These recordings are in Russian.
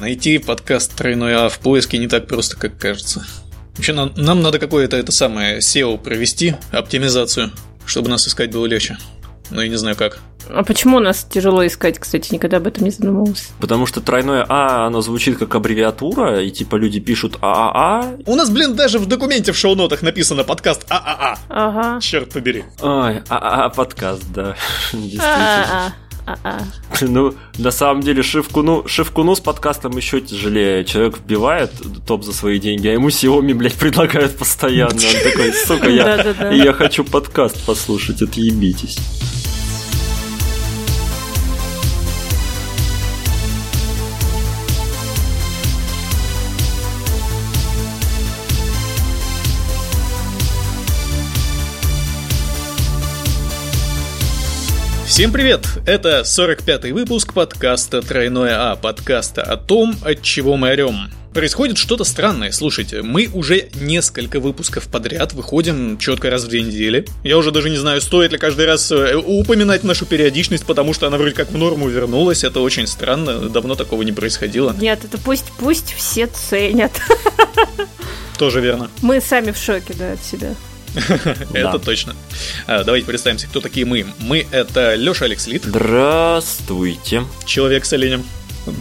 Найти подкаст «Тройной А» в поиске не так просто, как кажется. Вообще, нам, нам надо какое-то это самое SEO провести, оптимизацию, чтобы нас искать было легче. Но я не знаю как. А почему нас тяжело искать, кстати, никогда об этом не задумывался? Потому что тройное А, оно звучит как аббревиатура, и типа люди пишут ААА. У нас, блин, даже в документе в шоу-нотах написано подкаст ААА. Ага. Черт побери. Ой, ААА подкаст, да. Действительно. Ну, на самом деле, Шивкуну, Шивкуну с подкастом еще тяжелее. Человек вбивает топ за свои деньги, а ему Xiaomi, блядь, предлагают постоянно. Он такой, сука, я, я хочу подкаст послушать, отъебитесь. Всем привет! Это 45-й выпуск подкаста «Тройное А», подкаста о том, от чего мы орем. Происходит что-то странное, слушайте, мы уже несколько выпусков подряд выходим четко раз в две недели. Я уже даже не знаю, стоит ли каждый раз э, упоминать нашу периодичность, потому что она вроде как в норму вернулась, это очень странно, давно такого не происходило. Нет, это пусть, пусть все ценят. Тоже верно, Мы сами в шоке, да, от себя. это точно. А, давайте представимся, кто такие мы. Мы — это Лёша Алекс Лид, Здравствуйте. человек с оленем,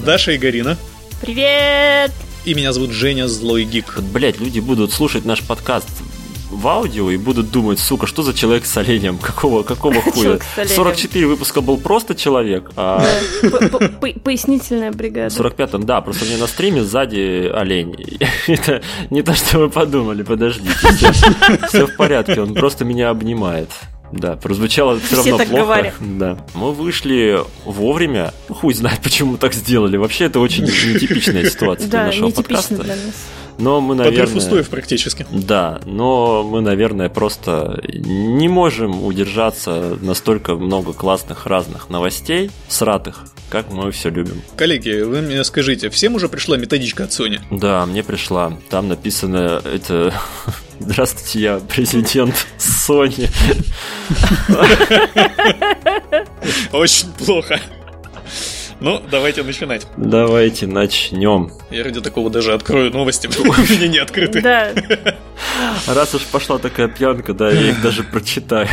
Даша Игорина, Привет! и меня зовут Женя Злой Гик. Вот, блядь, люди будут слушать наш подкаст в аудио и будут думать, сука, что за человек с оленем? Какого, какого хуя? Человек с оленем. 44 выпуска был просто человек, а Пояснительная бригада. в 45-м, да, просто меня на стриме сзади олень. Это не то, что вы подумали, подождите. Все в порядке, он просто меня обнимает. Да, прозвучало все Все равно так плохо. говорят. Да. Мы вышли вовремя. Хуй знает, почему так сделали. Вообще, это очень нетипичная ситуация для Да, нашего подкаста. Но мы, наверное... устоев практически. Да, но мы, наверное, просто не можем удержаться настолько много классных разных новостей, сратых, как мы все любим. Коллеги, вы мне скажите, всем уже пришла методичка от Sony? Да, мне пришла. Там написано это. Здравствуйте, я президент Sony. Очень плохо. Ну, давайте начинать. Давайте начнем. Я ради такого даже открою новости, у меня не открыты. Да, Раз уж пошла такая пьянка, да, я их даже прочитаю.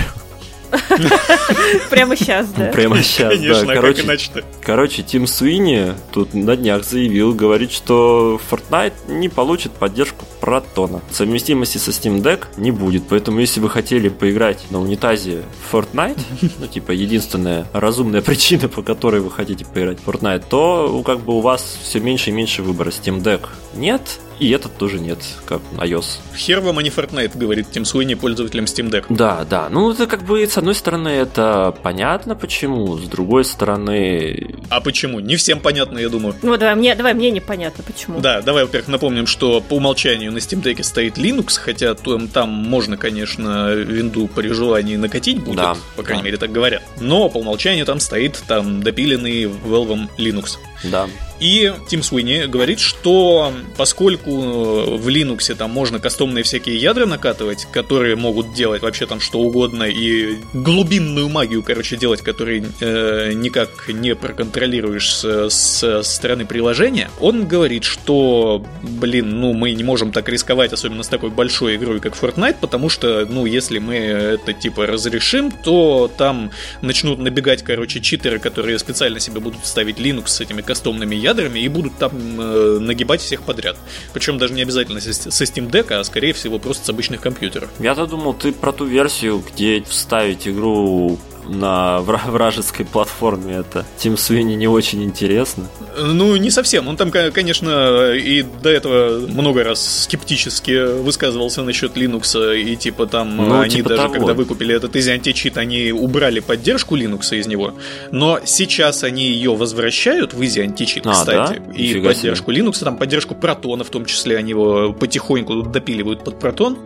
прямо сейчас, да. Прямо сейчас, Конечно, да. как Короче, иначе-то? Короче, Тим Суини тут на днях заявил, говорит, что Fortnite не получит поддержку Протона. Совместимости со Steam Deck не будет, поэтому если вы хотели поиграть на унитазе в Fortnite, ну типа единственная разумная причина, по которой вы хотите поиграть в Fortnite, то ну, как бы у вас все меньше и меньше выбора. Steam Deck нет, и этот тоже нет, как iOS. Хер вам, а не Fortnite, говорит Тим Суини пользователям Steam Deck. Да, да. Ну, это как бы, с одной стороны, это понятно почему, с другой стороны, А почему? Не всем понятно, я думаю. Ну, давай, мне, давай, мне непонятно, почему. Да, давай, во-первых, напомним, что по умолчанию на Steam Deck стоит Linux, хотя там, там можно, конечно, винду при желании накатить будет, Да, по крайней да. мере так говорят. Но по умолчанию там стоит там допиленный Valve Linux. да. И Тим Суини говорит, что поскольку в Linux там можно кастомные всякие ядра накатывать, которые могут делать вообще там что угодно, и глубинную магию, короче, делать, которые э, никак не проконтролируешь с, с стороны приложения, он говорит, что, блин, ну мы не можем так рисковать, особенно с такой большой игрой, как Fortnite, потому что, ну, если мы это типа разрешим, то там начнут набегать, короче, читеры, которые специально себе будут ставить Linux с этими кастомными ядрами и будут там э, нагибать всех подряд. Причем даже не обязательно со Steam Deck, а скорее всего просто с обычных компьютеров. Я-то думал, ты про ту версию, где вставить игру на вра- вражеской платформе, это Тим Суини не очень интересно. Ну, не совсем. Он там, ко- конечно, и до этого много раз скептически высказывался насчет Linux, и типа там Ну, они типа даже, того. когда выкупили этот Anti-Cheat, они убрали поддержку Linux из него, но сейчас они ее возвращают в Anti-Cheat, А, кстати, да? и Нифига поддержку Linux, там поддержку Протона в том числе, они его потихоньку допиливают под Протон,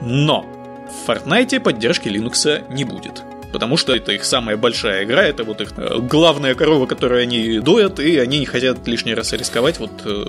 но в Fortnite поддержки Linux не будет. Потому что это их самая большая игра, это вот их э, главная корова, которую они доят, и они не хотят лишний раз рисковать вот э,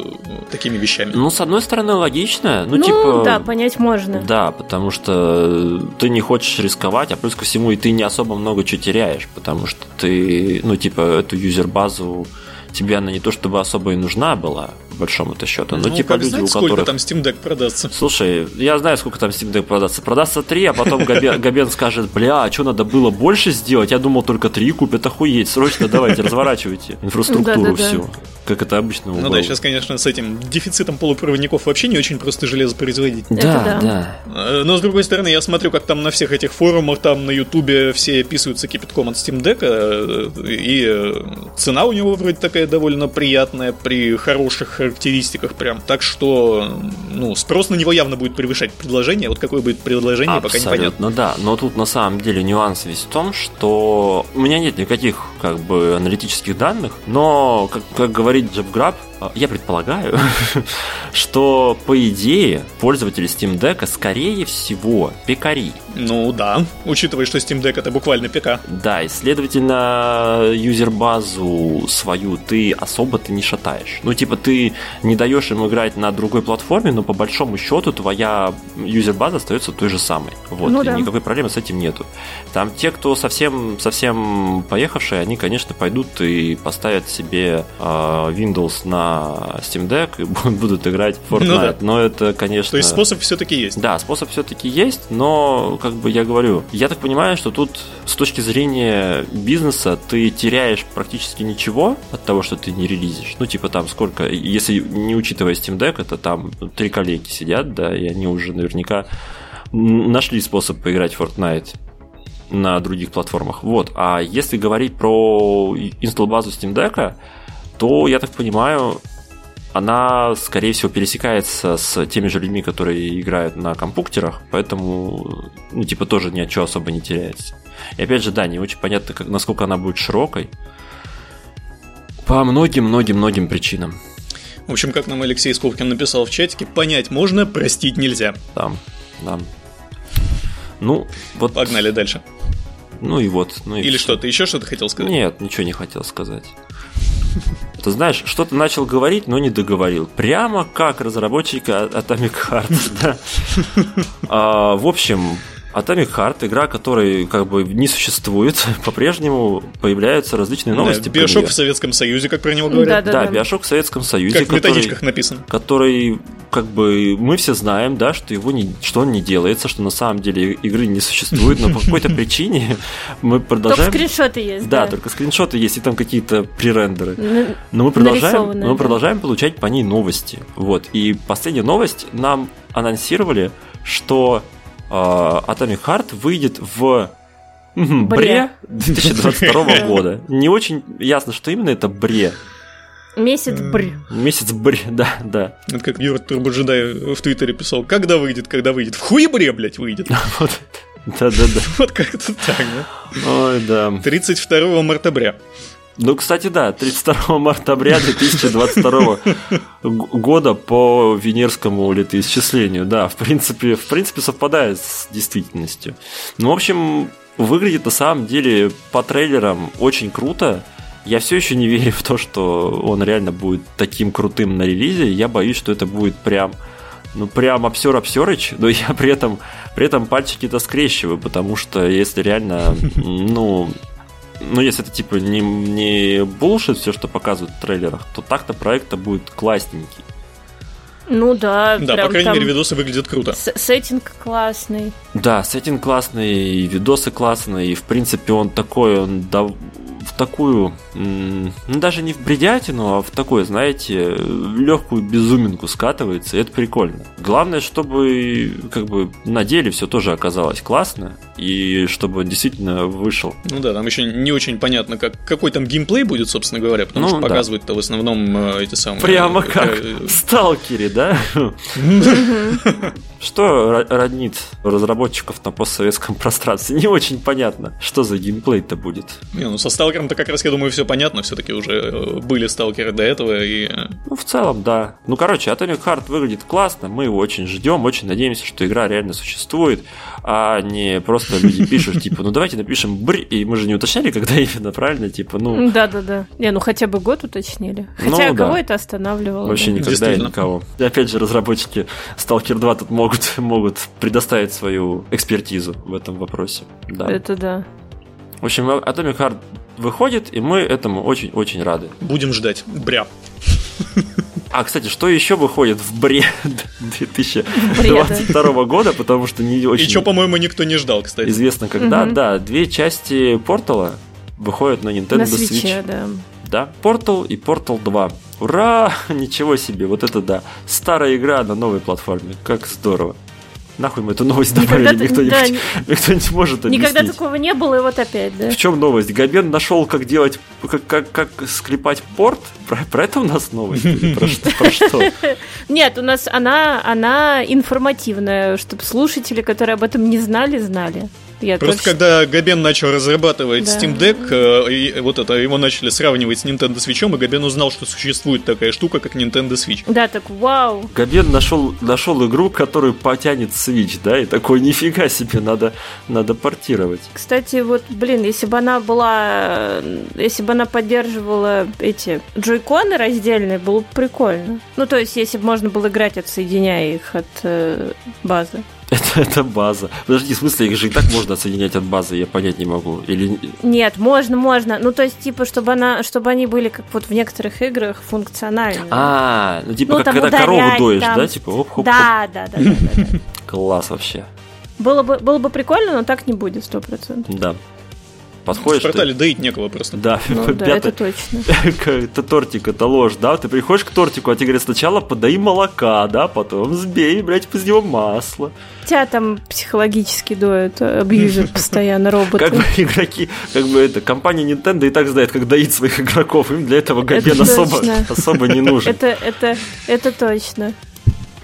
такими вещами. Ну, с одной стороны, логично. Ну, Ну, типа... да, понять можно. Да, потому что ты не хочешь рисковать, а плюс ко всему и ты не особо много чего теряешь, потому что ты, ну, типа, эту юзер-базу тебе она не то чтобы особо и нужна была, по большому-то счету. Но ну, типа как люди, знать, у сколько которых... там Steam Deck продастся? Слушай, я знаю, сколько там Steam Deck продастся. Продастся 3, а потом Габен, скажет, бля, а что надо было больше сделать? Я думал, только 3 купят, охуеть. Срочно давайте, разворачивайте инфраструктуру всю. Как это обычно Ну да, сейчас, конечно, с этим дефицитом полупроводников вообще не очень просто железо производить. Да, да. Э, но, с другой стороны, я смотрю, как там на всех этих форумах, там на Ютубе все писаются кипятком от Steam Deck, э, и э, цена у него вроде такая довольно приятная при хороших характеристиках прям. Так что, ну, спрос на него явно будет превышать предложение. Вот какое будет предложение, Абсолютно, пока непонятно. да. Но тут на самом деле нюанс весь в том, что у меня нет никаких как бы аналитических данных, но, как, как говорит JobGrab, а, я предполагаю, что, по идее, пользователи Steam Deck, скорее всего, пекари. Ну да, учитывая, что Steam Deck это буквально ПК. Да, и, следовательно, юзер-базу свою ты особо ты не шатаешь. Ну, типа, ты не даешь им играть на другой платформе, но по большому счету твоя юзер-база остается той же самой. Вот, Ну и да. никакой проблемы с этим нету. Там те, кто совсем, совсем поехавшие, они, конечно, пойдут и поставят себе э, Windows на Steam Deck и будут играть в Fortnite. Ну да. Но это, конечно... То есть способ все-таки есть. Да, способ все-таки есть, но, как бы я говорю, я так понимаю, что тут с точки зрения бизнеса ты теряешь практически ничего от того, что ты не релизишь. Ну, типа там сколько, если не учитывая Steam Deck, это там три коллеги сидят, да, и они уже наверняка нашли способ поиграть в Fortnite на других платформах. Вот. А если говорить про инсталл-базу Steam Deck, то, я так понимаю, она, скорее всего, пересекается с теми же людьми, которые играют на компьютерах, поэтому, ну, типа, тоже ни от чего особо не теряется. И опять же, да, не очень понятно, как, насколько она будет широкой. По многим-многим-многим причинам. В общем, как нам Алексей Скобкин написал в чатике, понять можно, простить нельзя. Там, да. Ну, вот... Погнали дальше. Ну и вот. Ну и Или всё. что, ты еще что-то хотел сказать? Нет, ничего не хотел сказать. Ты знаешь, что-то начал говорить, но не договорил. Прямо как разработчик Atomic Heart. да. А, В общем, Atomic Heart, игра, которой как бы не существует, по-прежнему появляются различные новости. Да, Биошок в Советском Союзе, как про него говорят. Да, Да, да. Биошок в Советском Союзе, Как в который, методичках написано. который, как бы, мы все знаем, да, что его не, что он не делается, что на самом деле игры не существует, но по какой-то причине мы Только продолжаем... скриншоты есть, Да, да. только скриншоты есть, и там какие-то пререндеры. Но мы продолжаем, но мы да. продолжаем получать по ней новости. Вот. И последняя новость нам анонсировали, что Atomic Heart выйдет в Бре. бре 2022 года. Не очень ясно, что именно это бре. Месяц бр. Месяц бре, да, да. Это как Юра Турбоджедай в Твиттере писал. Когда выйдет, когда выйдет? В хуебре, блядь, выйдет. Вот. Да, да, да. Вот как-то так, да? Ой, да. 32 мартабря. Ну, кстати, да, 32 марта 2022 г- года по венерскому летоисчислению. Да, в принципе, в принципе совпадает с действительностью. Ну, в общем, выглядит на самом деле по трейлерам очень круто. Я все еще не верю в то, что он реально будет таким крутым на релизе. Я боюсь, что это будет прям ну, прям обсер обсерыч, но я при этом, при этом пальчики-то скрещиваю, потому что если реально, ну, ну, если это типа не, не булшит все, что показывают в трейлерах, то так-то проект-то будет классненький. Ну да, Да, прям по крайней там мере, видосы выглядят круто. с- сеттинг классный. Да, сеттинг классный, и видосы классные, и в принципе он такой, он дав- в такую, ну даже не в бредятину, а в такую, знаете, легкую безуминку скатывается, и это прикольно. Главное, чтобы как бы на деле все тоже оказалось классно, и чтобы он действительно вышел. Ну да, там еще не очень понятно, как, какой там геймплей будет, собственно говоря, потому Ну что да. показывают-то в основном э, эти самые... Прямо э, как э, в Сталкере, да? Что ро- роднит разработчиков на постсоветском пространстве? Не очень понятно, что за геймплей-то будет. Не, ну со Сталкером-то как раз, я думаю, все понятно, все-таки уже э, были Сталкеры до этого, и... э, Ну, в целом, да. Ну, короче, Atomic Heart выглядит классно, мы его очень ждем, очень надеемся, что игра реально существует, а не просто люди пишут, типа, ну давайте напишем бр, и мы же не уточняли, когда именно, правильно? Типа, ну, Да-да-да. Не, ну хотя бы год уточнили. Ну Хотя да. кого это останавливало? вообще да? никогда и никого. И опять же, разработчики Stalker 2 тут могут, могут предоставить свою экспертизу в этом вопросе. Да. Это да. В общем, Atomic Heart выходит, и мы этому очень-очень рады. Будем ждать. Бря. А, кстати, что еще выходит в бред 2022 года, потому что не очень... И что, по-моему, никто не ждал, кстати. Известно когда. Да, две части Портала выходят на Nintendo На Switch. свече, да. Да, Portal и Portal 2. Ура! Ничего себе, вот это да. Старая игра на новой платформе. Как здорово. Нахуй мы эту новость добавили, Никогда никто, ты- не, да, никто не может объяснить. Никогда такого не было, и вот опять, да. В чем новость? Габен нашел, как делать, как, как, как склепать порт? Про, про это у нас новость? Или Про что? Про что? Нет, у нас она, она информативная, чтобы слушатели, которые об этом не знали, знали. Я Просто только когда Габен начал разрабатывать Да. Steam Deck, э, и вот это его начали сравнивать с Nintendo Switch, и Габен узнал, что существует такая штука, как Nintendo Switch. Да, так вау. Габен нашел, нашел игру, которую потянет Switch, да, и такой, нифига себе, надо, надо портировать. Кстати, вот, блин, если бы она была, если бы она поддерживала эти джойконы раздельные, было бы прикольно. Ну, то есть, если бы можно было играть, отсоединяя их от э, базы. Это, это база. Подожди, в смысле, их же и так можно отсоединять от базы, я понять не могу. Или... Нет, можно, можно. Ну, то есть, типа, чтобы она, чтобы они были, как вот в некоторых играх, функциональны. А, ну типа Ну, как когда корову ударять, доешь, там. да? Типа оп-хоп. Да, да, да, да, да, да. Класс вообще. Было бы, было бы прикольно, но так не будет, сто процентов. Да. В Подходишь ты- портале доить некого просто. Да, Ну да, пятый- это точно. это тортик, это ложь, да? Ты приходишь к тортику, а тебе говорят, сначала подай молока, да, потом взбей, блядь, из него масло. Тебя там психологически доят, абьюзят постоянно роботы. Как бы игроки, как бы это, компания Nintendo и так знает, как доить своих игроков, им для этого Габен Это особо, особо не нужен. Это, это, это точно.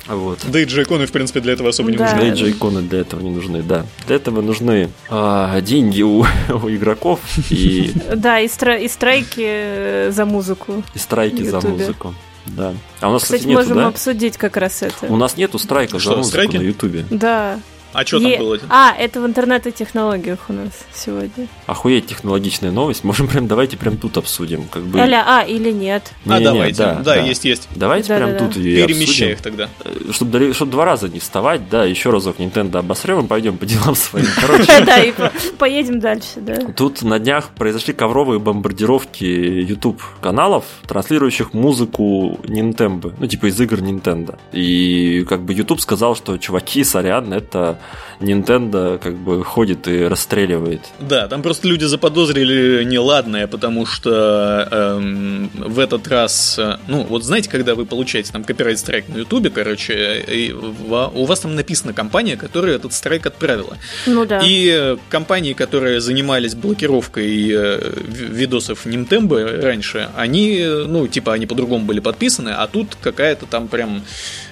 Вот. Да и джойконы, в принципе, для этого особо не Да. нужны. Да и джейконы для этого не нужны, да. Для этого нужны а, деньги у, у игроков и, Да, и, стра- и страйки э, за музыку. и страйки за музыку. Да. А у нас, кстати, Кстати, нету, можем да? обсудить как раз это. У нас нету страйков Что, за музыку страйки? на Ютубе. Да. А что там было? А, это в интернет-технологиях у нас сегодня. Охуеть технологичная новость. Можем прям, давайте прям тут обсудим. Как бы... Аля, а, или нет. А, Не-не-не, давайте. да, Да, да. есть, есть. Давайте прям Да-да-да. тут ее Перемещай их тогда. Чтобы, два раза не вставать, да, еще разок Nintendo обосрем и пойдем по делам своим. Короче, Да, и по- поедем дальше, да. Тут на днях произошли ковровые бомбардировки YouTube каналов, транслирующих музыку Nintendo, ну типа из игр Nintendo. И как бы YouTube сказал, что чуваки, сорян, это Nintendo как бы ходит и расстреливает. Да, там просто люди заподозрили неладное, потому что эм, в этот раз, э, ну, вот знаете, когда вы получаете там копирайт страйк на Ютубе, короче, и ва- у вас там написана компания, которая этот страйк отправила. Ну да. И э, компании, которые занимались блокировкой э, ви- видосов Нимтембо раньше, они, э, ну, типа, они по-другому были подписаны, а тут какая-то там прям,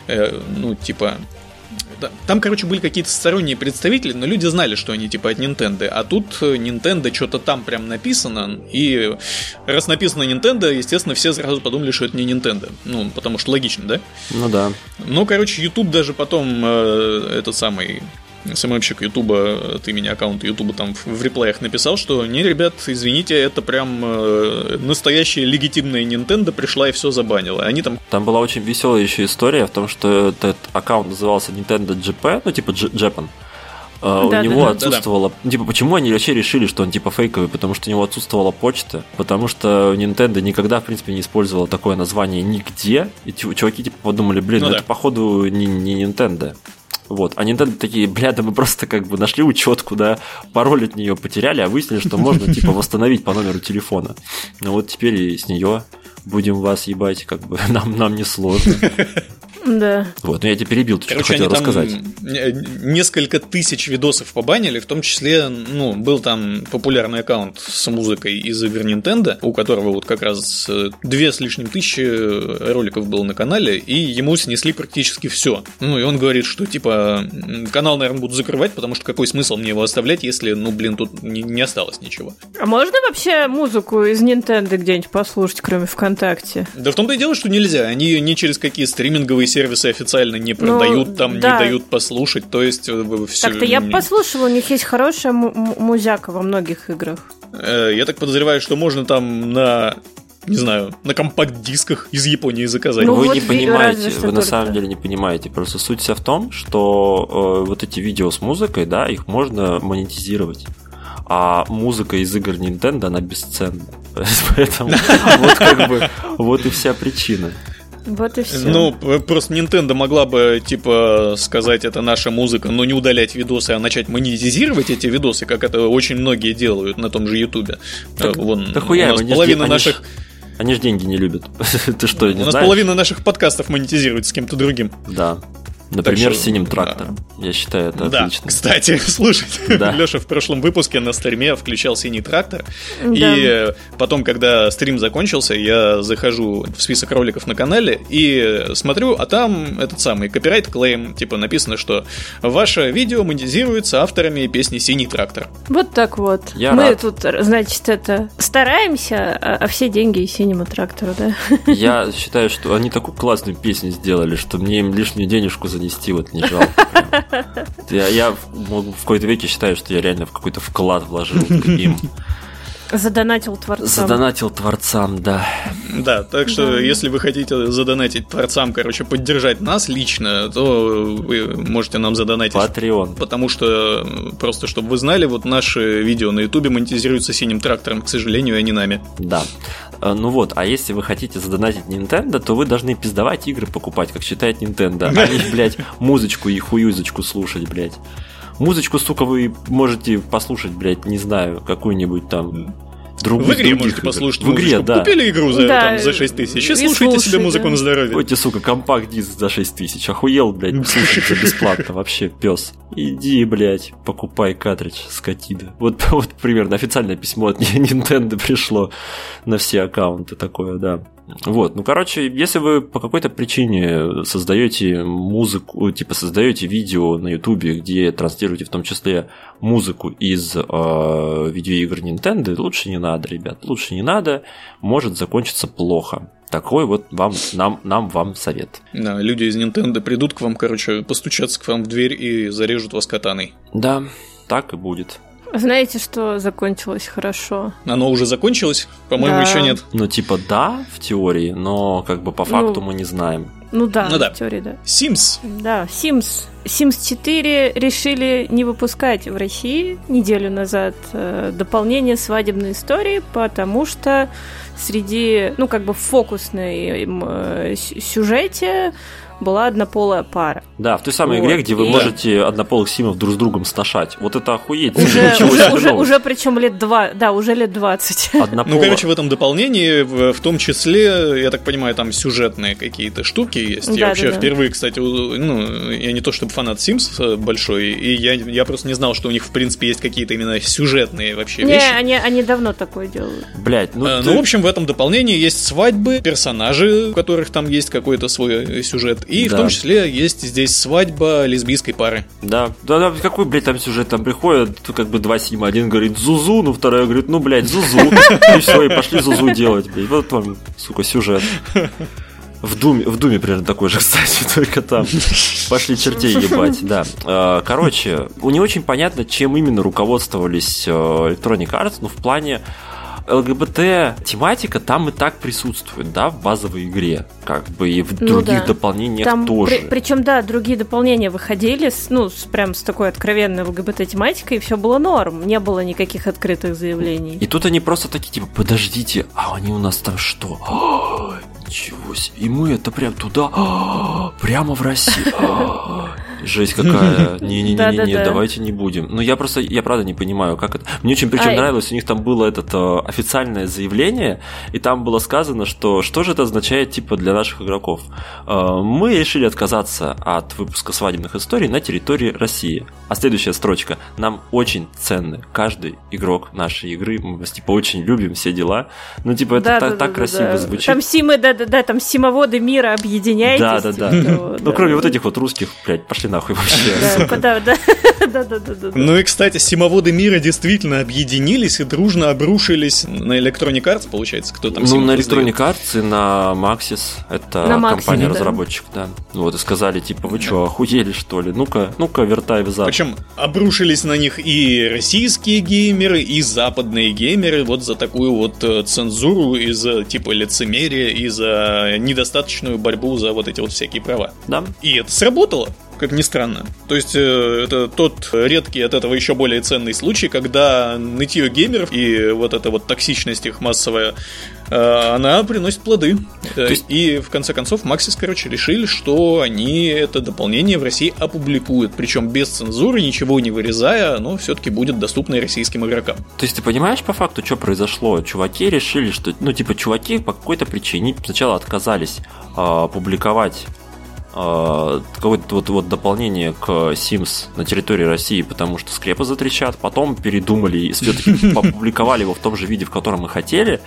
э, ну, типа... Там, короче, были какие-то сторонние представители, но люди знали, что они типа от Nintendo. А тут э, Nintendo что-то там прям написано. И раз написано Nintendo, естественно, все сразу подумали, что это не Nintendo. Ну, потому что логично, да? Ну да. Ну, короче, YouTube даже потом э, этот самый СММщик Ютуба от имени аккаунта Ютуба там в, в реплеях написал, что не, ребят, извините, это прям э, настоящая легитимная Nintendo пришла и все забанила. Они там Там была очень веселая еще история в том, что этот аккаунт назывался Nintendo GP, ну типа Japan. А, у Да, да, него да. отсутствовала... ну, Типа, почему они вообще решили, что он типа фейковый? Потому что у него отсутствовала почта. Потому что Nintendo никогда, в принципе, не использовала такое название нигде. И чу- чуваки типа подумали, блин, Ну ну, да. это походу не, не Nintendo. Вот. А Nintendo такие, бля, да мы просто как бы нашли учетку, да, пароль от нее потеряли, а выяснили, что можно типа восстановить по номеру телефона. Ну вот теперь и с нее будем вас ебать, как бы нам, нам не сложно. Да. Вот, ну я тебя перебил, ты что Короче, хотел они там рассказать. несколько тысяч видосов побанили, в том числе, ну, был там популярный аккаунт с музыкой из игр Nintendo, у которого вот как раз э, две с лишним тысячи роликов было на канале, и ему снесли практически все. Ну, и он говорит, что, типа, канал, наверное, будут закрывать, потому что какой смысл мне его оставлять, если, ну, блин, тут не, не осталось ничего. А можно вообще музыку из Nintendo где-нибудь послушать, кроме ВКонтакте? Да в том-то и дело, что нельзя. Они ее ни через какие стриминговые сервисы официально не продают, там Ну, да. не дают послушать. То есть все. Так-то я бы послушала, у них есть хорошая му- му- музяка во многих играх. Э, Я так подозреваю, что можно там на не знаю, на компакт-дисках из Японии заказать. Ну, вы вот не понимаете, вы на самом деле не понимаете. Просто суть вся в том, что э, вот эти видео с музыкой, да, их можно монетизировать. а музыка из игр Nintendo, она бесценна. Поэтому вот как бы, вот и вся причина. Вот и все. Ну, просто Nintendo могла бы, типа, сказать, это наша музыка, но не удалять видосы, а начать монетизировать эти видосы, как это очень многие делают на том же Ютубе. Так, Вон, да хуя, у нас половина они наших... ж- Они же деньги не любят. Ты что, не У нас знаешь? половина наших подкастов монетизируется с кем-то другим. Да. Например, что, синим да. трактором. Я считаю, это да, отлично. кстати, слушайте, Да. Леша в прошлом выпуске на стриме включал синий трактор, Да. и потом, когда стрим закончился, я захожу в список роликов на канале и смотрю, а там этот самый копирайт клейм, типа написано, что ваше видео монетизируется авторами песни «Синий трактор». Вот так вот. Я Мы рад. тут, значит, это стараемся, а, а все деньги и синему трактору, да? Я считаю, что они такую классную песню сделали, что мне им лишнюю денежку занести вот не жалко. Я, я в какой-то веке считаю, что я реально в какой-то вклад вложил им. Задонатил творцам. Задонатил творцам, да. Да, так что Да. если вы хотите задонатить творцам, короче, поддержать нас лично, то вы можете нам задонатить Патреон. Потому что, просто чтобы вы знали, вот наши видео на Ютубе монетизируются синим трактором, к сожалению, а не нами. Да. Э, Ну вот, а если вы хотите задонатить Nintendo, то вы должны пиздовать игры покупать, как считает Nintendo, а не, блядь, музычку и хуюзочку слушать, блядь. Музычку, сука, вы можете послушать, блядь, не знаю, какую-нибудь там другую в игре других можете игр. послушать В игре, музычку. да. Купили игру за, Да, там, за 6 тысяч и и слушайте себе слушай, музыку да. на здоровье. Какой сука, компакт-диск за 6 тысяч? Охуел, блядь, слушать за бесплатно вообще, пес. Иди, блядь, покупай картридж, скотина. Вот, вот примерно официальное письмо от Nintendo пришло на все аккаунты такое, да. Вот, ну, короче, если вы по какой-то причине создаете музыку, типа создаете видео на Ютубе, где транслируете в том числе музыку из э, видеоигр Nintendo, лучше не надо, ребят, лучше не надо, может закончиться плохо. Такой вот вам, нам, нам вам совет. Да, люди из Nintendo придут к вам, короче, постучатся к вам в дверь и зарежут вас катаной. Да, так и будет. Знаете, что закончилось хорошо? Оно уже закончилось? По-моему, Да. еще нет. Ну, типа, да, в теории, но как бы по факту Ну. мы не знаем. Ну да, Ну да. в теории, да. Sims. Да, Sims. Sims 4 решили не выпускать в России неделю назад э, дополнение свадебной истории, потому что среди, ну, как бы в фокусной э, сю- сюжете была однополая пара. Да, в той самой Вот, игре, где вы и- можете однополых симов друг с другом сношать. Вот это охуеть. Уже, уже, уже, уже причем лет два, да, уже лет 20. Однополо- Ну, короче, в этом дополнении, в, в том числе, я так понимаю, там сюжетные какие-то штуки есть. я Да, вообще да, да. впервые, кстати, ну, я не то чтобы фанат Sims э, большой, и я, я просто не знал, что у них, в принципе, есть какие-то именно сюжетные вообще Не, вещи. они, они давно такое делают. Блять, ну, Э, ты- Ну, в общем, в этом дополнении есть свадьбы, персонажи, у которых там есть какой-то свой э, сюжет. И в Да. том числе есть здесь свадьба лесбийской пары. Да, да, да, какой, блядь, там сюжет там приходит, тут как бы два сима, один говорит Зузу, ну второй говорит, ну, блядь, Зузу, и все, и пошли Зузу делать, блядь, вот вам, сука, сюжет. В Думе, в Думе примерно такой же, кстати, только там. Пошли чертей ебать, да. Э, Короче, не очень понятно, чем именно руководствовались э, Electronic Arts, ну, в плане ЛГБТ тематика там и так присутствует, да, в базовой игре, как бы и в Ну других да. дополнениях Там, тоже. причем, да, другие дополнения выходили, с, ну, с, прям с такой откровенной ЛГБТ-тематикой, и все было норм. Не было никаких открытых заявлений. И тут они просто такие, типа, подождите, а они у нас там что? А, Ничего себе. И мы это прям туда, а, прямо в России. А, Жесть какая. Да-да-да. давайте не будем. Ну, я просто, я правда не понимаю, как это. Мне очень причем нравилось, у них там было это э, официальное заявление, и там было сказано, что что же это означает, типа, для наших игроков. Э, Мы решили отказаться от выпуска свадебных историй на территории России. А следующая строчка. Нам очень ценны каждый игрок нашей игры. Мы вас, типа, очень любим, все дела. Ну, типа, это Да, так, да, так да, красиво да. звучит. Там симы, да-да-да, там симоводы мира, объединяйтесь. Да, да, да. типа Ну, кроме вот этих вот русских, блядь, пошли нахуй вообще. Да, да, да, да, да. Ну и, кстати, симоводы мира действительно объединились и дружно обрушились на Electronic Arts, получается, кто там Ну, на. Electronic Arts и на Maxis, это компания-разработчик, да. Вот, и сказали, типа, вы что, охуели, что ли? Ну-ка, ну-ка, вертай в зад. Причем обрушились на них и российские геймеры, и западные геймеры вот за такую вот э, цензуру, и за типа лицемерие, и за недостаточную борьбу за вот эти вот всякие права. Да. И это сработало. Как ни странно. То есть э, это тот редкий от этого еще более ценный случай, когда нытье геймеров и вот эта вот токсичность их массовая Э, она приносит плоды. Э, есть... И в конце концов Максис, короче, решили, что они это дополнение в России опубликуют. Причем без цензуры, ничего не вырезая, оно все-таки будет доступно российским игрокам. То есть ты понимаешь по факту, что произошло? Чуваки решили, что, ну, типа, чуваки по какой-то причине сначала отказались э, публиковать какое-то вот, вот дополнение к Sims на территории России, потому что скрепы затрещат, потом передумали и все-таки опубликовали его в том же виде, в котором мы хотели,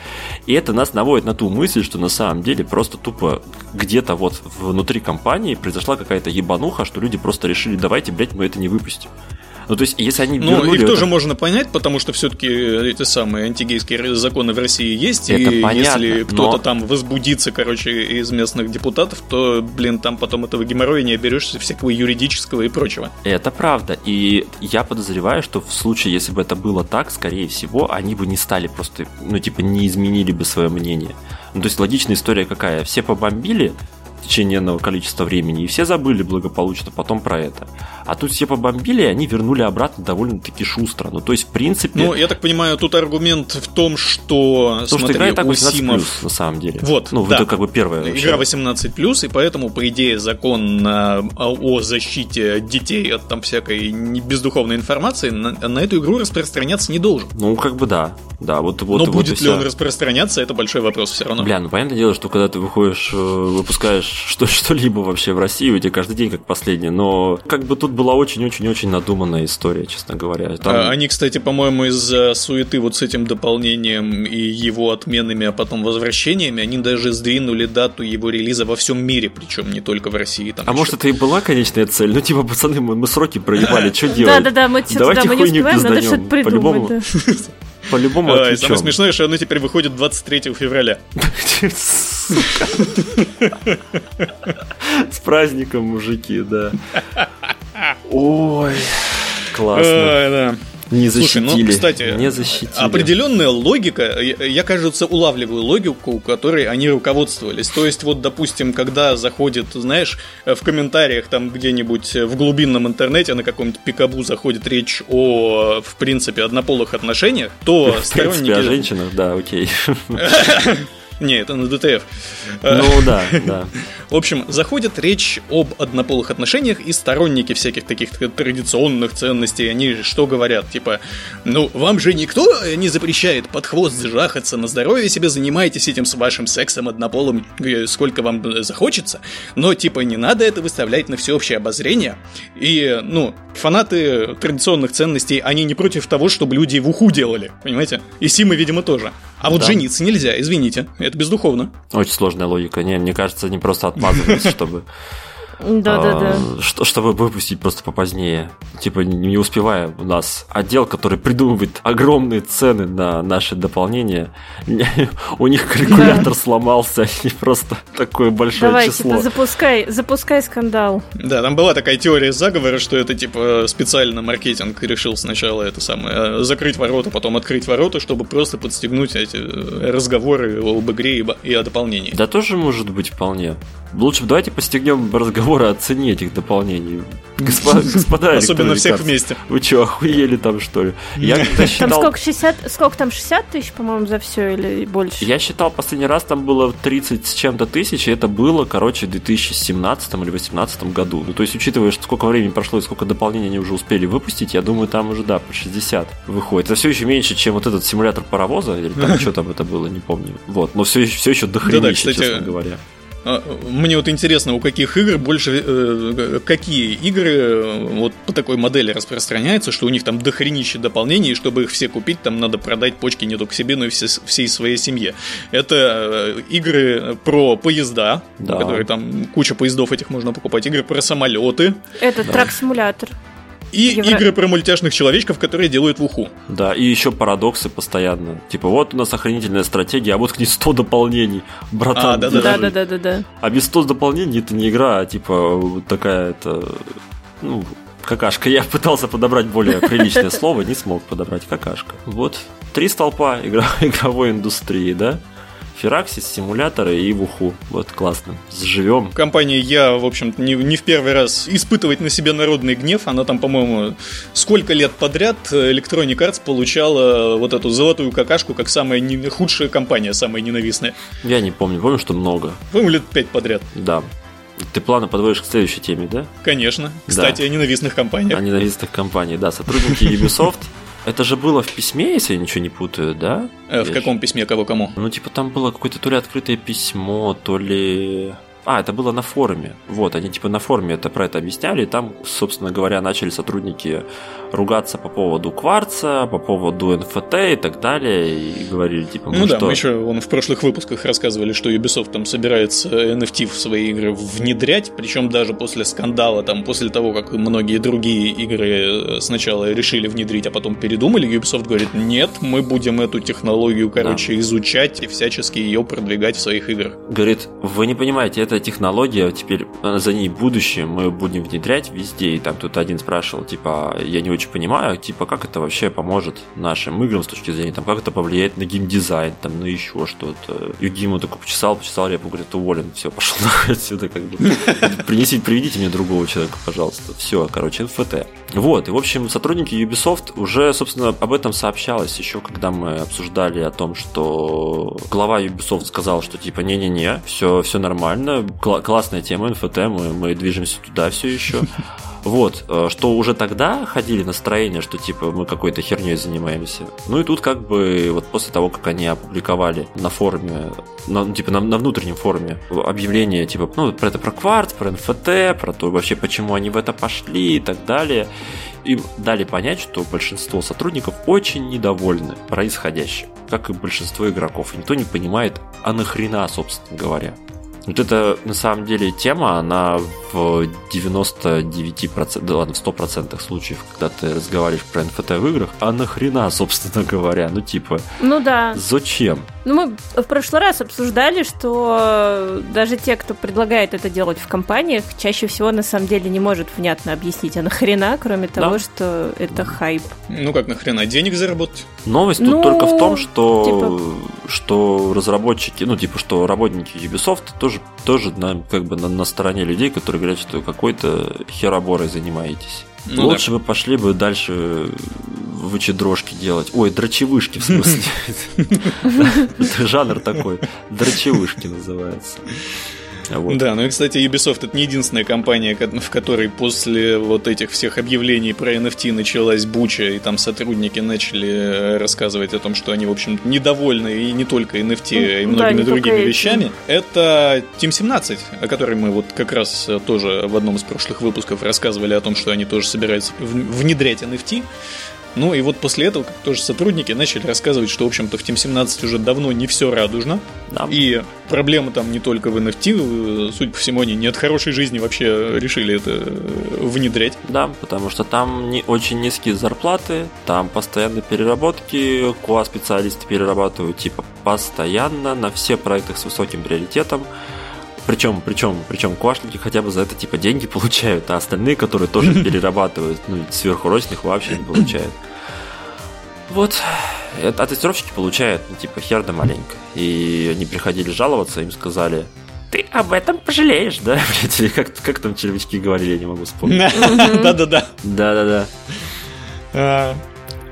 и это нас наводит на ту мысль, что на самом деле просто тупо где-то вот внутри компании произошла какая-то ебануха, что люди просто решили, давайте, блядь, мы это не выпустим. Ну, то есть, если они Ну, их это... тоже можно понять, потому что все-таки эти самые антигейские законы в России есть, это и понятно, если кто-то но... там возбудится, короче, из местных депутатов, то, блин, там потом этого геморроя не оберешься, всякого юридического и прочего. Это правда, и я подозреваю, что в случае, если бы это было так, скорее всего, они бы не стали просто, ну, типа, не изменили бы свое мнение. Ну, то есть, логичная история какая? Все побомбили, в течение энного количества времени, и все забыли благополучно потом про это. А тут все побомбили, и они вернули обратно довольно-таки шустро. Ну, то есть, в принципе... Ну, я так понимаю, тут аргумент в том, что... То, что игра и так 18+, Симов... на самом деле. Вот, Ну, да. это как бы первое. Игра 18+, и поэтому, по идее, закон на, о защите детей от там всякой бездуховной информации на, на эту игру распространяться не должен. Ну, как бы да. Да, вот, вот, Но вот будет ли он распространяться, это большой вопрос все равно. Бля, ну понятное дело, что когда ты выходишь, э, выпускаешь что, что-либо вообще в России, у тебя каждый день как последний, но как бы тут была очень-очень-очень надуманная история, честно говоря. Там... А, они, кстати, по-моему, из-за суеты вот с этим дополнением и его отменами, а потом возвращениями, они даже сдвинули дату его релиза во всем мире, причем не только в России. Там а еще... может, это и была конечная цель? Ну, типа, пацаны, мы, мы сроки проебали, что делать? Да-да-да, мы что-то мы не успеваем, надо что-то придумать. По-любому а, Самое смешное, что оно теперь выходит 23 февраля. С праздником, мужики, да. Ой, классно не защитили. Слушай, ну, кстати, не защитили. определенная логика, я, я, кажется, улавливаю логику, которой они руководствовались. То есть, вот, допустим, когда заходит, знаешь, в комментариях там где-нибудь в глубинном интернете на каком-нибудь пикабу заходит речь о, в принципе, однополых отношениях, то в сторонники... Принципе, о женщинах, да, окей. Не, это на ДТФ. Ну да, да. В общем, заходит речь об однополых отношениях, и сторонники всяких таких традиционных ценностей, они что говорят? Типа, ну, вам же никто не запрещает под хвост жахаться на здоровье себе, занимайтесь этим с вашим сексом однополым, э, сколько вам захочется, но, типа, не надо это выставлять на всеобщее обозрение. И, ну, фанаты традиционных ценностей, они не против того, чтобы люди в уху делали, понимаете? И Симы, видимо, тоже. А вот да. жениться нельзя, извините, это бездуховно. Очень сложная логика. Не, мне кажется, они просто отмазываются, чтобы да, да, да. Что, чтобы выпустить просто попозднее. Типа не успевая у нас отдел, который придумывает огромные цены на наши дополнения. У них калькулятор сломался, и просто такое большое Давай, число. Типа, запускай, запускай скандал. Да, там была такая теория заговора, что это типа специально маркетинг решил сначала это самое закрыть ворота, потом открыть ворота, чтобы просто подстегнуть эти разговоры об игре и о дополнении. Да тоже может быть вполне. Лучше давайте постигнем разговоры о цене этих дополнений. Господа, господа Особенно всех вместе. Вы что, охуели там, что ли? Я считал... Там сколько, 60, сколько там, 60 тысяч, по-моему, за все или больше? Я считал, последний раз там было 30 с чем-то тысяч, и это было, короче, в 2017 или 2018 году. Ну, то есть, учитывая, что сколько времени прошло и сколько дополнений они уже успели выпустить, я думаю, там уже, да, по 60 выходит. Это все еще меньше, чем вот этот симулятор паровоза, или там что там это было, не помню. Вот, но все, все еще дохренище, честно говоря. А, мне вот интересно, у каких игр больше, э, какие игры э, вот по такой модели распространяются, что у них там дохренище дополнений, и чтобы их все купить, там надо продать почки не только себе, но и все, всей своей семье. Это э, игры про поезда, да. которые там куча поездов этих можно покупать, игры про самолеты. Это да. трак-симулятор. И Евро... игры про мультяшных человечков, которые делают в уху. Да, и еще парадоксы постоянно. Типа, вот у нас охранительная стратегия, а вот к ней 100 дополнений. Братан, а, да, да, да, да, да, да. А без 100 дополнений это не игра, а типа вот такая это. Ну, какашка. Я пытался подобрать более приличное слово, не смог подобрать какашка. Вот. Три столпа игровой индустрии, да? Фераксис, симуляторы и Вуху. Вот классно. Заживем. Компания я, в общем-то, не, не в первый раз испытывать на себе народный гнев. Она там, по-моему, сколько лет подряд Electronic Arts получала вот эту золотую какашку как самая не, худшая компания, самая ненавистная. Я не помню, помню, что много. По-моему, лет пять подряд. Да. Ты плавно подводишь к следующей теме, да? Конечно. Кстати, да. о ненавистных компаниях. О ненавистных компаниях, да. Сотрудники Ubisoft это же было в письме, если я ничего не путаю, да? Э, в я каком письме, кого кому? Ну, типа, там было какое-то то ли открытое письмо, то ли... А, это было на форуме. Вот, они типа на форуме это про это объясняли, и там, собственно говоря, начали сотрудники ругаться по поводу кварца, по поводу НФТ и так далее, и говорили, типа, ну, ну да, что... мы еще он в прошлых выпусках рассказывали, что Ubisoft там собирается NFT в свои игры внедрять, причем даже после скандала, там, после того, как многие другие игры сначала решили внедрить, а потом передумали, Ubisoft говорит, нет, мы будем эту технологию, короче, да. изучать и всячески ее продвигать в своих играх. Говорит, вы не понимаете, эта технология, теперь за ней будущее, мы будем внедрять везде, и там тут один спрашивал, типа, я не очень понимаю, типа, как это вообще поможет нашим играм с точки зрения, там, как это повлияет на геймдизайн, там, на еще что-то. Югиму такой почесал, почесал репу, говорит, уволен, все, пошел отсюда, как бы. Принесите, приведите мне другого человека, пожалуйста. Все, короче, НФТ. Вот, и, в общем, сотрудники Ubisoft уже, собственно, об этом сообщалось еще, когда мы обсуждали о том, что глава Ubisoft сказал, что, типа, не-не-не, все, все нормально, классная тема НФТ, мы, мы движемся туда все еще. Вот, э, что уже тогда ходили настроения, что типа мы какой-то херней занимаемся. Ну и тут как бы вот после того, как они опубликовали на форуме, на, ну, типа на, на внутреннем форуме объявление типа, ну, про это про кварт, про НФТ, про то вообще, почему они в это пошли и так далее. Им дали понять, что большинство сотрудников очень недовольны происходящим, как и большинство игроков. Никто не понимает, а нахрена, собственно говоря. Вот это на самом деле тема, она в 99%, да ладно, в 100% случаев, когда ты разговариваешь про НФТ в играх, а нахрена, собственно говоря, ну типа, ну да. Зачем? Ну мы в прошлый раз обсуждали, что даже те, кто предлагает это делать в компаниях, чаще всего на самом деле не может внятно объяснить, а нахрена, кроме того, да. что это хайп. Ну как нахрена, денег заработать? Новость ну, тут только в том, что, типа... что разработчики, ну типа, что работники Ubisoft тоже, тоже на, как бы на, на стороне людей, которые говорят, что какой-то хероборой занимаетесь. Ну, Лучше да. бы пошли бы дальше вычедрожки делать. Ой, дрочевышки в смысле. Жанр такой. Дрочевышки называется. Вот. Да, ну и, кстати, Ubisoft это не единственная компания, в которой после вот этих всех объявлений про NFT началась буча, и там сотрудники начали э, рассказывать о том, что они, в общем, недовольны и не только NFT, ну, а и многими да, другими вещами. Это Team 17, о которой мы вот как раз э, тоже в одном из прошлых выпусков рассказывали о том, что они тоже собираются внедрять NFT. Ну и вот после этого как тоже сотрудники начали рассказывать, что, в общем-то, в Team 17 уже давно не все радужно. Да. И проблема там не только в NFT, судя по всему, они не от хорошей жизни вообще решили это внедрять. Да, потому что там не очень низкие зарплаты, там постоянно переработки, QA специалисты перерабатывают типа постоянно на все проекты с высоким приоритетом. Причем, причем, причем квашники хотя бы за это типа деньги получают, а остальные, которые тоже перерабатывают, ну, сверхурочных вообще не получают. Вот. А тестировщики получают, ну, типа, хер да маленько. И они приходили жаловаться, им сказали, ты об этом пожалеешь, да? Блять, как, как там червячки говорили, я не могу вспомнить. Да-да-да. Да-да-да. А.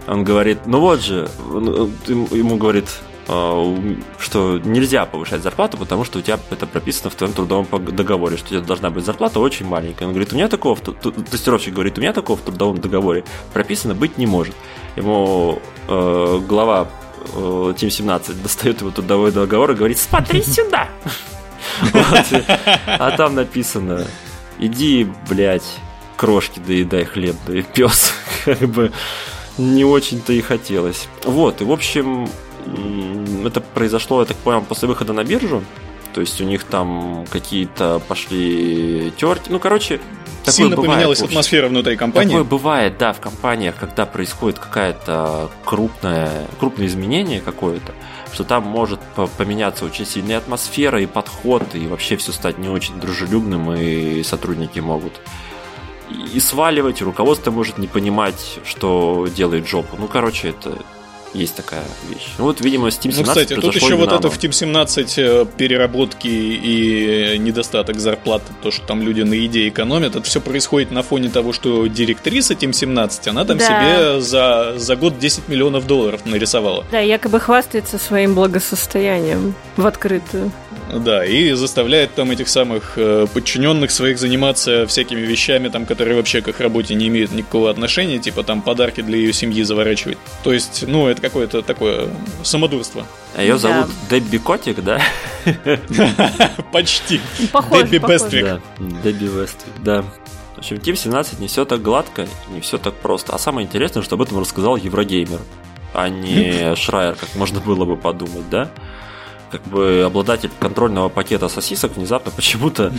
Он говорит, ну вот же, ему говорит, что нельзя повышать зарплату, потому что у тебя это прописано в твоем трудовом договоре, что у тебя должна быть зарплата очень маленькая. Он говорит, у меня такого, тестировщик говорит, у меня такого в трудовом договоре прописано быть не может. Ему э, глава э, Team 17 достает его трудовой договор и говорит, смотри сюда! А там написано, иди, блядь, крошки доедай хлеб, да и пес. Как бы не очень-то и хотелось. Вот, и в общем, это произошло, я так понял, после выхода на биржу. То есть у них там какие-то пошли терки. Ну, короче, Сильно бывает, поменялась атмосфера внутри компании. Такое бывает, да, в компаниях, когда происходит какая-то крупное, крупное изменение какое-то, что там может поменяться очень сильная атмосфера и подход, и вообще все стать не очень дружелюбным, и сотрудники могут и сваливать, и руководство может не понимать, что делает жопу. Ну, короче, это Есть такая вещь. Ну вот, видимо, Steam 17 Ну, кстати, тут еще вот это в Team 17 э, переработки и недостаток зарплаты, то, что там люди на идее экономят, это все происходит на фоне того, что директриса Team 17, она там Да. себе за, за год 10 миллионов долларов нарисовала. Да, якобы хвастается своим благосостоянием в открытую. Да, и заставляет там этих самых э, подчиненных своих заниматься всякими вещами, там, которые вообще к их работе не имеют никакого отношения, типа там подарки для ее семьи заворачивать. То есть, ну, это какое-то такое самодурство. А ее Да. зовут Дебби Котик, да? Почти. Ну, Дебби. Бествик. Да, Дебби Вествик, да. В общем, Team 17 не все так гладко, не все так просто. А самое интересное, что об этом рассказал Еврогеймер, а не Шрайер, как можно было бы подумать, да? Как бы обладатель контрольного пакета сосисок внезапно почему-то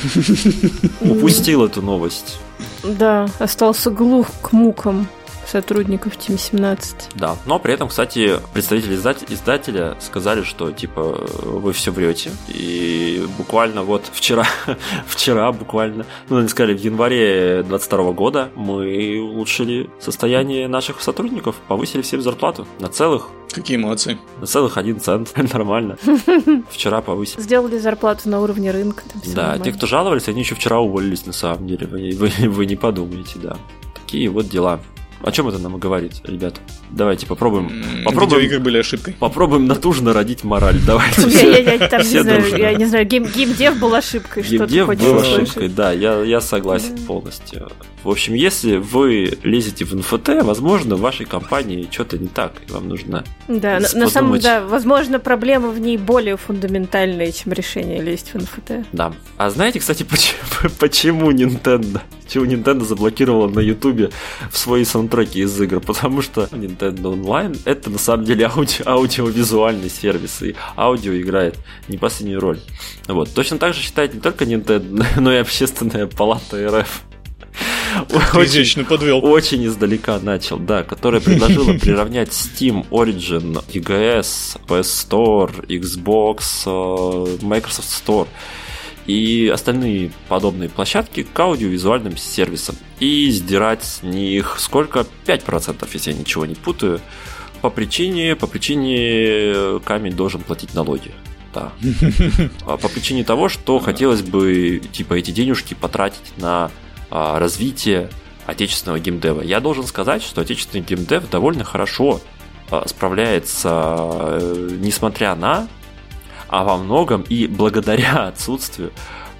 упустил эту новость. Да, остался глух к мукам сотрудников Team 17. Да, но при этом, кстати, представители издателя, сказали, что типа вы все врете. И буквально вот вчера, вчера буквально, ну, они сказали, в январе 22 года мы улучшили состояние наших сотрудников, повысили всем зарплату на целых, Какие молодцы. на целых один цент. Нормально. Вчера повысили. Сделали зарплату на уровне рынка. Да, нормально. те, кто жаловались, они еще вчера уволились на самом деле. Вы, вы- вы не подумайте, да. Такие вот дела. О чем это нам говорит, ребята? Давайте попробуем. Попробуем Видеоигры были ошибкой. Попробуем натужно родить мораль. Давайте. Я, я- я там не знаю, дружно. я не знаю, гейм, геймдев был ошибкой, Геймдев был услышать. ошибкой, да, я, я согласен полностью. В общем, если вы лезете в НФТ, возможно, в вашей компании что-то не так, и вам нужно Да, на, на самом да, возможно, проблема в ней более фундаментальная, чем решение лезть в НФТ. Да. А знаете, кстати, почему, почему Nintendo? Почему Nintendo заблокировала на Ютубе в свои саундтреки из игр? Потому что Nintendo Online это на самом деле ауди- аудиовизуальный сервис, и аудио играет не последнюю роль. Вот. Точно так же считает не только Nintendo, но и общественная палата РФ. Очень- подвел. очень издалека начал, да, которая предложила приравнять Steam, Origin, EGS, PS Store, Xbox, э, Microsoft Store и остальные подобные площадки к аудиовизуальным сервисам и сдирать с них сколько? 5%, если я ничего не путаю, по причине, по причине э, камень должен платить налоги. Да. А По причине того, что хотелось бы типа эти денежки потратить на а, развитие отечественного геймдева. Я должен сказать, что отечественный геймдев довольно хорошо а, справляется, э, несмотря на, а во многом и благодаря отсутствию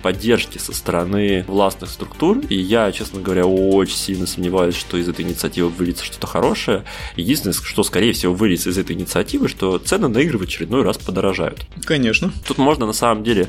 поддержки со стороны властных структур. И я, честно говоря, очень сильно сомневаюсь, что из этой инициативы выльется что-то хорошее. Единственное, что, скорее всего, выльется из этой инициативы, что цены на игры в очередной раз подорожают. Конечно. Тут можно на самом деле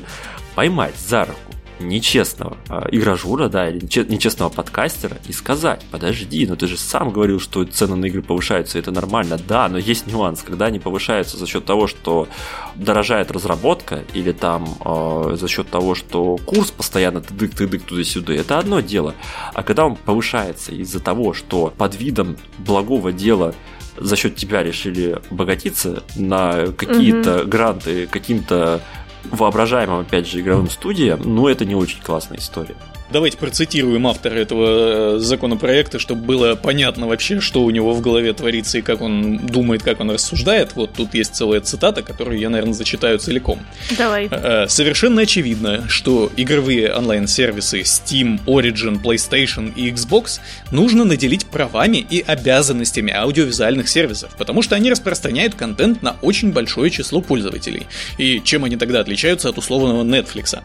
поймать за руку нечестного а, игражура, да, или нече- нечестного подкастера и сказать, подожди, ну ты же сам говорил, что цены на игры повышаются, это нормально, да, но есть нюанс, когда они повышаются за счет того, что дорожает разработка, или там э, за счет того, что курс постоянно тыдык-тыдык туда-сюда, это одно дело, а когда он повышается из-за того, что под видом благого дела за счет тебя решили обогатиться на какие-то гранты каким-то воображаемым, опять же, игровым студиям, ну, это не очень классная история. Давайте процитируем автора этого э, законопроекта, чтобы было понятно вообще, что у него в голове творится и как он думает, как он рассуждает. Вот тут есть целая цитата, которую я, наверное, зачитаю целиком. Давай. Э, Совершенно очевидно, что игровые онлайн-сервисы Steam, Origin, PlayStation и Xbox нужно наделить правами и обязанностями аудиовизуальных сервисов, потому что они распространяют контент на очень большое число пользователей. И чем они тогда отличаются от условного Netflix?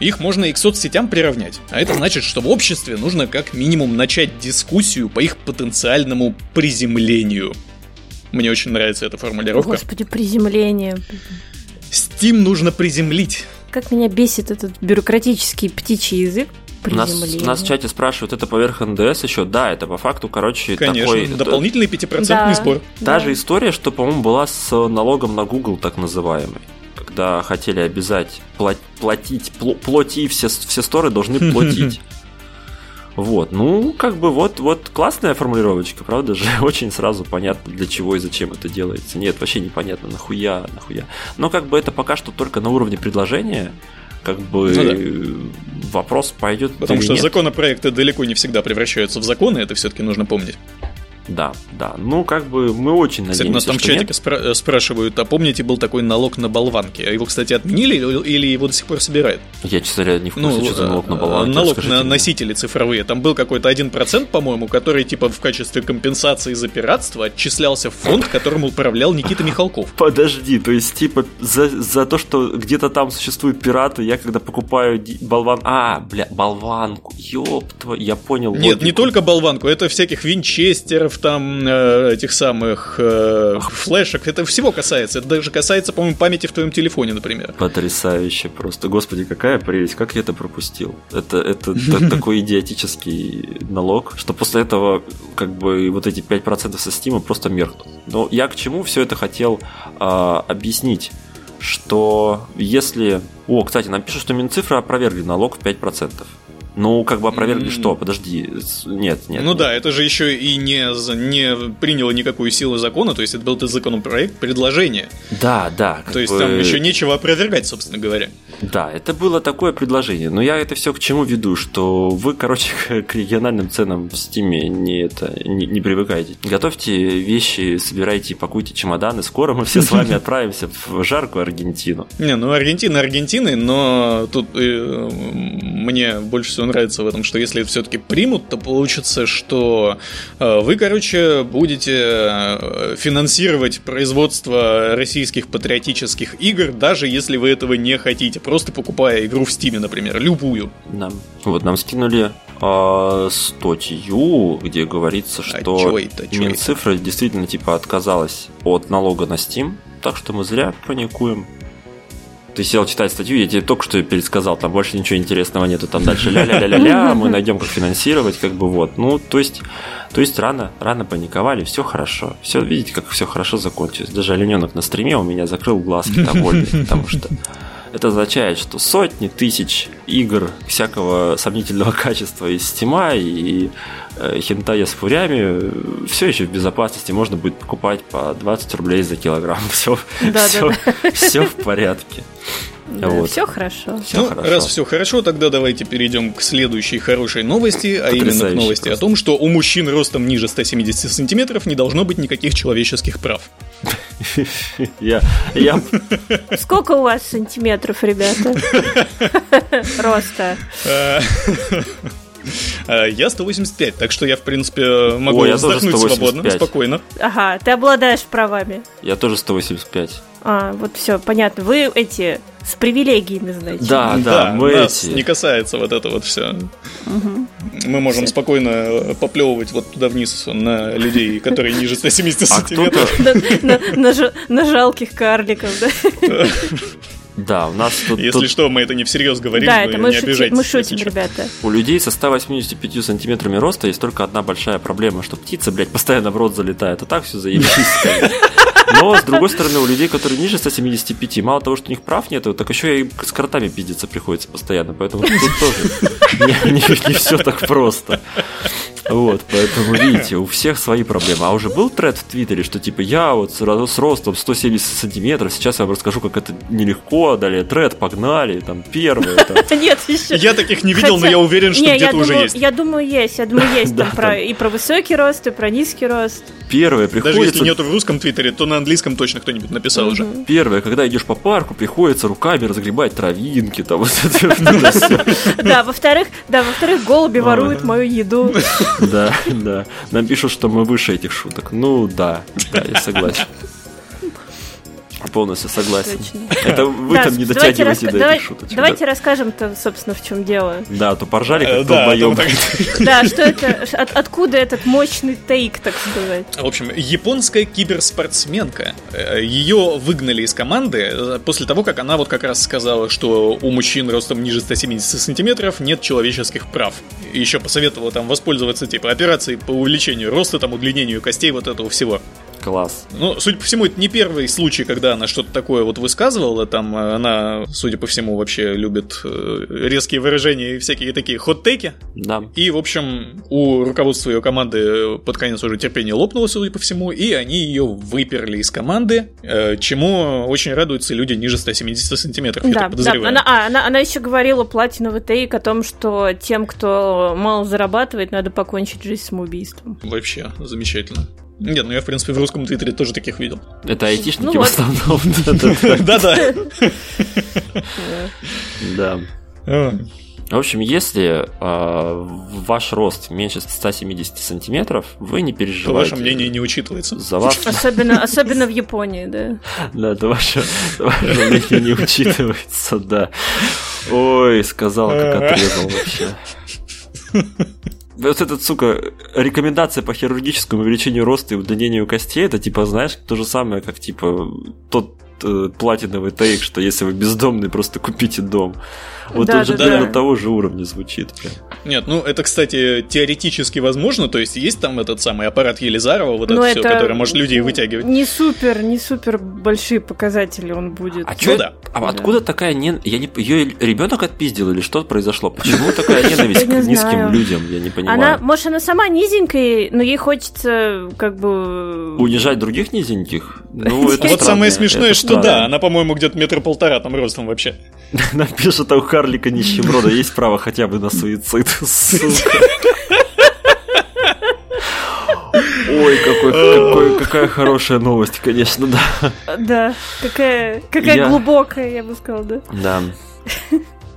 Их можно и к соцсетям приравнять, а это значит, что в обществе нужно как минимум начать дискуссию по их потенциальному приземлению. Мне очень нравится эта формулировка. Господи, приземление. Steam нужно приземлить. Как меня бесит этот бюрократический птичий язык. Нас, Приземление. у нас в чате спрашивают, это поверх НДС еще? Да, это по факту, короче, Конечно, такой... дополнительный 5% Да. сбор. Та Да. же история, что, по-моему, была с налогом на Google, так называемый. Когда хотели обязать пла- платить, пло- плати, все, все сторы должны платить. Вот, ну, как бы вот, вот классная формулировочка, правда же? Очень сразу понятно, для чего и зачем это делается. Нет, вообще непонятно, нахуя, нахуя. Но как бы это пока что только на уровне предложения, как бы Ну да. вопрос пойдет Потому что нет. законопроекты далеко не всегда превращаются в законы, это все-таки нужно помнить. Да, да. Ну, как бы мы очень надеемся, Кстати, нас там в чатике спра- спрашивают, а помните, был такой налог на болванки? А его, кстати, отменили или его до сих пор собирают? Я, честно говоря, не в курсе, ну, что за налог на болванки. Налог Расскажите на мне. носители цифровые. Там был какой-то один процент, по-моему, который, типа, в качестве компенсации за пиратство отчислялся в фонд, которым управлял Никита Михалков. Подожди, то есть, типа, за, за то, что где-то там существуют пираты, я когда покупаю болван... А, бля, болванку, ёпта, я понял. Нет, логику. не только болванку, это всяких винчестеров, там, э, этих самых э, флешек, это всего касается. Это даже касается, по-моему, памяти в твоем телефоне, например. Потрясающе просто. Господи, какая прелесть, как я это пропустил. Это, это такой идиотический налог, что после этого как бы вот эти 5% со Стима просто меркнут. Но я к чему все это хотел а, объяснить? что если... О, кстати, нам пишут, что Минцифры опровергли налог в 5%. Ну, как бы опровергли mm-hmm. что? Подожди. Нет, нет. Ну нет. да, это же еще и не, не приняло никакую силу закона, то есть это был законопроект предложение. Да, да. То есть бы... там еще нечего опровергать, собственно говоря. Да, это было такое предложение. Но я это все к чему веду, что вы, короче, к региональным ценам в Стиме не, это, не, не привыкаете. Готовьте вещи, собирайте, пакуйте чемоданы. Скоро мы все с вами отправимся в жаркую Аргентину. Не, ну Аргентина Аргентины, но тут э, мне больше всего нравится в этом, что если это все-таки примут, то получится, что э, вы, короче, будете э, финансировать производство российских патриотических игр, даже если вы этого не хотите, просто покупая игру в Стиме, например, любую. Да. Вот нам скинули э, статью, где говорится, а что а чё это, чё Минцифра это? действительно типа отказалась от налога на Steam, так что мы зря паникуем ты сел читать статью, я тебе только что пересказал, там больше ничего интересного нету, там дальше ля-ля-ля-ля-ля, мы найдем, как финансировать, как бы вот. Ну, то есть, то есть рано, рано паниковали, все хорошо. Все, видите, как все хорошо закончилось. Даже олененок на стриме у меня закрыл глазки довольный, потому что это означает, что сотни тысяч игр всякого сомнительного качества из Стима и э, хентая с фурями все еще в безопасности. Можно будет покупать по 20 рублей за килограмм. Все, да, все, да, все в порядке. Да, вот. Все хорошо. Все ну, хорошо. раз все хорошо, тогда давайте перейдем к следующей хорошей новости, а именно к новости просто. о том, что у мужчин ростом ниже 170 сантиметров не должно быть никаких человеческих прав. Я, я... Сколько у вас сантиметров, ребята? Роста. Я 185, так что я, в принципе, могу О, я вздохнуть свободно, спокойно. Ага, ты обладаешь правами. Я тоже 185. А, вот все, понятно. Вы эти с привилегиями, знаете. Да, да, да мы нас эти... не касается вот это вот все. Угу. Мы можем все. спокойно поплевывать вот туда вниз на людей, которые ниже 170 а сантиметров. На жалких карликов, да? Да, у нас тут... Если тут... что, мы это не всерьез говорим, да, это мы, не шути, мы шутим, ребята. У людей со 185 сантиметрами роста есть только одна большая проблема, что птица, блядь, постоянно в рот залетает, а так все заебись. Но, с другой стороны, у людей, которые ниже 175, мало того, что у них прав нет, так еще и с кротами пиздиться приходится постоянно. Поэтому тут тоже не, не, не все так просто. Вот, поэтому, видите, у всех свои проблемы. А уже был тред в Твиттере, что типа я вот с, ростом 170 сантиметров, сейчас я вам расскажу, как это нелегко, далее тред, погнали, там первый. Нет, еще. Я таких не видел, но я уверен, что где-то уже есть. Я думаю, есть, я думаю, есть там и про высокий рост, и про низкий рост. Первое приходится... Даже если нету в русском Твиттере, то на английском точно кто-нибудь написал уже. Первое, когда идешь по парку, приходится руками разгребать травинки, там вот Да, во-вторых, да, во-вторых, голуби воруют мою еду. Да, да. Нам пишут, что мы выше этих шуток. Ну да, да, я согласен. Полностью согласен. Точно. Это вы да, там не дотягиваете раска... до давай, этих шуточек. Давайте да. расскажем-то, собственно, в чем дело. Да, то поржали как долбоёб. Да, что это, от, откуда этот мощный тейк, так сказать. В общем, японская киберспортсменка. Э, Ее выгнали из команды э, после того, как она вот как раз сказала, что у мужчин ростом ниже 170 сантиметров нет человеческих прав. Еще посоветовала там воспользоваться, типа, операцией по увеличению роста, там, удлинению костей, вот этого всего. Класс. Ну, судя по всему, это не первый случай, когда она что-то такое вот высказывала. Там э, она, судя по всему, вообще любит э, резкие выражения и всякие такие хот-теки. Да. И, в общем, у руководства ее команды под конец уже терпение лопнуло, судя по всему, и они ее выперли из команды, э, чему очень радуются люди ниже 170 сантиметров, я Да, так да. подозреваю. Она, а, она, она еще говорила платиновый тейк о том, что тем, кто мало зарабатывает, надо покончить жизнь самоубийством. Вообще, замечательно. Нет, ну я, в принципе, в русском твиттере тоже таких видел. Это айтишники Ну в основном. Да-да. Да. В общем, если э, ваш рост меньше 170 сантиметров, вы не То переживайте. ваше мнение не учитывается. За вас, Особенно, особенно в Японии, да. да, то ваше, ваше мнение не учитывается, да. Ой, сказал, как отрезал вообще. Вот этот, сука, рекомендация по хирургическому увеличению роста и удлинению костей, это типа, знаешь, то же самое, как типа тот э, платиновый тейк, что если вы бездомный, просто купите дом. Вот Да, он же да, да. того же уровня звучит. прям. Нет, ну это, кстати, теоретически возможно, то есть есть там этот самый аппарат Елизарова, вот Но это все, это который может людей вытягивать. Не супер, не супер большие показатели он будет. А чё, да. а Да. откуда такая не... Я не... Ее ребенок отпиздил или что произошло? Почему такая ненависть к низким людям? Я не понимаю. Она, может, она сама низенькая, но ей хочется как бы... Унижать других низеньких? Ну, это Вот самое смешное, это что да, она, по-моему, где-то метр полтора там ростом вообще. Нам пишут, а у Харлика нищеброда есть право хотя бы на суицид. Сука. Ой, какой, какой, какая хорошая новость, конечно, да. Да, какая, какая Я- глубокая, я бы сказала, да. Да.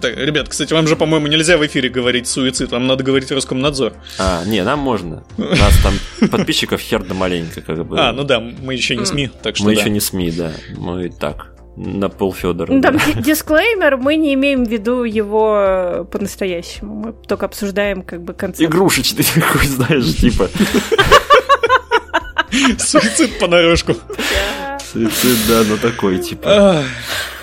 Так, ребят, кстати, вам же, по-моему, нельзя в эфире говорить суицид, вам надо говорить Роскомнадзор. А, не, нам можно. У нас там подписчиков хер да маленько, как бы. А, ну да, мы еще не СМИ, так что Мы да. еще не СМИ, да. Мы так, на пол Федора. Ну, там ди- дисклеймер, мы не имеем в виду его по-настоящему. Мы только обсуждаем как бы концепт. Игрушечный такой, знаешь, типа. Суицид понарошку. Суицид, да, но такой, типа.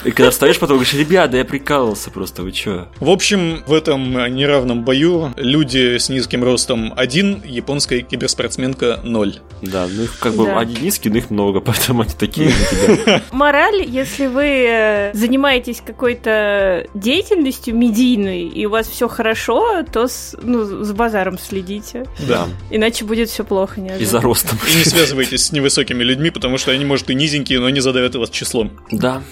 И когда встаешь, потом говоришь, ребята, я прикалывался просто, вы чё? В общем, в этом неравном бою люди с низким ростом 1, японская киберспортсменка 0. Да, ну их как бы Да. они низкие, но их много, поэтому они такие на тебя. Мораль, если вы э, занимаетесь какой-то деятельностью медийной, и у вас все хорошо, то с, ну, с базаром следите. Да. Иначе будет все плохо. И неожиданно. за ростом. И не связывайтесь с невысокими людьми, потому что они, может, и низенькие, но не задавят вас числом. Да.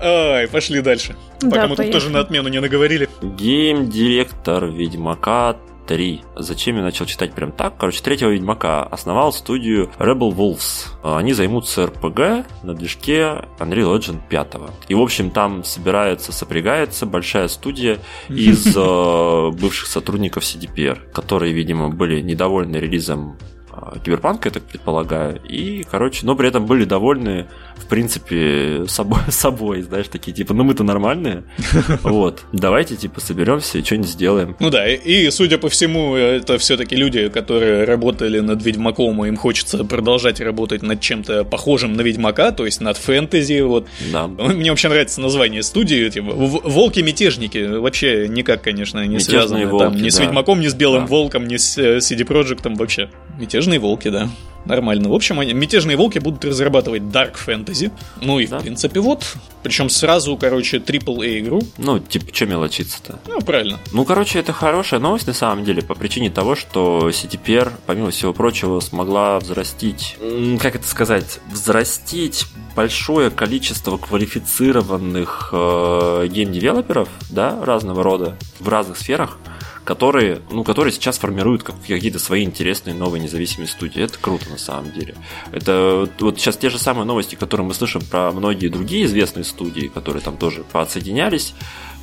Ай, пошли дальше. Да, Пока мы тут поехали. тоже на отмену не наговорили. Гейм-директор Ведьмака 3. Зачем я начал читать прям так? Короче, третьего Ведьмака основал студию Rebel Wolves. Они займутся РПГ на движке Unreal Engine 5. И, в общем, там собирается, сопрягается большая студия из э, бывших сотрудников CDPR, которые, видимо, были недовольны релизом э, Киберпанка, я так предполагаю. И, короче, но при этом были довольны, в принципе, собой, собой знаешь, такие, типа, ну мы-то нормальные. Вот. Давайте, типа, соберемся и что-нибудь сделаем. Ну да, и, судя по всему, это все-таки люди, которые работали над Ведьмаком, и им хочется продолжать работать над чем-то похожим на Ведьмака, то есть над фэнтези, вот. Да. Мне вообще нравится название студии, типа Волки-мятежники. Вообще никак, конечно, не Мятежные связаны волки, там, ни с да. Ведьмаком, ни с Белым Да. Волком, ни с э, CD Projekt вообще. Мятежные волки, да. Нормально. В общем, они, мятежные волки будут разрабатывать Dark Fantasy. Ну и, Да. в принципе, вот. Причем сразу, короче, AAA игру. Ну, типа, что мелочиться-то? Ну, правильно. Ну, короче, это хорошая новость на самом деле, по причине того, что CDPR, помимо всего прочего, смогла взрастить, как это сказать, взрастить большое количество квалифицированных э, гейм-девелоперов, да, разного рода, в разных сферах, которые, ну, которые сейчас формируют как- какие-то свои интересные новые независимые студии. Это круто на самом деле. Это вот сейчас те же самые новости, которые мы слышим про многие другие известные студии, которые там тоже подсоединялись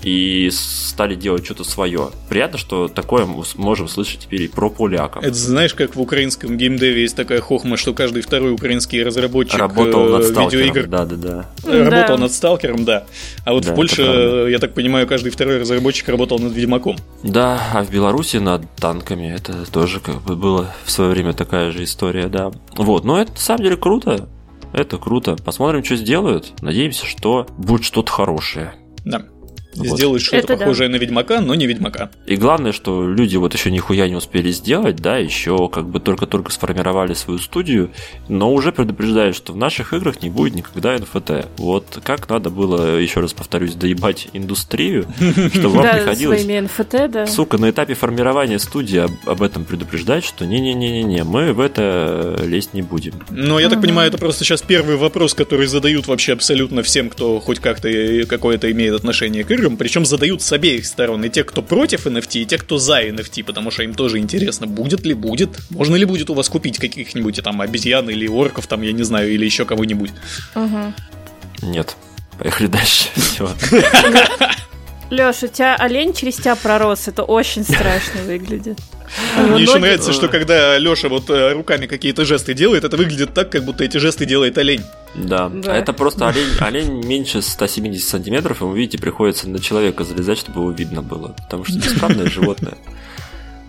и стали делать что-то свое. Приятно, что такое мы можем слышать теперь и про поляков. Это знаешь, как в украинском геймдеве есть такая хохма, что каждый второй украинский разработчик Работал э, над видеоигр. Да, да, да. э, работал Да. над Сталкером, да. А вот Да, в Польше, э, я так понимаю, каждый второй разработчик работал над Ведьмаком. Да, а в Беларуси над танками это тоже как бы было в свое время такая же история, да. Вот, но это на самом деле круто. Это круто. Посмотрим, что сделают. Надеемся, что будет что-то хорошее. Да. Вот. Сделают что-то Это похожее да. на Ведьмака, но не Ведьмака. И главное, что люди вот еще нихуя не успели сделать, да, еще как бы только-только сформировали свою студию, но уже предупреждают, что в наших играх не будет никогда NFT. Вот как надо было, еще раз повторюсь, доебать индустрию, чтобы вам приходилось... NFT, да. Сука, на этапе формирования студии об этом предупреждать, что не-не-не-не, мы в это лезть не будем. Но я так понимаю, это просто сейчас первый вопрос, который задают вообще абсолютно всем, кто хоть как-то какое-то имеет отношение к играм играм, причем задают с обеих сторон, и те, кто против NFT, и те, кто за NFT, потому что им тоже интересно, будет ли будет, можно ли будет у вас купить каких-нибудь там обезьян или орков, там, я не знаю, или еще кого-нибудь. Угу. Нет. Поехали дальше. Все. Леша, у тебя олень через тебя пророс, это очень страшно выглядит. Мне еще нравится, что когда Леша вот э, руками какие-то жесты делает, это выглядит так, как будто эти жесты делает олень. Да, да. это просто олень, олень меньше 170 сантиметров, и вы видите, приходится на человека залезать, чтобы его видно было, потому что бесправное животное.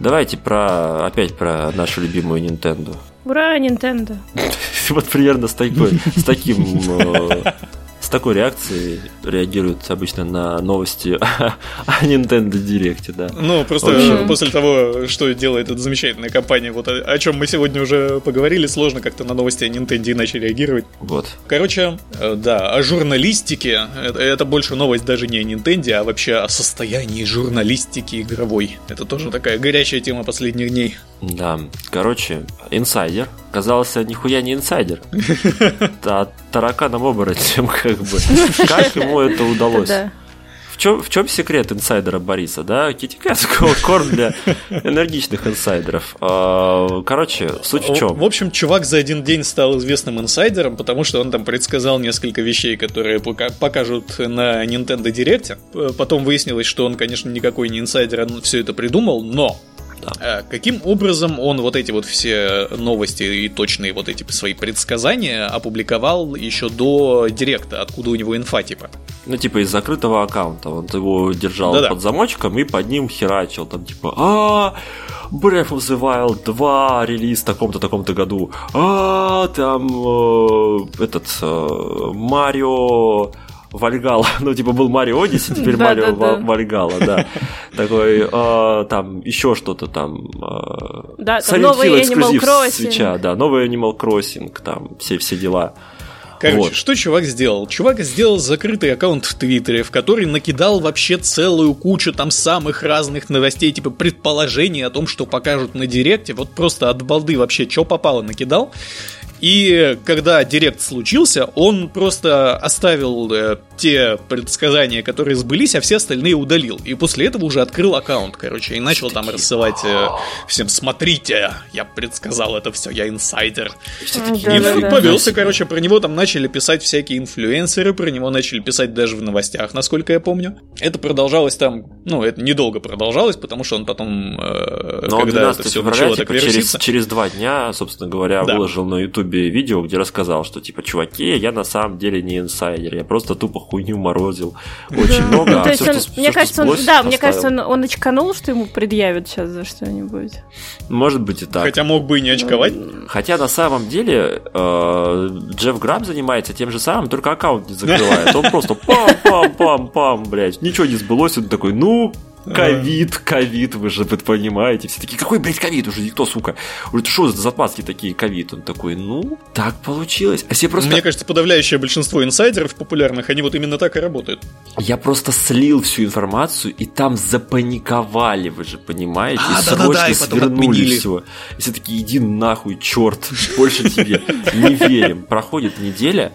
Давайте про опять про нашу любимую Nintendo. Ура, Nintendo! Вот примерно с такой, с таким э, такой реакцией реагируют обычно на новости о, Nintendo Direct, да. Ну, просто общем... после того, что делает эта замечательная компания, вот о, о чем мы сегодня уже поговорили, сложно как-то на новости о Nintendo иначе реагировать. Вот. Короче, э, да, о журналистике, это, это больше новость даже не о Nintendo, а вообще о состоянии журналистики игровой. Это тоже такая горячая тема последних дней. Да, короче, инсайдер. Оказался нихуя не инсайдер. А тараканом оборотнем, как бы. Как ему это удалось? В чем, в чем секрет инсайдера Бориса, да? Kitekat корм для энергичных инсайдеров. А, короче, суть в чем? В общем, чувак за один день стал известным инсайдером, потому что он там предсказал несколько вещей, которые покажут на Nintendo Direct. Потом выяснилось, что он, конечно, никакой не инсайдер, он все это придумал, но да. Э, каким образом он вот эти вот все новости и точные вот эти свои предсказания опубликовал еще до директа, откуда у него инфа типа? Ну, типа из закрытого аккаунта. Он его держал Да-да. под замочком и под ним херачил. Там типа, а Breath of the Wild 2 релиз в таком-то таком-то году. А там э, этот Марио э, Вальгала, ну, типа, был Марио Одиссе, теперь Марио Вальгала, да. Такой, а, там, еще что-то там. А, да, там новый Animal Crossing. Свеча, да, новый Animal Crossing, там, все, все дела. Короче, вот. что чувак сделал? Чувак сделал закрытый аккаунт в Твиттере, в который накидал вообще целую кучу там самых разных новостей, типа предположений о том, что покажут на Директе. Вот просто от балды вообще, что попало, накидал. И когда директ случился, он просто оставил э, те предсказания, которые сбылись, а все остальные удалил. И после этого уже открыл аккаунт, короче, и начал там рассылать э, всем, смотрите, я предсказал это все, я инсайдер. И да, повелся, короче, про него там начали писать всякие инфлюенсеры, про него начали писать даже в новостях, насколько я помню. Это продолжалось там, ну, это недолго продолжалось, потому что он потом, э, Но когда это все начало типа, так через, через два дня, собственно говоря, да. выложил на ютубе ютубе видео, где рассказал, что типа, чуваки, я на самом деле не инсайдер, я просто тупо хуйню морозил. Очень много. Ну, то есть он, мне кажется, он, да, мне кажется, он, он очканул, что ему предъявят сейчас за что-нибудь. Может быть и так. Хотя мог бы и не очковать. Хотя на самом деле э, Джефф Грамм занимается тем же самым, только аккаунт не закрывает. Он просто пам-пам-пам-пам, блядь. Ничего не сбылось, он такой, ну, Ковид, ковид, вы же понимаете. Все такие, какой, блядь, ковид? Уже никто, сука. Уже что за запаски такие ковид? Он такой, ну, так получилось. А все просто... Мне кажется, подавляющее большинство инсайдеров популярных, они вот именно так и работают. Я просто слил всю информацию, и там запаниковали, вы же понимаете. А, и да, срочно да, да, и свернули все. И все такие, иди нахуй, черт, больше тебе не верим. Проходит неделя,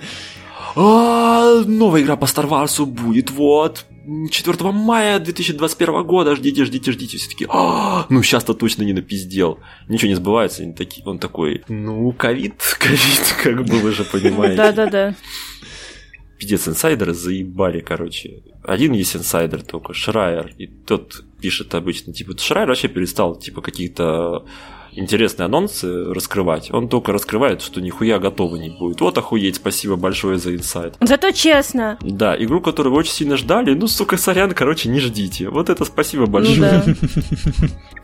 а, новая игра по Star Wars будет, вот, 4 мая 2021 года, ждите, ждите, ждите. Все таки а, ну сейчас-то точно не напиздел. Ничего не сбывается, они такие, он такой, ну, ковид, ковид, как бы вы же понимаете. Да-да-да. Пиздец, инсайдеры заебали, короче. Один есть инсайдер только, Шрайер, и тот пишет обычно, типа, Шрайер вообще перестал, типа, какие-то интересные анонсы раскрывать. Он только раскрывает, что нихуя готово не будет. Вот охуеть, спасибо большое за инсайт. Зато честно. Да, игру, которую вы очень сильно ждали, ну, сука, сорян, короче, не ждите. Вот это спасибо большое. Ну,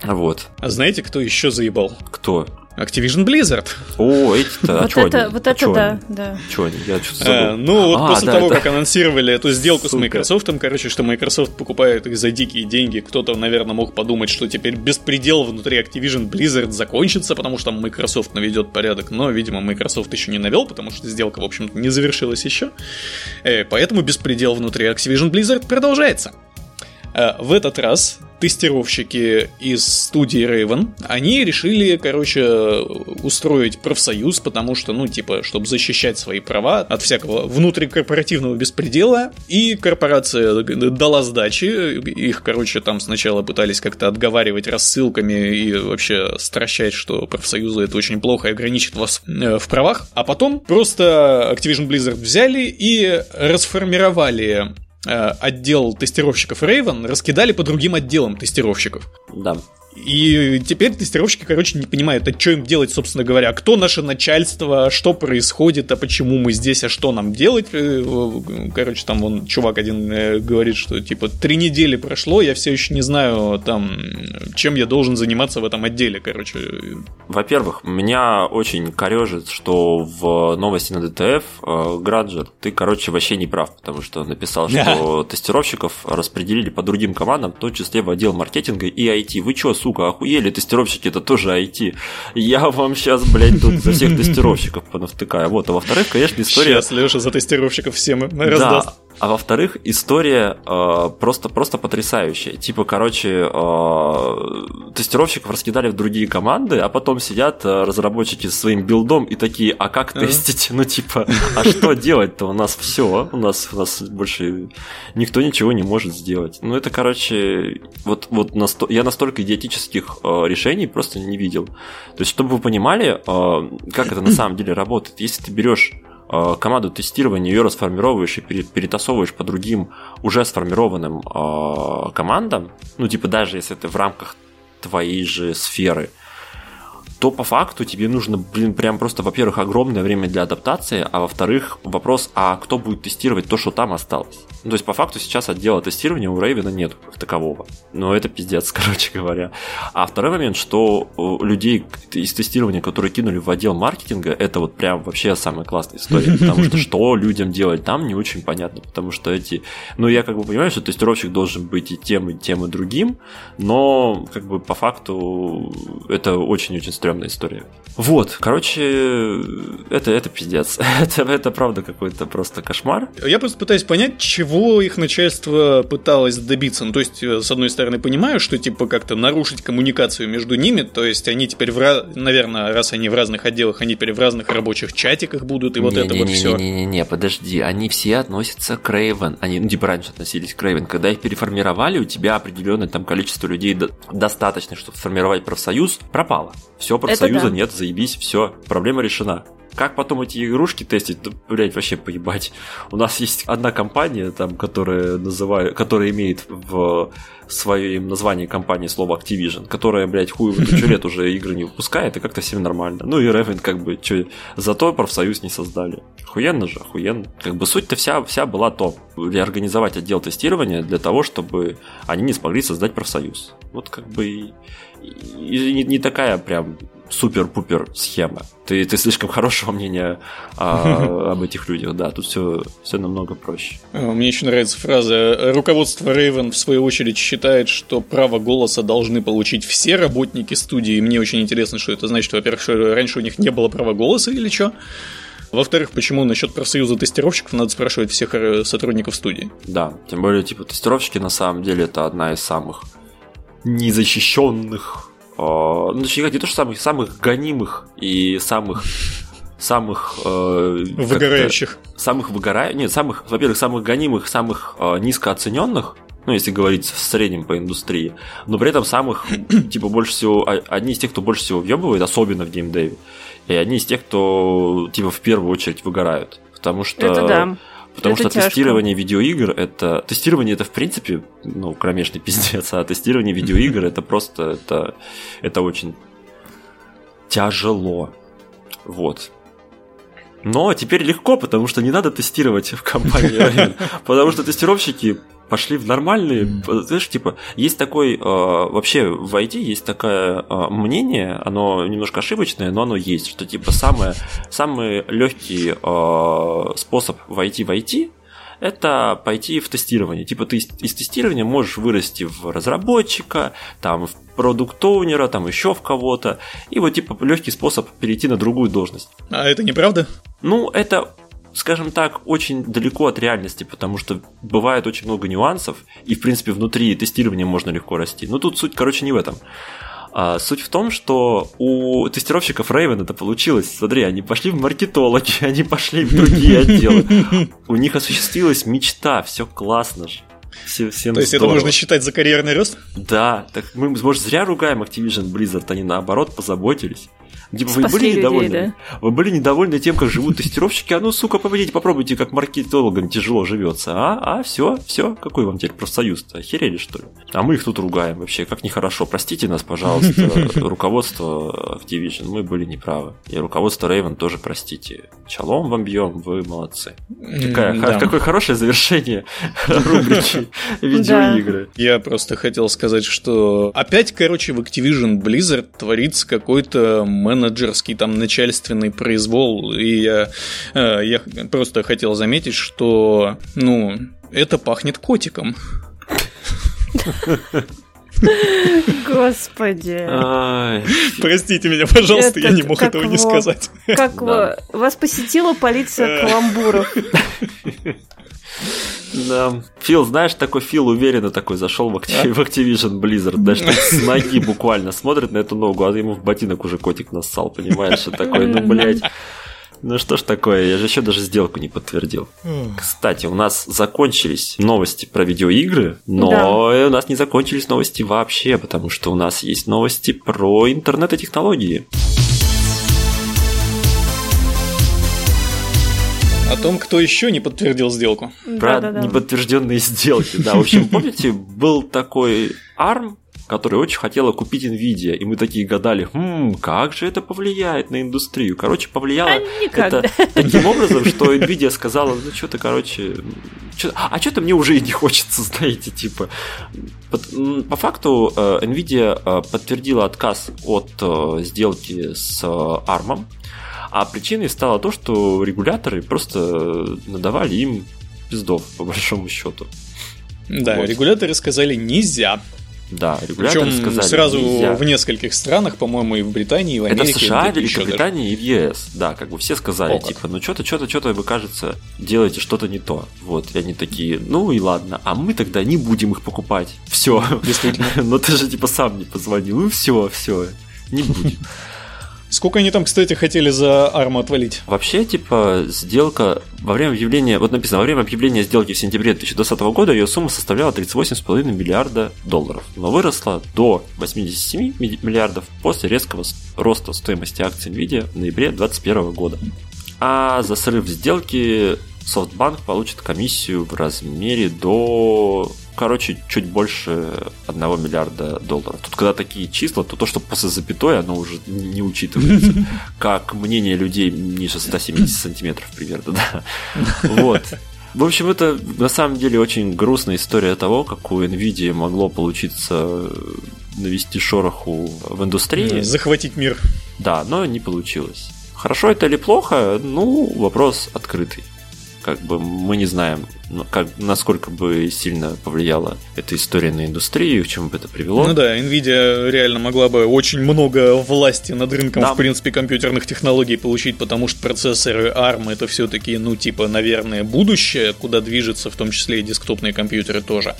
да. Вот. А знаете, кто еще заебал? Кто? Activision Blizzard. О, эти-то, а вот это, они? вот А это да, они? да. Чё они? Я что-то А, забыл. ну, вот А, после да, того, это- как анонсировали эту сделку с. Microsoft, короче, что Microsoft покупает их за дикие деньги, кто-то, наверное, мог подумать, что теперь беспредел внутри Activision Blizzard закончится, потому что Microsoft наведет порядок, но, видимо, Microsoft еще не навел, потому что сделка, в общем-то, не завершилась еще. Э, Поэтому беспредел внутри Activision Blizzard продолжается. Э, В этот раз тестировщики из студии Raven, они решили, короче, устроить профсоюз, потому что, ну, типа, чтобы защищать свои права от всякого внутрикорпоративного беспредела, и корпорация дала сдачи, их, короче, там сначала пытались как-то отговаривать рассылками и вообще стращать, что профсоюзы это очень плохо и ограничит вас э, в правах, а потом просто Activision Blizzard взяли и расформировали отдел тестировщиков Raven раскидали по другим отделам тестировщиков. Да. И теперь тестировщики, короче, не понимают, а что им делать, собственно говоря. Кто наше начальство, что происходит, а почему мы здесь, а что нам делать. Э, Короче, там вон чувак один э, говорит, что типа три недели прошло, я все еще не знаю, там, чем я должен заниматься в этом отделе, короче. Во-первых, меня очень корежит, что в новости на ДТФ э, Граджер, ты, короче, вообще не прав, потому что написал, что тестировщиков распределили по другим командам, в том числе в отдел маркетинга и IT. Вы что, сука, охуели? Тестировщики это тоже IT. Я вам сейчас, блядь, тут за всех тестировщиков понавтыкаю. Вот, а во-вторых, конечно, история... Сейчас Леша за тестировщиков всем Да, раздаст. А во-вторых, история э, просто, просто потрясающая. Типа, короче, э, тестировщиков раскидали в другие команды, а потом сидят э, разработчики со своим билдом и такие, а как Ага. тестить? Ну, типа, а что делать-то? У нас все, у нас, у нас больше никто ничего не может сделать. Ну, это, короче, вот, вот насто- я настолько идиотических э, решений просто не видел. То есть, чтобы вы понимали, э, как это на самом деле работает. Если ты берешь команду тестирования, ее расформировываешь и пере- перетасовываешь по другим уже сформированным э, командам, ну, типа, даже если это в рамках твоей же сферы, то по факту тебе нужно, блин, прям просто, во-первых, огромное время для адаптации, а во-вторых, вопрос, а кто будет тестировать то, что там осталось? Ну, то есть, по факту, сейчас отдела тестирования у Рейвена нет как такового. Но это пиздец, короче говоря. А второй момент, что людей из тестирования, которые кинули в отдел маркетинга, это вот прям вообще самая классная история. Потому что что людям делать там, не очень понятно. Потому что эти... Ну, я как бы понимаю, что тестировщик должен быть и тем, и тем, и другим, но как бы по факту это очень-очень стрёмная история. Вот, короче, это, это пиздец. это, это правда какой-то просто кошмар. Я просто пытаюсь понять, чего их начальство пыталось добиться. Ну, то есть, э, с одной стороны, понимаю, что типа как-то нарушить коммуникацию между ними, то есть они теперь, в наверное, раз они в разных отделах, они теперь в разных рабочих чатиках будут, и вот это вот все. Не-не-не, подожди, они все относятся к Рейвен. Они, ну, типа, раньше относились к Рейвен. Когда их переформировали, у тебя определенное там количество людей до- достаточно, чтобы сформировать профсоюз, пропало. Все, профсоюза да. нет, заебись, все, проблема решена. Как потом эти игрушки тестить, да, блядь, вообще поебать. У нас есть одна компания, там, которая называет, которая имеет в своем названии компании слово Activision, которая, блядь, хуй в тысячу лет уже игры не выпускает, и как-то всем нормально. Ну и Raven как бы, чё, зато профсоюз не создали. Охуенно же, охуенно. Как бы суть-то вся, вся была то, реорганизовать отдел тестирования для того, чтобы они не смогли создать профсоюз. Вот как бы и не, не такая прям супер-пупер схема. Ты, ты слишком хорошего мнения а, об этих людях, да, тут все, все намного проще. А, Мне еще нравится фраза. Руководство Raven, в свою очередь, считает, что право голоса должны получить все работники студии. Мне очень интересно, что это значит. Во-первых, раньше у них не было права голоса или что? Во-вторых, почему насчет профсоюза тестировщиков надо спрашивать всех э, сотрудников студии? Да, тем более, типа, тестировщики на самом деле это одна из самых незащищенных, э, ну, точнее, не то, что самых, самых гонимых и самых самых э, Выгорающих. самых выгора... нет, самых, во-первых, самых гонимых, самых э, низкооцененных, ну, если говорить в среднем по индустрии, но при этом самых, типа, больше всего, а- одни из тех, кто больше всего въебывает, особенно в геймдеве, и одни из тех, кто, типа, в первую очередь выгорают. Потому что... Это да. Потому Это что тяжко. тестирование видеоигр это. Тестирование это в принципе, ну, кромешный пиздец, а тестирование видеоигр это просто это, это очень тяжело. Вот. Но теперь легко, потому что не надо тестировать в компании потому что тестировщики пошли в нормальные, mm. знаешь, типа, есть такой, э, вообще в IT есть такое э, мнение, оно немножко ошибочное, но оно есть, что типа самое, самый легкий э, способ войти в IT это пойти в тестирование. Типа ты из, из тестирования можешь вырасти в разработчика, там, в продукт-оунера, там еще в кого-то. И вот типа легкий способ перейти на другую должность. А это неправда? Ну, это скажем так, очень далеко от реальности, потому что бывает очень много нюансов, и, в принципе, внутри тестирования можно легко расти. Но тут суть, короче, не в этом. А, суть в том, что у тестировщиков Raven это получилось. Смотри, они пошли в маркетологи, они пошли в другие отделы. У них осуществилась мечта, все классно же. Все, всем То есть здорово. это можно считать за карьерный рост? Да, так мы, может, зря ругаем Activision Blizzard, они наоборот позаботились. Типа, вы были людей, недовольны? Да? Вы были недовольны тем, как живут тестировщики? А ну, сука, победите, попробуйте, как маркетологам тяжело живется. А, а, все, все, какой вам теперь профсоюз-то? Охерели, что ли? А мы их тут ругаем вообще, как нехорошо. Простите нас, пожалуйста, руководство Activision, мы были неправы. И руководство Raven тоже простите. Чалом вам бьем, вы молодцы. Какая, да. Какое хорошее завершение рубрики видеоигры. Я просто хотел сказать, что опять, короче, в Activision Blizzard творится какой-то менеджерский, там, начальственный произвол. И я, э, я просто хотел заметить, что, ну, это пахнет котиком. Господи. Простите меня, пожалуйста, я не мог этого не сказать. Как вас посетила полиция каламбуров. Да. Фил, знаешь, такой Фил уверенно такой зашел в, Activ- в Activision Blizzard, даже с ноги буквально смотрит на эту ногу, а ему в ботинок уже котик нассал, понимаешь, что такой, ну, блядь. Ну что ж такое, я же еще даже сделку не подтвердил. Кстати, у нас закончились новости про видеоигры, но да. у нас не закончились новости вообще, потому что у нас есть новости про интернет и технологии. О том, кто еще не подтвердил сделку. Про да, да, да. неподтвержденные сделки. Да, в общем, помните, был такой ARM, который очень хотела купить Nvidia, и мы такие гадали, хм, как же это повлияет на индустрию? Короче, повлияло а это таким образом, что Nvidia сказала, ну что-то, короче, чё, а что-то мне уже и не хочется, знаете, типа. По факту э, Nvidia э, подтвердила отказ от э, сделки с ARM, а причиной стало то, что регуляторы просто надавали им пиздов, по большому счету. Да, вот. регуляторы сказали нельзя. Да, регуляторы Причем сказали сразу нельзя. в нескольких странах, по-моему, и в Британии, и в Америке. Это в США, Великобритании и в ЕС. Да, как бы все сказали, О, типа, ну что-то, что-то, что-то, вы, кажется, делаете что-то не то. Вот, и они такие, ну и ладно, а мы тогда не будем их покупать. Все. Действительно. Но ты же, типа, сам не позвонил. Ну все, все, не будем. Сколько они там, кстати, хотели за арму отвалить? Вообще, типа, сделка во время объявления, вот написано, во время объявления сделки в сентябре 2020 года ее сумма составляла 38,5 миллиарда долларов, но выросла до 87 миллиардов после резкого роста стоимости акций Nvidia в ноябре 2021 года. А за срыв сделки SoftBank получит комиссию в размере до короче, чуть больше 1 миллиарда долларов. Тут когда такие числа, то то, что после запятой, оно уже не учитывается. Как мнение людей ниже 170 сантиметров примерно, да. Вот. В общем, это на самом деле очень грустная история того, как у NVIDIA могло получиться навести шороху в индустрии. Захватить мир. Да, но не получилось. Хорошо это или плохо, ну, вопрос открытый как бы мы не знаем, как, насколько бы сильно повлияла эта история на индустрию, к чему бы это привело. Ну да, Nvidia реально могла бы очень много власти над рынком, да. в принципе, компьютерных технологий получить, потому что процессоры ARM это все-таки, ну, типа, наверное, будущее, куда движется в том числе и десктопные компьютеры тоже.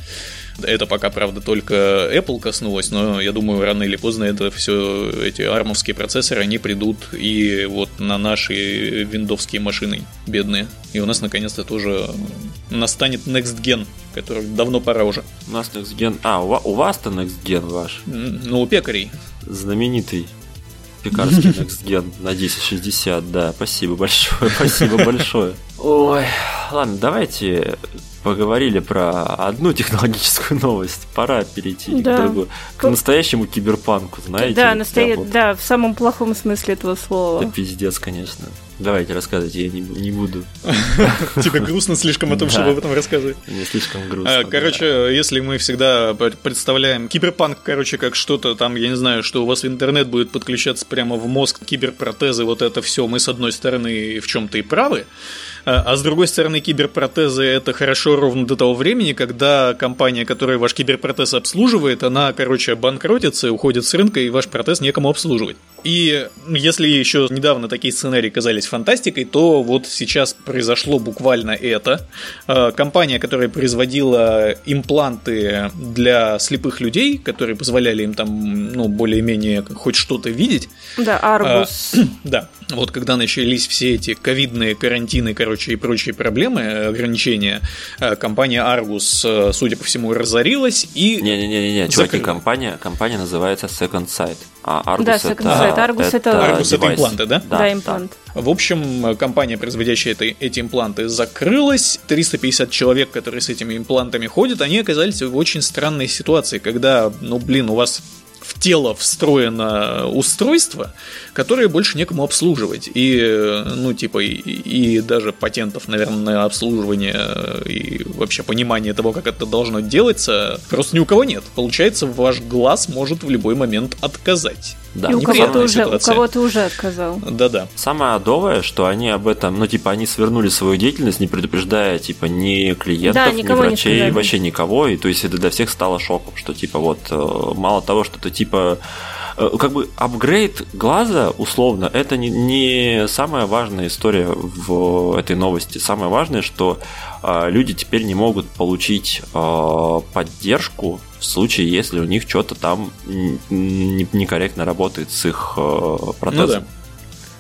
Это пока, правда, только Apple коснулось, но я думаю, рано или поздно это все, эти армовские процессоры, они придут и вот на наши виндовские машины бедные. И у нас наконец-то тоже настанет Next Gen, который давно пора уже. У нас Next Gen... А, у вас-то Next Gen ваш? Ну, у пекарей. Знаменитый пекарский Next Gen на 1060, да. Спасибо большое, спасибо большое. Ой, ладно, давайте поговорили про одну технологическую новость. Пора перейти да. к другой. К настоящему киберпанку, знаете? Да, настоя... вот... да, в самом плохом смысле этого слова. Это пиздец, конечно. Давайте рассказывайте, я не, не буду. Тебе грустно слишком о том, чтобы об этом рассказывать? Не слишком грустно. А, короче, если мы всегда представляем киберпанк, короче, как что-то там, я не знаю, что у вас в интернет будет подключаться прямо в мозг, киберпротезы, вот это все, мы с одной стороны в чем-то и правы, а, а с другой стороны, киберпротезы это хорошо ровно до того времени, когда компания, которая ваш киберпротез обслуживает, она, короче, банкротится, уходит с рынка, и ваш протез некому обслуживать. И если еще недавно такие сценарии казались фантастикой, то вот сейчас произошло буквально это. А, компания, которая производила импланты для слепых людей, которые позволяли им там, ну, более-менее хоть что-то видеть. Да, Арбус. А, да. Вот когда начались все эти ковидные карантины, короче, и прочие проблемы, э, ограничения, э, компания Argus, э, судя по всему, разорилась и... Не-не-не, чуваки, компания, компания называется Second Sight. А Argus да, Second это, Sight. Argus это, это, Argus это импланты, да? Да, да имплант. В общем, компания, производящая это, эти импланты, закрылась. 350 человек, которые с этими имплантами ходят, они оказались в очень странной ситуации, когда, ну, блин, у вас в тело встроено устройство, которое больше некому обслуживать. И, ну, типа, и, и даже патентов, наверное, на обслуживание и вообще понимание того, как это должно делаться, просто ни у кого нет. Получается, ваш глаз может в любой момент отказать. Да, и у кого-то уже, у кого-то уже отказал. Да-да. Самое адовое, что они об этом, ну, типа, они свернули свою деятельность, не предупреждая, типа, ни клиентов, да, ни врачей, не вообще никого. И то есть это для всех стало шоком, что, типа, вот, э, мало того, что ты, типа, э, как бы апгрейд глаза, условно, это не, не самая важная история в этой новости. Самое важное, что э, люди теперь не могут получить э, поддержку в случае, если у них что-то там некорректно работает с их э, протезом. Ну, да.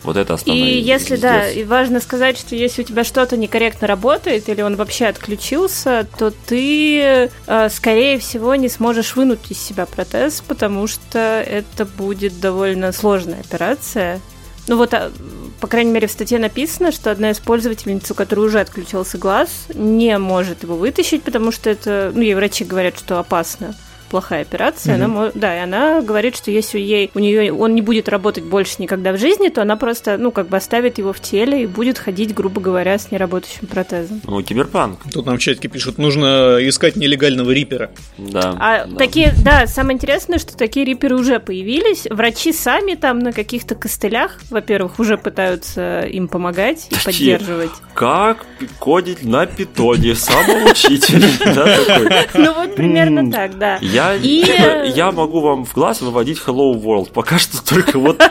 Вот это основное. И если, да, и важно сказать, что если у тебя что-то некорректно работает, или он вообще отключился, то ты, э, скорее всего, не сможешь вынуть из себя протез, потому что это будет довольно сложная операция. Ну вот, а, по крайней мере, в статье написано, что одна из пользовательниц, у которой уже отключился глаз, не может его вытащить, потому что это, ну, ей врачи говорят, что опасно плохая операция, mm-hmm. она, да, и она говорит, что если ей, у нее он не будет работать больше никогда в жизни, то она просто, ну, как бы оставит его в теле и будет ходить, грубо говоря, с неработающим протезом. Ну, киберпанк. Тут нам в чатике пишут, нужно искать нелегального рипера. Да. А да. такие, да, самое интересное, что такие риперы уже появились. Врачи сами там на каких-то костылях, во-первых, уже пытаются им помогать и поддерживать. Как кодить на питоне, самоучитель. Ну вот примерно так, да. Я, и... я могу вам в глаз выводить Hello World. Пока что только вот,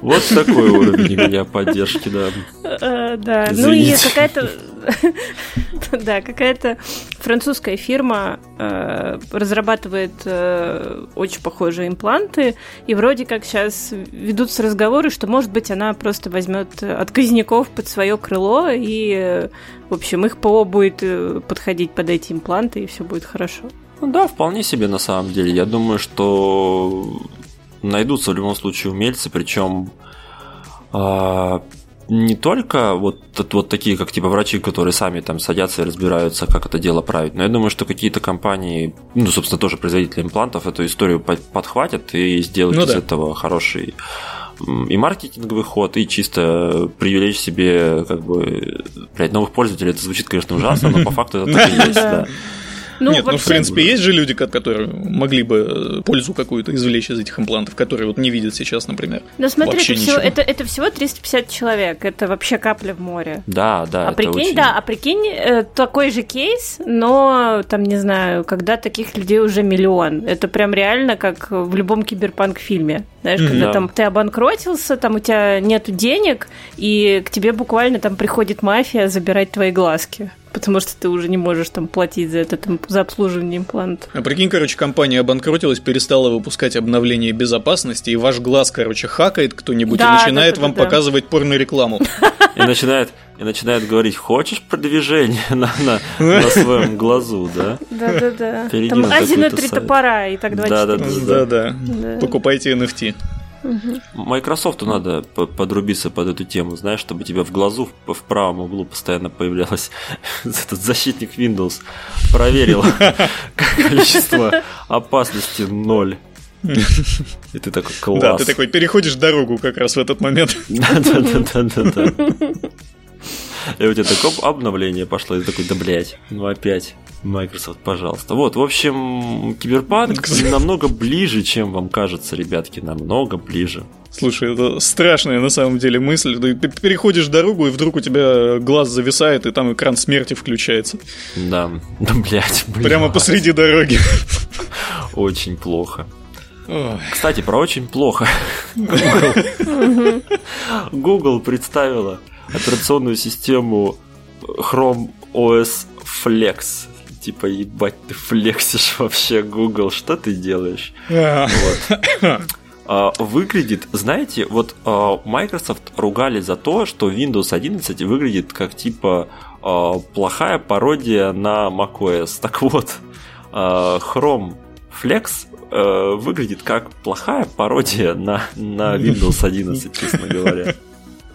вот такой уровень у меня поддержки, да. Э, да, ну и какая-то... Да, какая-то французская фирма э, разрабатывает э, очень похожие импланты, и вроде как сейчас ведутся разговоры, что, может быть, она просто возьмет отказников под свое крыло, и, в общем, их ПО будет подходить под эти импланты, и все будет хорошо. Ну да, вполне себе на самом деле. Я думаю, что найдутся в любом случае умельцы, причем а, не только вот, вот такие, как типа врачи, которые сами там садятся и разбираются, как это дело править, но я думаю, что какие-то компании, ну, собственно, тоже производители имплантов эту историю подхватят и сделают ну, из да. этого хороший и маркетинговый ход, и чисто привлечь себе, как бы, блядь, новых пользователей. Это звучит, конечно, ужасно, но по факту это так и есть, да. Ну, Нет, вообще... ну, в принципе, есть же люди, которые могли бы пользу какую-то извлечь из этих имплантов, которые вот не видят сейчас, например. Ну, смотри, это всего, это, это всего 350 человек, это вообще капля в море. Да, да. А прикинь, очень... да, а прикинь, э, такой же кейс, но, там, не знаю, когда таких людей уже миллион. Это прям реально как в любом киберпанк-фильме. Знаешь, mm-hmm. когда да. там ты обанкротился, там у тебя нет денег, и к тебе буквально там приходит мафия забирать твои глазки потому что ты уже не можешь там платить за это, там, за обслуживание импланта. А прикинь, короче, компания обанкротилась, перестала выпускать обновления безопасности, и ваш глаз, короче, хакает кто-нибудь да, и начинает да, да, вам да, показывать порно-рекламу. И начинает, и начинает говорить, хочешь продвижение на, на, на своем глазу, да? Да-да-да. Там один и три топора, и так 24 Да-да-да. Покупайте NFT. Microsoft надо подрубиться под эту тему, знаешь, чтобы тебя в глазу в, в правом углу постоянно появлялось этот защитник Windows. Проверил количество опасности ноль. И ты такой класс. Да, ты такой переходишь дорогу как раз в этот момент. Да-да-да-да-да. И у тебя такое обновление пошло, и такой, да блять, ну опять. Microsoft, пожалуйста. Вот, в общем, Киберпанк намного ближе, чем вам кажется, ребятки, намного ближе. Слушай, это страшная на самом деле мысль. Ты переходишь дорогу, и вдруг у тебя глаз зависает, и там экран смерти включается. Да, да, блядь. Прямо посреди дороги. Очень плохо. Кстати, про очень плохо. Google представила операционную систему Chrome OS Flex типа, ебать, ты флексишь вообще, Google, что ты делаешь? вот. А, выглядит, знаете, вот а, Microsoft ругали за то, что Windows 11 выглядит как типа а, плохая пародия на macOS. Так вот, Chrome Flex выглядит как плохая пародия на, на Windows 11, честно говоря.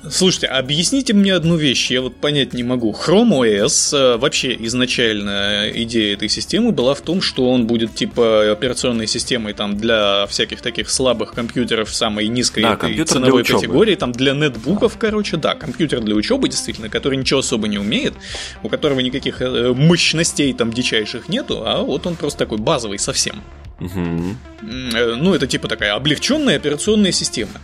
Слушайте, объясните мне одну вещь, я вот понять не могу. Chrome OS, э, вообще изначально идея этой системы была в том, что он будет типа операционной системой там для всяких таких слабых компьютеров самой низкой да, этой ценовой категории, там для нетбуков, короче, да, компьютер для учебы действительно, который ничего особо не умеет, у которого никаких э, мощностей там дичайших нету, а вот он просто такой базовый совсем. Угу. Ну, это типа такая облегченная операционная система.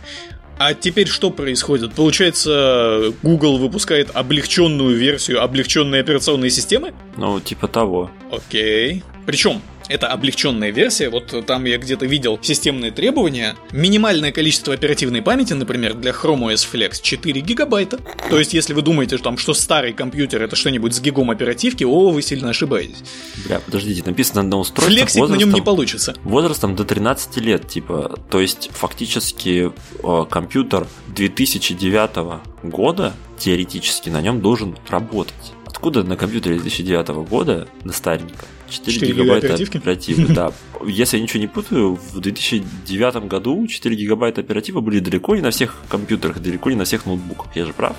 А теперь что происходит? Получается, Google выпускает облегченную версию облегченной операционной системы? Ну, типа того. Окей. Причем это облегченная версия, вот там я где-то видел системные требования. Минимальное количество оперативной памяти, например, для Chrome OS Flex 4 гигабайта. То есть, если вы думаете, что, там, что старый компьютер это что-нибудь с гигом оперативки, о, вы сильно ошибаетесь. Бля, подождите, написано на устройстве. Флексик на нем не получится. Возрастом до 13 лет, типа. То есть, фактически, э, компьютер 2009 года теоретически на нем должен работать. Откуда на компьютере 2009 года, на стареньком, 4, 4 гигабайта оперативки? оперативы, да. Если я ничего не путаю, в 2009 году 4 гигабайта оперативы были далеко не на всех компьютерах, далеко не на всех ноутбуках. Я же прав?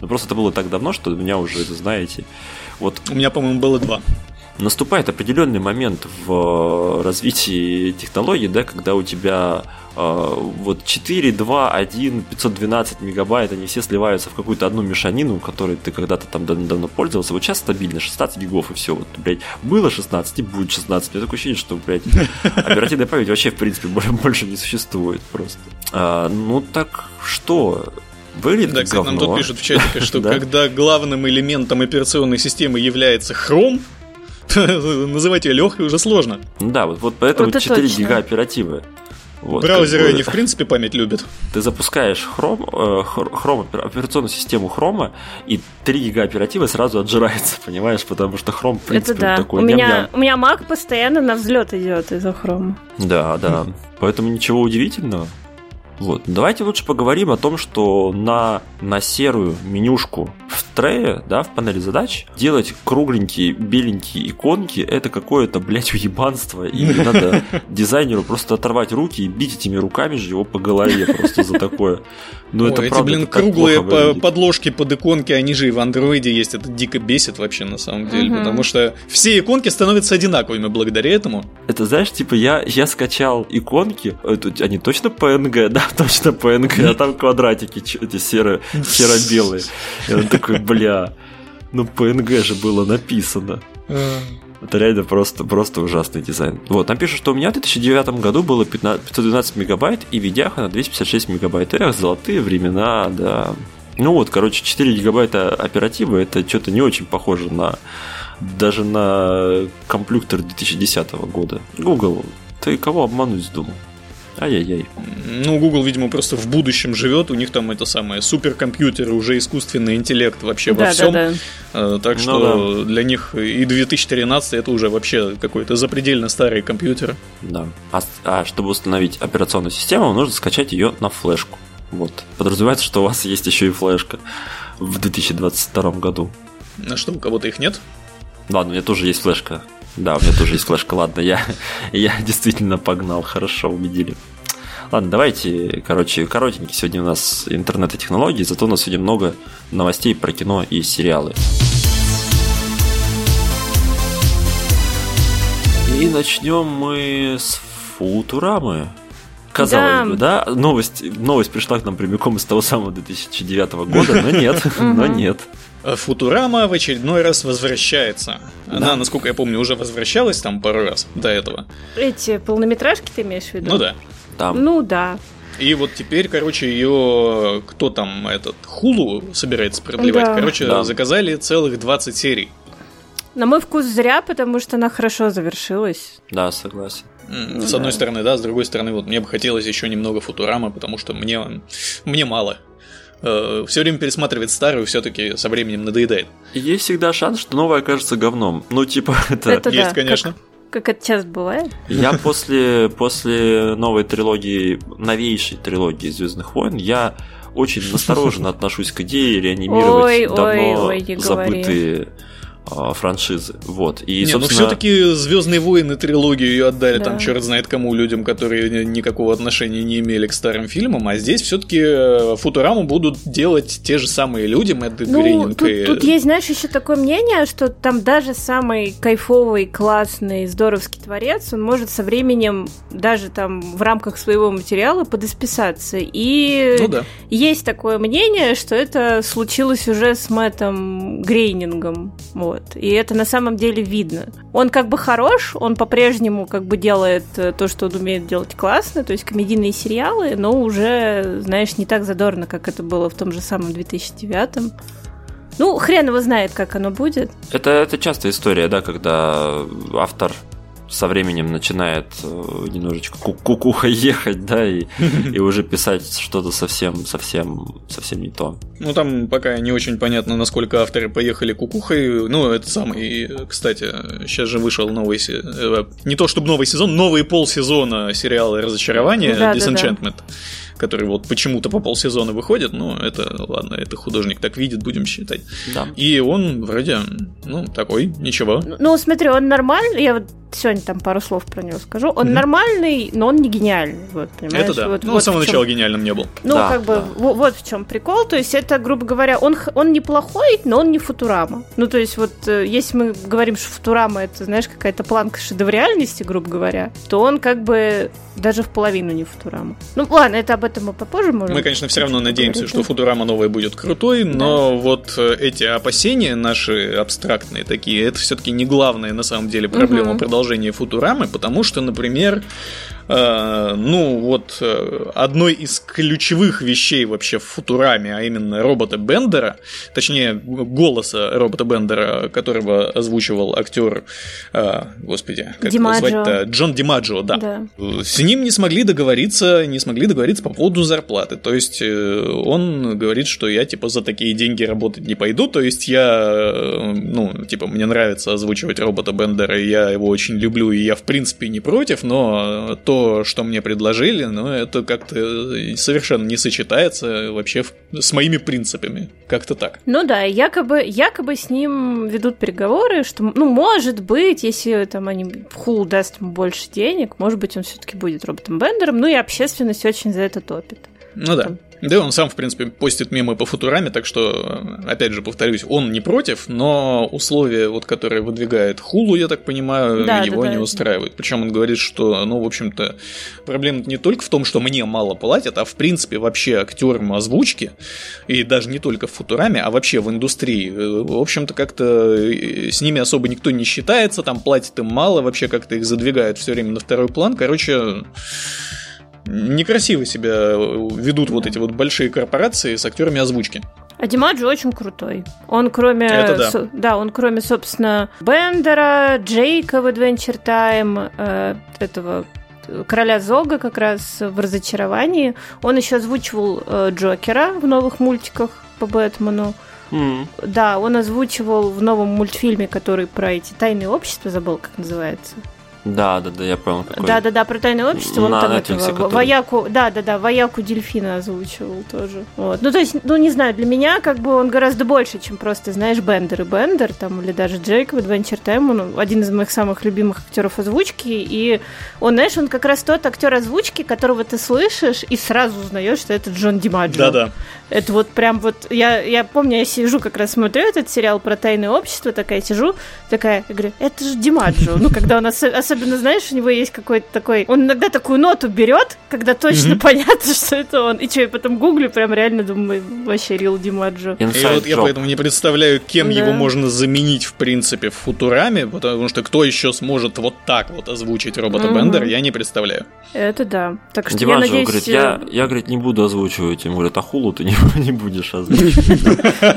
Но просто это было так давно, что у меня уже это знаете. Вот. У меня, по-моему, было два наступает определенный момент в развитии технологий, да, когда у тебя э, вот 4, 2, 1, 512 мегабайт, они все сливаются в какую-то одну мешанину, которой ты когда-то там давно пользовался. Вот сейчас стабильно 16 гигов и все. Вот, блядь, было 16 и будет 16. У меня такое ощущение, что, блядь, оперативная память вообще, в принципе, больше не существует просто. А, ну так что? Выглядит да, кстати, нам тут пишут в чатике, что когда главным элементом операционной системы является Chrome, называть ее легкой уже сложно. Да, вот, вот поэтому вот 4 гига оперативы. Вот, Браузеры, как бы, они в принципе память любят. Ты запускаешь Chrome, э, Chrome, операционную систему Chrome, и 3 гига оперативы сразу отжирается, понимаешь? Потому что Chrome, в принципе, Это да. такой... У меня, у меня Mac постоянно на взлет идет из-за Chrome. Да, да. Поэтому ничего удивительного. Вот. Давайте лучше поговорим о том, что на, на серую менюшку в трее, да, в панели задач, делать кругленькие, беленькие иконки, это какое-то, блядь, уебанство. И надо дизайнеру просто оторвать руки и бить этими руками же его по голове просто за такое. Ну, это эти, правда, блин, круглые по подложки под иконки, они же и в андроиде есть. Это дико бесит вообще на самом деле. Потому что все иконки становятся одинаковыми благодаря этому. Это знаешь, типа я, я скачал иконки, это, они точно PNG, да, точно PNG, а там квадратики эти серые, серо-белые. Я такой, бля, ну PNG же было написано. Это реально просто, просто ужасный дизайн. Вот, там пишут, что у меня в 2009 году было 15, 512 мегабайт и видяха на 256 мегабайт. Эх, золотые времена, да. Ну вот, короче, 4 гигабайта оперативы, это что-то не очень похоже на даже на компьютер 2010 года. Google, ты кого обмануть вздумал? Ай-яй-яй. Ну, Google, видимо, просто в будущем живет. У них там это самое суперкомпьютеры, уже искусственный интеллект вообще да, во всем. Да, да. Э, так ну, что да. для них и 2013 это уже вообще какой-то запредельно старый компьютер. Да. А, а чтобы установить операционную систему, нужно скачать ее на флешку. Вот. Подразумевается, что у вас есть еще и флешка в 2022 году. А что, у кого-то их нет? Ладно, у меня тоже есть флешка да, у меня тоже есть флешка. Ладно, я, я действительно погнал. Хорошо, убедили. Ладно, давайте, короче, коротенький сегодня у нас интернет и технологии, зато у нас сегодня много новостей про кино и сериалы. И начнем мы с Футурамы. Казалось да. бы, да? Новость, новость пришла к нам прямиком из того самого 2009 года, но нет, но нет. Футурама в очередной раз возвращается. Она, да. насколько я помню, уже возвращалась там пару раз до этого. Эти полнометражки ты имеешь в виду? Ну да. Там. Ну да. И вот теперь, короче, ее кто там этот Хулу собирается продлевать, да. короче, да. заказали целых 20 серий. На мой вкус зря, потому что она хорошо завершилась. Да, согласен. С одной стороны, да, с другой стороны, вот мне бы хотелось еще немного Футурама, потому что мне, мне мало. Э, все время пересматривать старую все-таки со временем надоедает. Есть всегда шанс, что новое окажется говном. Ну, типа, это... это Есть, да, конечно. Как, как это часто бывает. Я после, после новой трилогии, новейшей трилогии Звездных войн, я очень настороженно отношусь к идее реанимировать ой, давно ой, ой, забытые говори франшизы. Вот. И, не, ну собственно... ну все-таки Звездные войны трилогию ее отдали да. там черт знает кому людям, которые никакого отношения не имели к старым фильмам, а здесь все-таки э, Футураму будут делать те же самые люди, Мэтт ну, Грининг. Тут, и... тут есть, знаешь, еще такое мнение, что там даже самый кайфовый, классный, здоровский творец, он может со временем даже там в рамках своего материала подосписаться. И ну, да. есть такое мнение, что это случилось уже с Мэттом Грейнингом. Вот. Вот. И это на самом деле видно. Он как бы хорош, он по-прежнему как бы делает э, то, что он умеет делать классно, то есть комедийные сериалы, но уже, знаешь, не так задорно, как это было в том же самом 2009 ну, хрен его знает, как оно будет. Это, это частая история, да, когда автор со временем начинает э, немножечко кукуха ехать, да, и, и уже писать что-то совсем, совсем, совсем не то. Ну, там пока не очень понятно, насколько авторы поехали кукухой. Ну, это самый, кстати, сейчас же вышел новый, э, не то чтобы новый сезон, новый полсезона сериала «Разочарование» да, Disenchantment. Да, да который вот почему-то по полсезона выходит, ну, это, ладно, это художник так видит, будем считать. Да. И он вроде, ну, такой, ничего. Ну, смотри, он нормальный, я вот сегодня там пару слов про него скажу. Он mm-hmm. нормальный, но он не гениальный. Вот, понимаешь? Это да. Вот, ну, вот с самого начала гениальным не был. Ну, да, как бы, да. вот, вот в чем прикол. То есть, это, грубо говоря, он, он неплохой, но он не Футурама. Ну, то есть, вот, э, если мы говорим, что Футурама это, знаешь, какая-то планка шедевриальности, грубо говоря, то он как бы даже в половину не Футурама. Ну, ладно, это об этом мы попозже можем. Мы, конечно, все равно надеемся, что Футурама новая будет крутой, но да. вот э, эти опасения наши абстрактные такие, это все-таки не главная на самом деле проблема угу. продолжения Футурамы, потому что, например, ну, вот э, одной из ключевых вещей вообще в Футураме, а именно робота Бендера, точнее, голоса робота Бендера, которого озвучивал актер, э, господи, как его звать-то? Джон Димаджо, да. да. С ним не смогли договориться, не смогли договориться по поводу зарплаты. То есть он говорит, что я типа за такие деньги работать не пойду, то есть я, ну, типа, мне нравится озвучивать робота Бендера, и я его очень люблю, и я в принципе не против, но то, что мне предложили, но это как-то совершенно не сочетается вообще с моими принципами. Как-то так. Ну да, якобы, якобы с ним ведут переговоры, что, ну, может быть, если там они Хул даст ему больше денег, может быть, он все-таки будет роботом Бендером, ну и общественность очень за это топит. Ну да. Там, да, он сам, в принципе, постит мемы по футураме, так что, опять же, повторюсь, он не против, но условия, вот, которые выдвигает Хулу, я так понимаю, да, его да, не да. устраивают. Причем он говорит, что, ну, в общем-то, проблема не только в том, что мне мало платят, а в принципе вообще актерам озвучки, и даже не только в футураме, а вообще в индустрии. В общем-то, как-то э, с ними особо никто не считается, там платят им мало, вообще как-то их задвигают все время на второй план. Короче, некрасиво себя ведут вот эти вот большие корпорации с актерами озвучки. А Димаджи очень крутой. Он кроме... Это да. Со, да, он кроме, собственно, Бендера, Джейка в Adventure Time, э, этого короля Зога как раз в разочаровании. Он еще озвучивал э, Джокера в новых мультиках по Бэтмену. Mm. Да, он озвучивал в новом мультфильме, который про эти тайные общества, забыл, как называется. Да, да, да, я понял. Какой. Да, да, да, про тайное общество. Он там Netflix, этого, который... вояку, да, да, да, вояку дельфина озвучивал тоже. Вот. Ну, то есть, ну, не знаю, для меня как бы он гораздо больше, чем просто, знаешь, Бендер и Бендер, там, или даже Джейк в Adventure Time. Он один из моих самых любимых актеров озвучки. И он, знаешь, он как раз тот актер озвучки, которого ты слышишь и сразу узнаешь, что это Джон Димаджо. Да, да. Это вот прям вот, я, я помню, я сижу, как раз смотрю этот сериал про тайное общество, такая сижу, такая, я говорю, это же Димаджо. Ну, когда он, ос- особенно, знаешь, у него есть какой-то такой, он иногда такую ноту берет, когда точно понятно, что это он. И что, я потом гуглю, прям реально думаю, вообще Рил Димаджо. И вот я поэтому не представляю, кем его можно заменить, в принципе, в Футураме, потому что кто еще сможет вот так вот озвучить робота Бендера, я не представляю. Это да. Так что Димаджо я надеюсь... говорит, я, я, говорит, не буду озвучивать. Ему говорят, а хулу ты не не будешь озвучивать.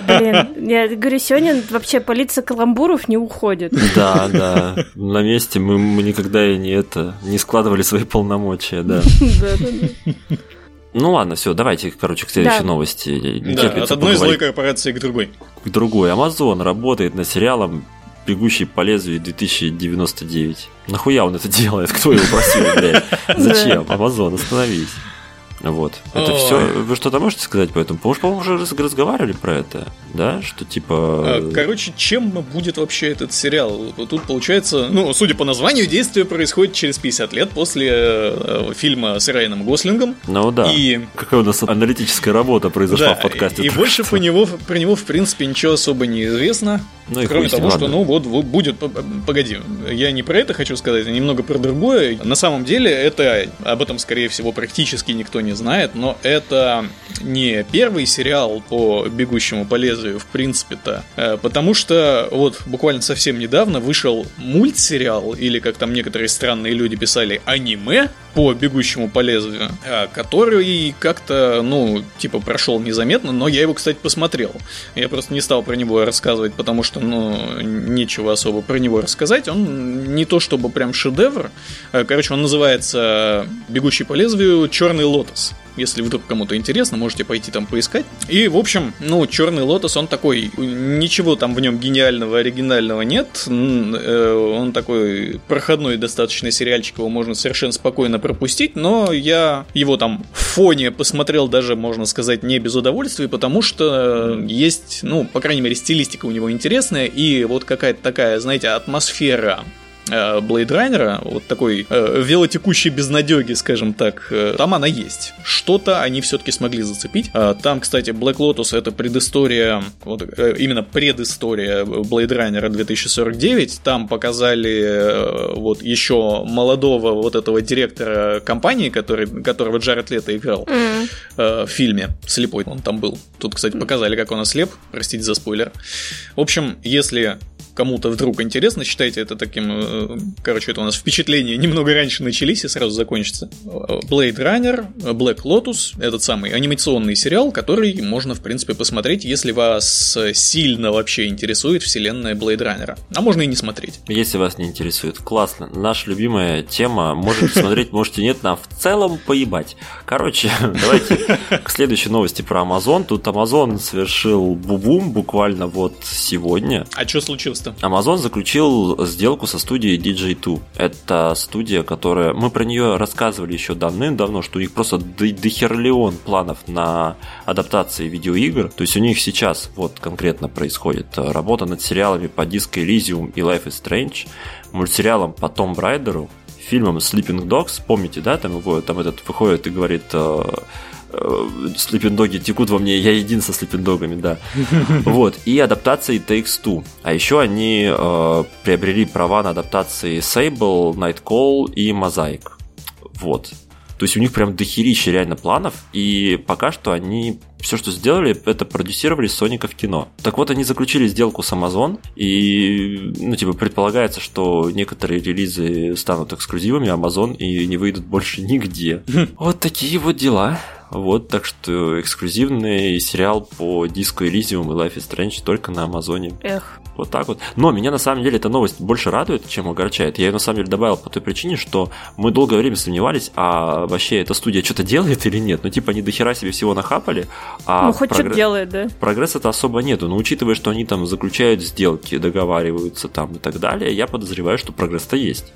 Блин, я говорю, сегодня вообще полиция каламбуров не уходит. Да, да. На месте мы, мы никогда и не это не складывали свои полномочия, да. Ну ладно, все, давайте, короче, к следующей да. новости. Не да, от одной злой корпорации к другой. К другой. Amazon работает над сериалом «Бегущий по лезвию 2099». Нахуя он это делает? Кто его просил, блядь? Зачем? Амазон, остановись. Вот. Это Ой. все. Вы что-то можете сказать по этому? Потому что, по-моему, уже разговаривали про это, да? Что типа. А, короче, чем будет вообще этот сериал? Тут получается, ну, судя по названию, действие происходит через 50 лет после э, фильма с Райаном Гослингом. Ну да. И... Какая у нас аналитическая работа произошла да, в подкасте. И, больше по него, про него, в принципе, ничего особо не известно. Ну, и кроме того, ладно. что, ну, вот, вот будет. Погоди, я не про это хочу сказать, а немного про другое. На самом деле, это об этом, скорее всего, практически никто не знает, но это не первый сериал по «Бегущему по лезвию», в принципе-то, э, потому что вот буквально совсем недавно вышел мультсериал, или как там некоторые странные люди писали, аниме по «Бегущему по лезвию», э, который как-то, ну, типа прошел незаметно, но я его, кстати, посмотрел. Я просто не стал про него рассказывать, потому что, ну, нечего особо про него рассказать. Он не то чтобы прям шедевр. Э, короче, он называется «Бегущий по лезвию. Черный лотос». Если вдруг кому-то интересно, можете пойти там поискать. И, в общем, ну, Черный Лотос, он такой, ничего там в нем гениального, оригинального нет. Э, он такой проходной достаточно сериальчик, его можно совершенно спокойно пропустить, но я его там в фоне посмотрел даже, можно сказать, не без удовольствия, потому что есть, ну, по крайней мере, стилистика у него интересная, и вот какая-то такая, знаете, атмосфера Э, Райнера, вот такой э, велотекущей безнадеги, скажем так, э, там она есть. Что-то они все-таки смогли зацепить. Э, там, кстати, Black Lotus это предыстория, вот э, именно предыстория Блейд Райнера 2049. Там показали э, вот еще молодого вот этого директора компании, который, которого Джаред Лето играл mm. э, в фильме «Слепой». Он там был. Тут, кстати, показали, как он ослеп. Простите за спойлер. В общем, если кому-то вдруг интересно, считайте это таким, э, короче, это у нас впечатления немного раньше начались и сразу закончатся. Blade Runner, Black Lotus, этот самый анимационный сериал, который можно, в принципе, посмотреть, если вас сильно вообще интересует вселенная Blade Runner. А можно и не смотреть. Если вас не интересует, классно. Наша любимая тема, можете смотреть, можете нет, нам в целом поебать. Короче, давайте к следующей новости про Amazon. Тут Amazon совершил бубум буквально вот сегодня. А что случилось просто. Amazon заключил сделку со студией DJ2. Это студия, которая... Мы про нее рассказывали еще давным-давно, что у них просто дохерлион планов на адаптации видеоигр. То есть у них сейчас вот конкретно происходит работа над сериалами по Disco Elysium и Life is Strange, мультсериалом по Том Брайдеру, фильмом Sleeping Dogs, помните, да, там его, там этот выходит и говорит, э, Э, слепендоги текут во мне, я един со слепендогами, да. Вот, и адаптации Takes Two. А еще они э, приобрели права на адаптации Sable, Nightcall и Mosaic. Вот. То есть у них прям дохерища реально планов, и пока что они все, что сделали, это продюсировали Соника в кино. Так вот, они заключили сделку с Amazon, и, ну, типа, предполагается, что некоторые релизы станут эксклюзивами Amazon и не выйдут больше нигде. Вот такие вот дела. Вот, так что эксклюзивный сериал по Disco Elysium и Life is Strange только на Амазоне. Эх. Вот так вот. Но меня на самом деле эта новость больше радует, чем огорчает. Я ее на самом деле добавил по той причине, что мы долгое время сомневались, а вообще эта студия что-то делает или нет. Ну, типа, они дохера себе всего нахапали. А ну, хоть прогр... что-то делает, да. Прогресса-то особо нету. Но учитывая, что они там заключают сделки, договариваются там и так далее, я подозреваю, что прогресс-то есть.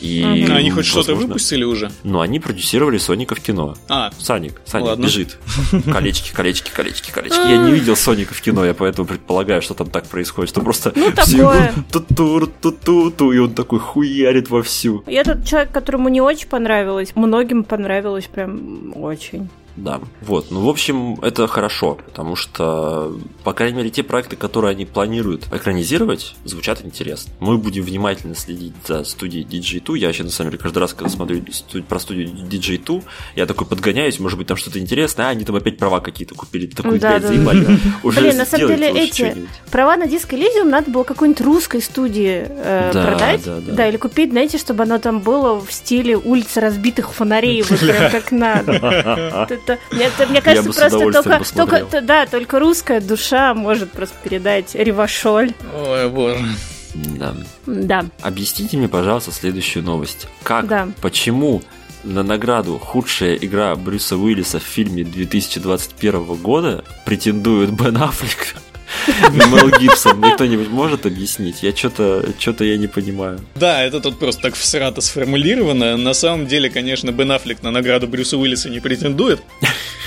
И, угу. Они хоть что-то выпустили уже? Ну, они продюсировали Соника в кино. А. Саник, Саник Ладно. бежит. Колечки, колечки, колечки, колечки. Я не видел Соника в кино, я поэтому предполагаю, что там так происходит, что просто ну, такое. ту-ту-ту-ту, и он такой хуярит вовсю. Я тот человек, которому не очень понравилось, многим понравилось прям очень. Да, вот. Ну, в общем, это хорошо, потому что, по крайней мере, те проекты, которые они планируют экранизировать, звучат интересно. Мы будем внимательно следить за студией DJ2. Я вообще, на самом деле, каждый раз, когда смотрю про студию DJ2, я такой подгоняюсь, может быть, там что-то интересное, а они там опять права какие-то купили. Такой, да, да, заебали. Уже Блин, на самом деле, эти права на диск Elysium надо было какой-нибудь русской студии э, да, продать. Да, да. да, или купить, знаете, чтобы оно там было в стиле улицы разбитых фонарей, вот прям как надо это, мне, мне кажется, просто только, только, да, только русская душа может просто передать Ревашоль. Ой, боже. Да. Да. Объясните мне, пожалуйста, следующую новость. Как, да. почему на награду «Худшая игра Брюса Уиллиса в фильме 2021 года» претендует Бен Аффлек, Мел Гибсон, кто-нибудь может объяснить? Я что-то что я не понимаю. Да, это тут просто так всрато сформулировано. На самом деле, конечно, Бен Аффлек на награду Брюса Уиллиса не претендует.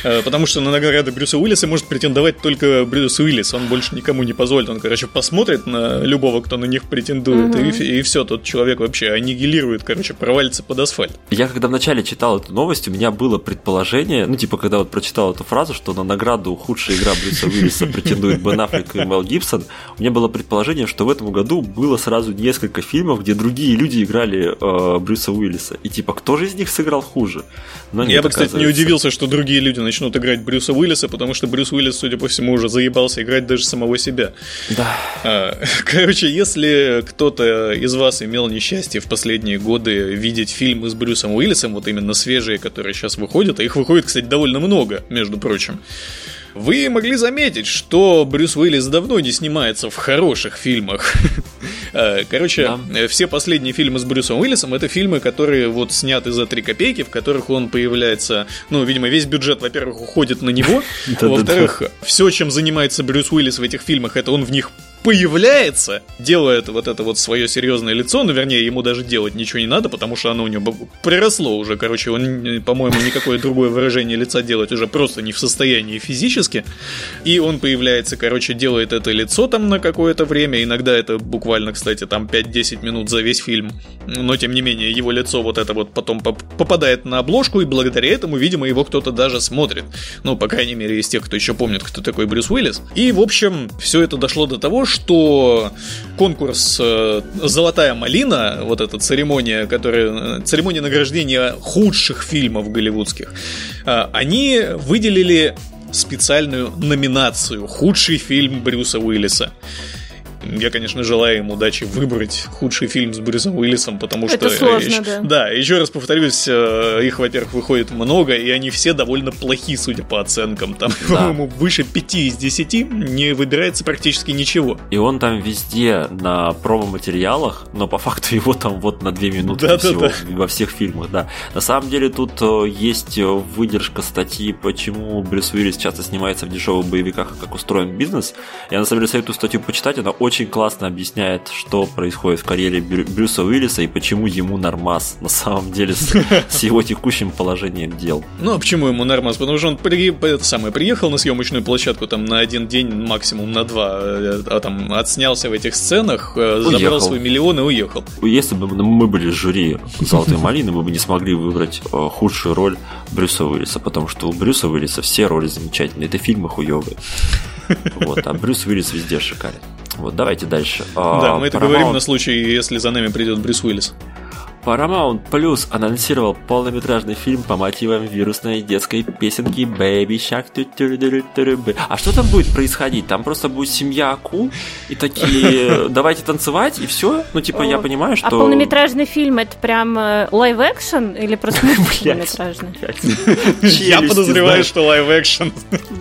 Э, потому что на награды Брюса Уиллиса может претендовать только Брюс Уиллис. Он больше никому не позволит. Он, короче, посмотрит на любого, кто на них претендует, mm-hmm. и, и все, тот человек вообще аннигилирует, короче, провалится под асфальт. Я когда вначале читал эту новость, у меня было предположение, ну, типа, когда вот прочитал эту фразу, что на награду худшая игра Брюса Уиллиса претендует Бен Аффлек и Мел Гибсон, у меня было предположение, что в этом году было сразу несколько фильмов, где другие люди играли э, Брюса Уиллиса. И типа, кто же из них сыграл хуже? Но нет, Я бы, кстати, не удивился, что другие люди начнут играть Брюса Уиллиса, потому что Брюс Уиллис, судя по всему, уже заебался играть даже самого себя. Да. А, короче, если кто-то из вас имел несчастье в последние годы видеть фильмы с Брюсом Уиллисом, вот именно свежие, которые сейчас выходят, а их выходит, кстати, довольно много, между прочим, вы могли заметить, что Брюс Уиллис давно не снимается в хороших фильмах. Э, короче, да. Э, все последние фильмы с Брюсом Уиллисом это фильмы, которые вот сняты за 3 копейки, в которых он появляется, ну, видимо, весь бюджет, во-первых, уходит на него, во-вторых, все, чем занимается Брюс Уиллис в этих фильмах, это он в них появляется, делает вот это вот свое серьезное лицо, ну, вернее, ему даже делать ничего не надо, потому что оно у него приросло уже, короче, он, по-моему, никакое другое выражение лица делать уже просто не в состоянии физически, и он появляется, короче, делает это лицо там на какое-то время, иногда это буквально, кстати, там 5-10 минут за весь фильм, но, тем не менее, его лицо вот это вот потом попадает на обложку, и благодаря этому, видимо, его кто-то даже смотрит, ну, по крайней мере, из тех, кто еще помнит, кто такой Брюс Уиллис, и, в общем, все это дошло до того, что конкурс э, «Золотая малина», вот эта церемония, которая, церемония награждения худших фильмов голливудских, э, они выделили специальную номинацию «Худший фильм Брюса Уиллиса». Я, конечно, желаю им удачи выбрать худший фильм с Брюсом Уиллисом, потому что... Это сложно, да. Да, еще раз повторюсь, э, их, во-первых, выходит много, и они все довольно плохи, судя по оценкам. Там, да. по-моему, выше 5 из 10 не выбирается практически ничего. И он там везде на промо-материалах, но по факту его там вот на 2 минуты да, всего да, да. во всех фильмах, да. На самом деле тут э, есть э, выдержка статьи, почему Брюс Уиллис часто снимается в дешевых боевиках, как устроен бизнес. Я на самом деле советую статью почитать, она очень очень классно объясняет, что происходит в карьере Брю- Брюса Уиллиса и почему ему нормас на самом деле с, с его текущим положением дел. Ну а почему ему нормас? Потому что он при, это самое, приехал на съемочную площадку там на один день, максимум на два, э, а там отснялся в этих сценах, э, уехал. забрал свой миллион и уехал. Если бы мы были жюри «Золотой малины», мы бы не смогли выбрать э, худшую роль Брюса Уиллиса, потому что у Брюса Уиллиса все роли замечательные. Это фильмы хуёвые. Вот, а Брюс Уиллис везде шикарен. Вот, давайте дальше. Да, мы это Paramount... говорим на случай, если за нами придет Брюс Уиллис. Paramount Plus анонсировал полнометражный фильм по мотивам вирусной детской песенки Baby Shark. А что там будет происходить? Там просто будет семья акул и такие давайте танцевать и все? Ну типа я понимаю, что... А полнометражный фильм это прям live-action или просто полнометражный? Я подозреваю, что live-action.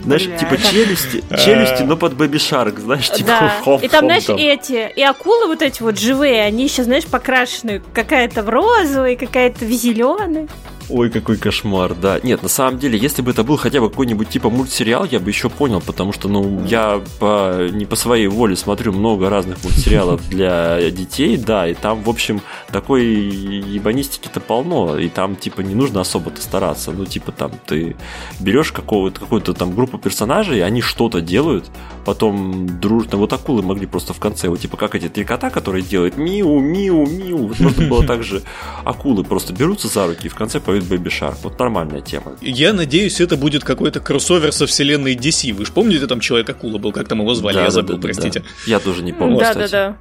Знаешь, типа челюсти, челюсти, но под Baby Shark, знаешь, типа И там, знаешь, эти, и акулы вот эти вот живые, они еще, знаешь, покрашены какая-то в розовый, какая-то в зеленый. Ой, какой кошмар, да. Нет, на самом деле, если бы это был хотя бы какой-нибудь типа мультсериал, я бы еще понял, потому что, ну, я по, не по своей воле смотрю много разных мультсериалов для детей, да, и там, в общем, такой ебанистики-то полно, и там, типа, не нужно особо-то стараться. Ну, типа, там, ты берешь какого-то, какую-то там группу персонажей, они что-то делают, потом дружно, вот акулы могли просто в конце, вот, типа, как эти три кота, которые делают миу, миу, миу, вот можно было также акулы просто берутся за руки и в конце поют Baby Shark. Вот нормальная тема. Я надеюсь, это будет какой-то кроссовер со вселенной DC. Вы же помните, там Человек-акула был, как там его звали? Да, Я забыл, да, простите. Да. Я тоже не помню, Да, да, да.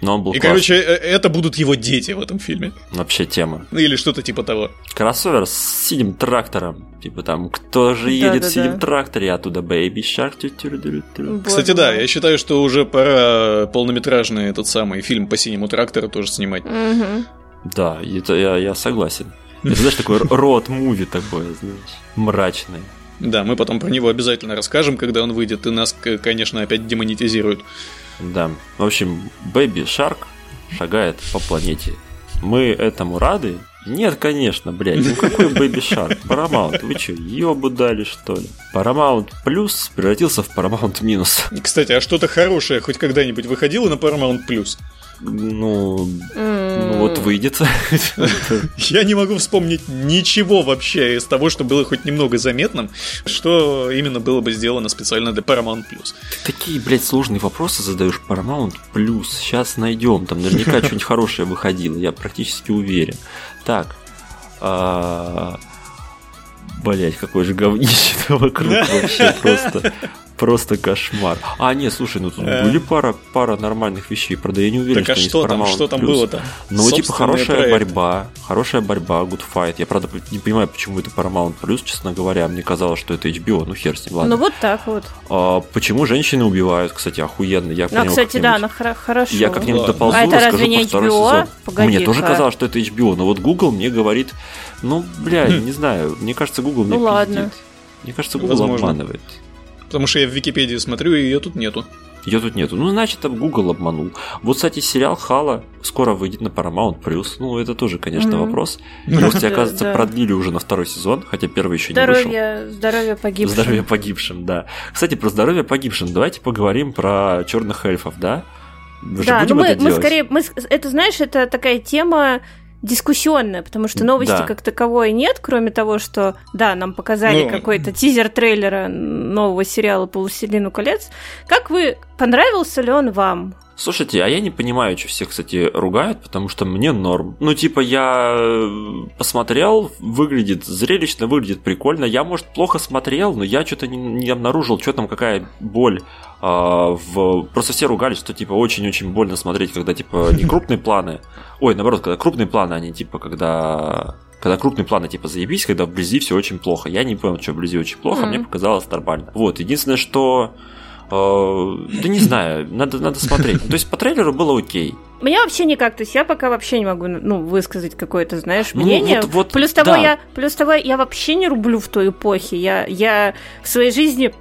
Но он был И, классный. короче, э, это будут его дети в этом фильме. Вообще тема. Ну, или что-то типа того. Кроссовер с синим трактором. Типа там, кто же едет да, в синем да. тракторе, оттуда Baby Shark. Кстати, да, я считаю, что уже пора полнометражный этот самый фильм по синему трактору тоже снимать. Угу. Да, это я, я согласен. Это, знаешь, такой род-муви такое, знаешь, мрачный. Да, мы потом про него обязательно расскажем, когда он выйдет, и нас, конечно, опять демонетизируют. Да. В общем, Baby Shark шагает по планете. Мы этому рады? Нет, конечно, блядь. Ну какой Baby Shark? Paramount, вы что, ёбу дали, что ли? Paramount Plus превратился в Paramount Минус. Кстати, а что-то хорошее хоть когда-нибудь выходило на Paramount Plus? Ну, ну вот выйдет. Я не могу вспомнить ничего вообще из того, что было хоть немного заметным, что именно было бы сделано специально для Paramount+. Plus. Ты такие, блядь, сложные вопросы задаешь Paramount+. Plus. Сейчас найдем, там наверняка что-нибудь хорошее выходило, я практически уверен. Так, а, Блять, какой же говнище вокруг вообще просто. Просто кошмар. А, нет, слушай, ну тут э. были пара, пара нормальных вещей. Правда, я не уверен, так, а что, там, что там было-то? Ну, типа, хорошая проект. борьба. Хорошая борьба, good fight. Я, правда, не понимаю, почему это Paramount Plus, честно говоря. Мне казалось, что это HBO. Ну, хер с ним, ладно. Ну, вот так вот. А, почему женщины убивают, кстати, охуенно. Я ну, кстати, да, она хорошо. Я как-нибудь доползу, а это разве не HBO? Погоди, мне тоже казалось, что это HBO, но вот Google мне говорит, ну, бля, хм. не знаю, мне кажется, Google мне ну, ладно. Мне кажется, Google Возможно. обманывает. Потому что я в Википедии смотрю, и ее тут нету. Ее тут нету. Ну, значит, там Google обманул. Вот, кстати, сериал Хала скоро выйдет на Paramount Plus. Ну, это тоже, конечно, mm-hmm. вопрос. Новости, оказывается, продлили уже на второй сезон, хотя первый еще не вышел. Здоровье погибшим. Здоровье погибшим, да. Кстати, про здоровье погибшим. Давайте поговорим про черных эльфов, да? Мы да, ну мы, мы скорее, мы, это знаешь, это такая тема дискуссионная, потому что новости да. как таковой нет, кроме того, что, да, нам показали ну... какой-то тизер трейлера нового сериала «По властелину колец». Как вы... Понравился ли он вам? Слушайте, а я не понимаю, что все, кстати, ругают, потому что мне норм. Ну, типа, я э, посмотрел, выглядит зрелищно, выглядит прикольно. Я, может, плохо смотрел, но я что-то не, не обнаружил, что там, какая боль. А, в... Просто все ругались, что, типа, очень-очень больно смотреть, когда, типа, не крупные планы. Ой, наоборот, когда крупные планы, они, типа, когда когда крупные планы типа заебись, когда вблизи все очень плохо. Я не понял, что вблизи очень плохо, mm-hmm. мне показалось нормально. Вот, единственное, что да не знаю, надо, надо смотреть. То есть по трейлеру было окей. Мне вообще никак, то есть я пока вообще не могу, ну, высказать какое-то, знаешь, ну, мнение. Вот, вот, плюс того, да. я, плюс того, я вообще не рублю в той эпохе. Я, я в своей жизни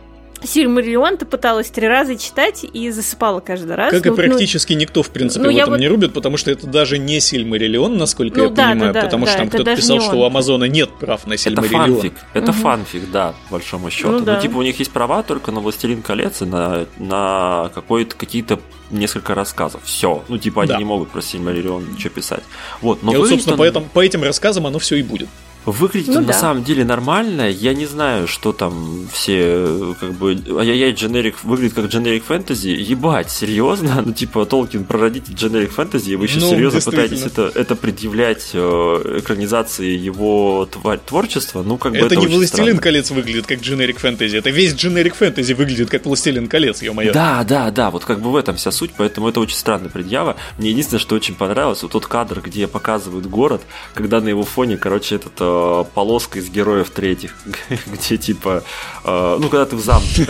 Сильмариллион ты пыталась три раза читать и засыпала каждый раз. Как ну, и практически ну, никто, в принципе, ну, в этом вот... не рубит, потому что это даже не Сильмариллион, насколько ну, я да, понимаю, да, потому да, что там кто-то писал, что у Амазона нет прав на Сильмариллион. Это фанфик, это угу. фанфик, да, по большому счету. Ну, да. ну, типа, у них есть права только на «Властелин колец» и на, на какой-то какие-то несколько рассказов. Все. Ну, типа, они да. не могут про Сильмариллион ничего писать. Вот, но и вот, собственно, он... по, этому, по этим рассказам оно все и будет. Выглядит ну, он да. на самом деле нормально. Я не знаю, что там все как бы. Ай-яй-яй, дженерик выглядит как дженерик фэнтези. Ебать, серьезно? Ну, типа, Толкин прародитель дженерик фэнтези, и вы еще ну, серьезно пытаетесь это, это предъявлять э, экранизации его тварь, творчества? Ну, как бы это, это не Властелин странно. колец выглядит как дженерик фэнтези. Это весь дженерик фэнтези выглядит как Властелин колец, ё-моё. Да, да, да. Вот как бы в этом вся суть, поэтому это очень странная предъява. Мне единственное, что очень понравилось, вот тот кадр, где показывают город, когда на его фоне, короче, этот э, полоска из героев третьих, где типа, э, ну, когда ты в замке,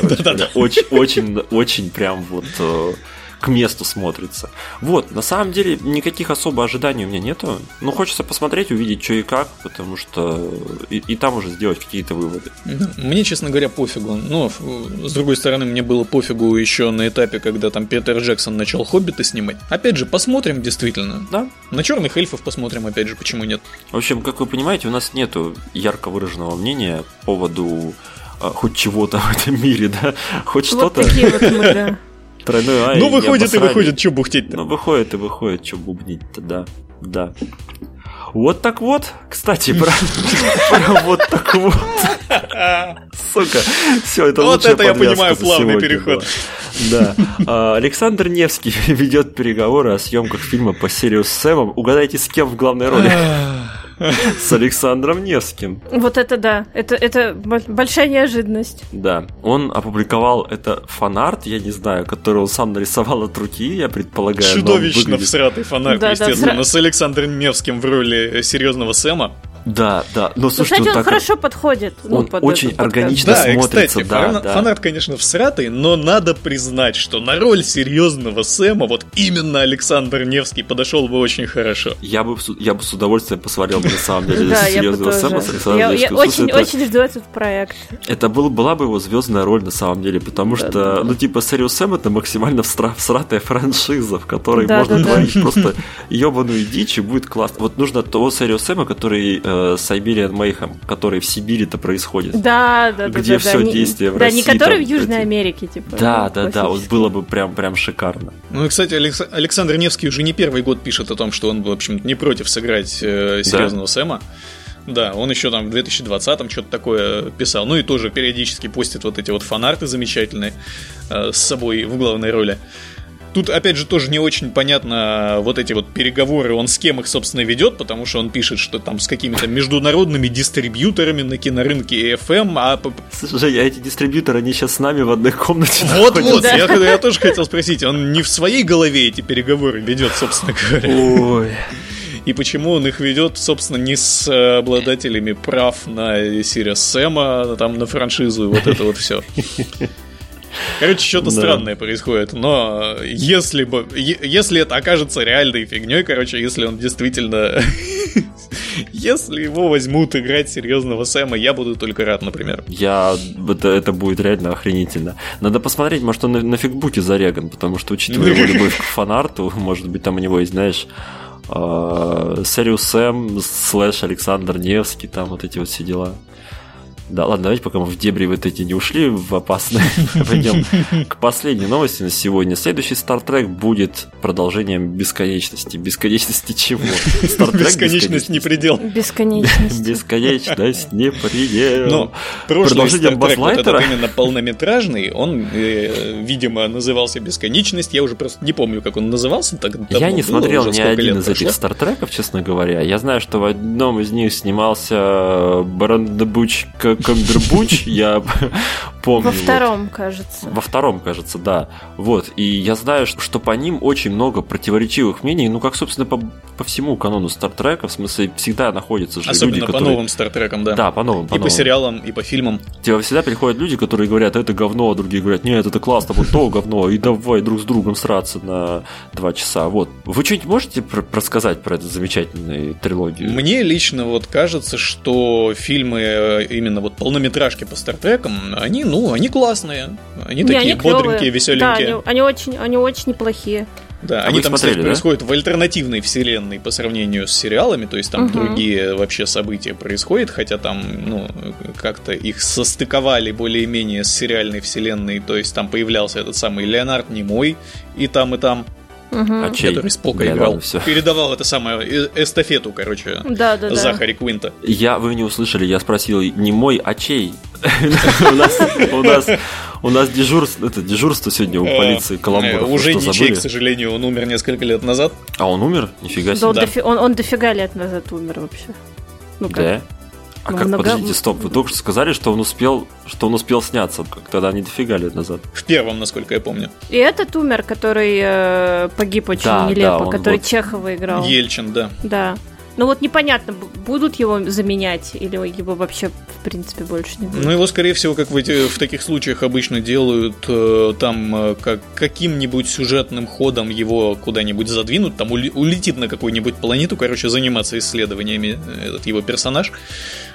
очень, очень, очень прям вот э, к месту смотрится. Вот, на самом деле, никаких особо ожиданий у меня нету. Ну, хочется посмотреть, увидеть, что и как, потому что и, и там уже сделать какие-то выводы. Мне, честно говоря, пофигу. Но, с другой стороны, мне было пофигу еще на этапе, когда там Питер Джексон начал «Хоббита» снимать. Опять же, посмотрим действительно. Да. На черных эльфов посмотрим, опять же, почему нет. В общем, как вы понимаете, у нас нету ярко выраженного мнения по поводу а, хоть чего-то в этом мире, да? Хоть Вот что-то. такие вот мы, да. Тройной ай. Ну, не выходит и выходит, что бухтеть-то. Ну, выходит и выходит, что бубнить-то, да. Да. Вот так вот. Кстати, про, вот так вот. Сука. Все, это Вот это я понимаю, плавный переход. Да. А, Александр Невский ведет переговоры о съемках фильма по серию с Сэмом. Угадайте, с кем в главной роли? С Александром Невским. Вот это да. Это, это бо- большая неожиданность. Да. Он опубликовал это фанарт, я не знаю, который он сам нарисовал от руки, я предполагаю. Чудовищно выглядит- всратый фанат, Да, да, естественно, всра- с Александром Невским в роли серьезного Сэма. Да, да. Но Ну, слушайте, кстати, он он так- хорошо подходит. ну, он под очень органично Да, смотрится, кстати, да, фана- да. фанат, конечно, всратый, но надо признать, что на роль серьезного Сэма вот именно Александр Невский подошел бы очень хорошо. Я бы, с- я бы с удовольствием посмотрел бы, на самом деле я серьезного. Сэма с Александром Я, я Невским. Слушай, очень, жду этот проект. это был, была бы его звездная роль на самом деле, потому что, ну, типа, Serious Сэм это максимально всра- всратая франшиза, в которой можно творить просто ебаную дичь и будет классно. Вот нужно того Serious Сэма, который э, Siberian Mayhem, который в Сибири-то происходит. Да, да, да. Где да, всё да, не- действие в Да, России, не который там в Южной эти- Америке, типа. Да, ну, да, да, вот было бы прям, прям шикарно. Ну и, кстати, Алекс- Александр Невский уже не первый год пишет о том, что он, в общем, не против сыграть э, серьезного Сэма. Да, он еще там в 2020-м что-то такое писал. Ну и тоже периодически постит вот эти вот фанарты замечательные э, с собой в главной роли. Тут, опять же, тоже не очень понятно вот эти вот переговоры, он с кем их, собственно, ведет, потому что он пишет, что там с какими-то международными дистрибьюторами на кинорынке FM, а п- Слушай, а эти дистрибьюторы, они сейчас с нами в одной комнате вот-вот, Да. я, я тоже хотел спросить, он не в своей голове эти переговоры ведет, собственно говоря. Ой. И почему он их ведет, собственно, не с э, обладателями прав на Сириус Сэма, там на франшизу и вот это вот все. Короче, что-то Да. странное происходит, но если бы, если это окажется реальной фигней, короче, если он действительно, если его возьмут играть серьезного Сэма, я буду только рад, например. Я... Это, это будет реально охренительно. Надо посмотреть, может, он на, на фигбуке зареган, потому что, учитывая его любовь к фанарту, может быть, там у него есть, знаешь, Сериус Сэм слэш Александр Невский, там вот эти вот все дела. Да, ладно, давайте пока мы в дебри вот эти не ушли в опасные, пойдем к последней новости на сегодня. Следующий Star Trek будет продолжением бесконечности. Бесконечности чего? Star Trek Бесконечность не предел. Бесконечность. Бесконечность не предел. Но прошлый Продолжение Star Trek, вот этот именно полнометражный, он, э, видимо, назывался «Бесконечность». Я уже просто не помню, как он назывался. Так Я не было, смотрел ни один лет из этих стартреков, честно говоря. Я знаю, что в одном из них снимался Барандабуч Камбербуч, я помню. Во вот. втором, кажется. Во втором, кажется, да. Вот. И я знаю, что, что по ним очень много противоречивых мнений, ну, как, собственно, по, по всему канону Стартрека, в смысле, всегда находятся же Особенно люди, по которые... новым Стартрекам, да. Да, по новым, по и по новым. сериалам, и по фильмам. Тебе всегда приходят люди, которые говорят, это говно, а другие говорят, нет, это классно, вот то говно, и давай друг с другом сраться на два часа. Вот. Вы что-нибудь можете рассказать про эту замечательную трилогию? Мне лично вот кажется, что фильмы э, именно вот полнометражки по Стартрекам, они, ну, они классные. Они Не, такие они бодренькие, Да, веселенькие. они, они очень, они очень неплохие. Да, А они там, смотрели, кстати, да? происходят в альтернативной вселенной по сравнению с сериалами, то есть там Мгм. другие вообще события происходят, хотя там, ну, как-то их состыковали более-менее с сериальной вселенной, то есть там появлялся этот самый Леонард Немой и там, и там, Мгм. А чей? который Спока Бля, играл. ладно. Передавал это самое э- эстафету, короче, Да, да, да. Захари Квинта. Я, вы не услышали, я спросил, не мой, а чей? У нас, у нас, у нас дежурство, это дежурство сегодня у полиции Э, Каламбуров. Вы Уже что, ничей, забыли? к сожалению, он умер несколько лет назад. А он умер? Нифига Да, он, себе. Он, он дофига лет назад умер вообще. Ну как? Да? А Ну, как, много- подождите, стоп, вы только что сказали, что он успел, что он успел сняться, как тогда не дофига лет назад. В первом, насколько я помню. И этот умер, который э, погиб очень Да, да, нелепо, он который вот- Чехова играл. Ельчин, да. Да. Но вот непонятно, будут его заменять или его вообще в принципе больше не будет. Ну, его, скорее всего, как в, эти, в таких случаях обычно делают, э, там э, как, каким-нибудь сюжетным ходом его куда-нибудь задвинут, там улетит на какую-нибудь планету, короче, заниматься исследованиями этот его персонаж.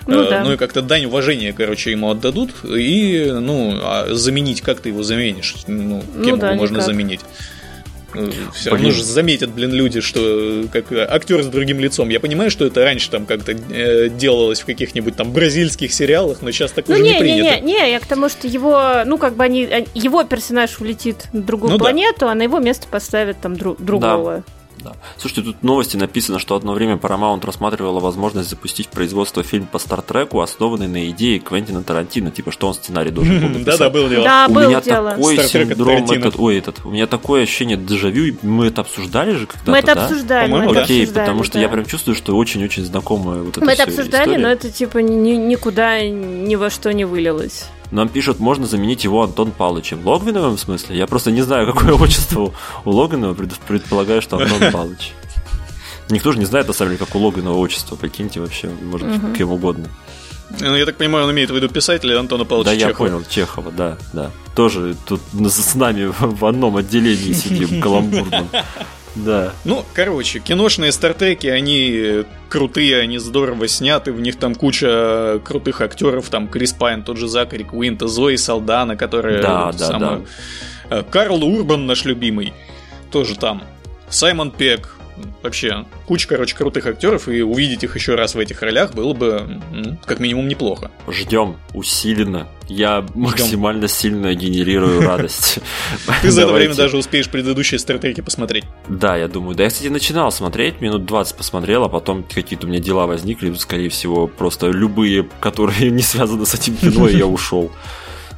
Ну, э, да. ну и как-то дань уважения, короче, ему отдадут. И, ну, а заменить, как ты его заменишь? Ну, кем ну, да, его можно никак. заменить? Э, Все равно же заметят, блин, люди, что как актер с другим лицом. Я понимаю, что это раньше там как-то э, делалось в каких-нибудь там бразильских сериалах, но сейчас так ну, уже не, не принято. Не, не, не, я к тому, что его, ну, как бы они, его персонаж улетит на другую ну, планету, да. а на его место поставят там дру- другого. Да. Да. Слушайте, тут в новости написано, что одно время Paramount рассматривала возможность запустить в производство фильм по Стартреку, основанный на идее Квентина Тарантино, типа что он сценарий должен был написать. Да-да, был дело. Да, у был меня дело. такой синдром этот, ой, этот, у меня такое ощущение дежавю, мы это обсуждали же когда-то, Мы это да? обсуждали, мы это Окей, обсуждали, потому что да. я прям чувствую, что очень-очень знакомая вот эта Мы это обсуждали, история. но это типа ни, никуда ни во что не вылилось. Нам пишут, можно заменить его Антон Палычем. Логвиновым в смысле? Я просто не знаю, какое отчество у Логвинова, предполагаю, что Антон Палыч. Никто же не знает, на самом деле, как у Логвинова отчество. Прикиньте вообще, может быть, угу. кем угодно. Ну, я так понимаю, он имеет в виду писателя Антона Павловича Да, Чехова. я понял, Чехова, да, да. Тоже тут с нами в одном отделении сидим, каламбурном. Да. Ну, короче, киношные стартеки, они крутые, они здорово сняты, в них там куча крутых актеров, там Крис Пайн, тот же Закари Куинта, Зои Салдана, которая да, да, сама... да. Карл Урбан, наш любимый, тоже там. Саймон Пек, вообще куча, короче, крутых актеров, и увидеть их еще раз в этих ролях было бы, ну, как минимум, неплохо. Ждем усиленно. Я Ждем. максимально сильно генерирую радость. Ты за это время даже успеешь предыдущие стратегии посмотреть. Да, я думаю. Да, я, кстати, начинал смотреть, минут 20 посмотрел, а потом какие-то у меня дела возникли, скорее всего, просто любые, которые не связаны с этим кино, и я ушел.